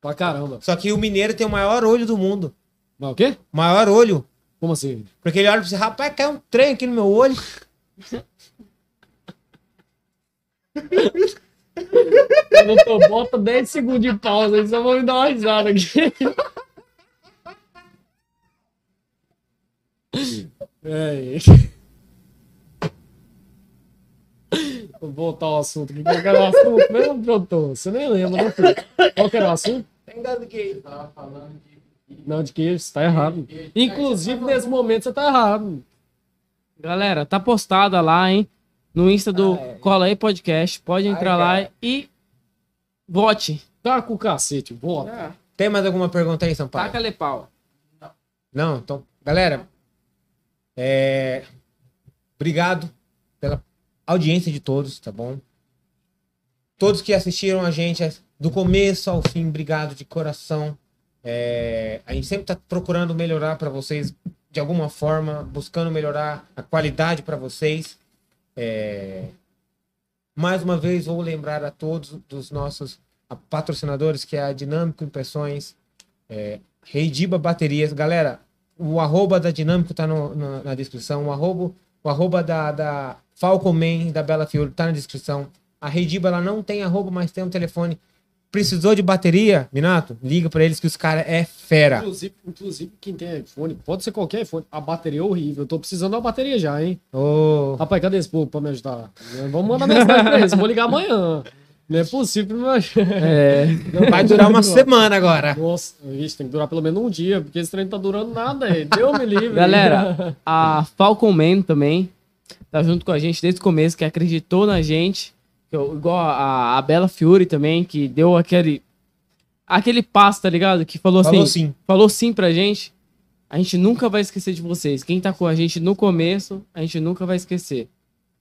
Pra caramba. Só que o mineiro tem o maior olho do mundo. Mas o quê? Maior olho. Como assim? Porque ele olha pra você, rapaz, caiu um trem aqui no meu olho. Doutor, bota 10 segundos de pausa aí, só vou me dar uma risada aqui. É. Vou voltar ao assunto aqui. Qual que era o assunto mesmo, doutor? Você nem lembra, né, filho? Qual que era o assunto? Tava falando de. Não, de queijo, você tá errado. Inclusive, nesse momento, você tá errado. Galera, tá postada lá, hein? No Insta do Ah, é. Cola aí Podcast. Pode entrar Ai, lá e vote. Tá com o cacete, bota. Tem mais alguma pergunta aí, Sampaio? Taca-lhe pau. Não, então, galera, é... obrigado pela audiência de todos, tá bom? Todos que assistiram a gente é, do começo ao fim, obrigado de coração. É, A gente sempre tá procurando melhorar para vocês de alguma forma, buscando melhorar a qualidade para vocês. É, Mais uma vez, vou lembrar a todos dos nossos patrocinadores, que é a Dinâmico Impressões, é, Reidiba Baterias. Galera, o arroba da Dinâmico tá na, na descrição. O arroba, o arroba da, da Falcon Man, da Bela Fiore, tá na descrição. A Reidiba, ela não tem arroba, mas tem um telefone. Precisou de bateria, Minato? Liga pra eles que os caras é fera. Inclusive, inclusive, quem tem iPhone, pode ser qualquer iPhone, a bateria é horrível. Eu tô precisando da bateria já, hein? Ô, Rapaz, cadê esse povo pra me ajudar? Vamos mandar mensagem pra eles, vou ligar amanhã. Não é possível ajudar. É. vai durar uma semana agora. Nossa, vixe, tem que durar pelo menos um dia, porque esse trem não tá durando nada aí. Deu me livre. Galera, a Falcon Man também tá junto com a gente desde o começo, que acreditou na gente. Eu- Igual a, a Bela Fiore também, que deu aquele. Aquele passo, tá ligado? Que falou, Falou assim. sim. Falou sim pra gente. A gente nunca vai esquecer de vocês. Quem tá com a gente no começo, a gente nunca vai esquecer.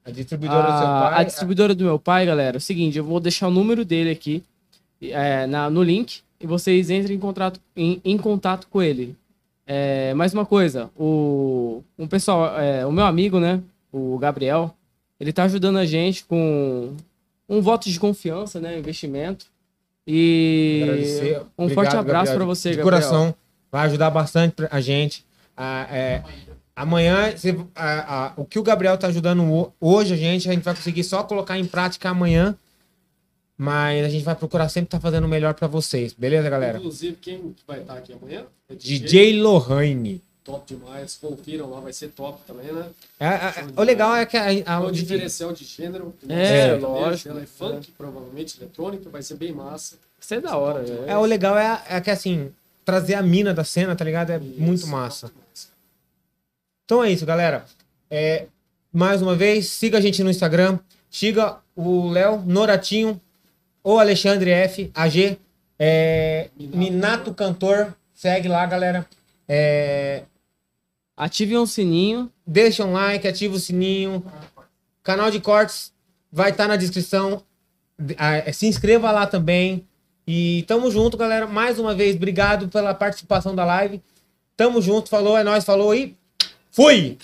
A distribuidora do seu A, pai. a distribuidora do meu pai, galera, é o seguinte, eu vou deixar o número dele aqui é, na- no link e vocês entrem em contato, em, em contato com ele. É, mais uma coisa, o, um pessoal, é, o meu amigo, né, o Gabriel, ele tá ajudando a gente com um voto de confiança, né, investimento. E Agradecer. um Obrigado, forte abraço para você, de Gabriel. coração. Vai ajudar bastante a gente. Ah, é, amanhã, você- ah, ah, o que o Gabriel tá ajudando ho- hoje a gente, a gente vai conseguir só colocar em prática amanhã. Mas a gente vai procurar sempre estar fazendo o melhor pra vocês. Beleza, galera? Inclusive, quem vai estar aqui amanhã? É DJ Lohane. Top demais. Confiram lá, vai ser top também, né? É, é, é, o legal é que a, a- É o um diferencial de gênero. É, lógico. Ela é funk, provavelmente eletrônica, vai ser bem massa. Isso é da hora, velho. é, o legal é, é que assim, trazer a mina da cena, tá ligado? É muito Isso, massa. muito massa. Então é isso, galera. É, mais uma vez, siga a gente no Instagram. Siga o Léo Noratinho ou Alexandre F. AG. É, Minato Cantor. Segue lá, galera. É, Ative um sininho. deixa um like, ativa o sininho. Canal de cortes vai estar na descrição. Ah, Se inscreva lá também. E tamo junto, galera. Mais uma vez, obrigado pela participação da live. Tamo junto, falou, é nóis, falou e fui!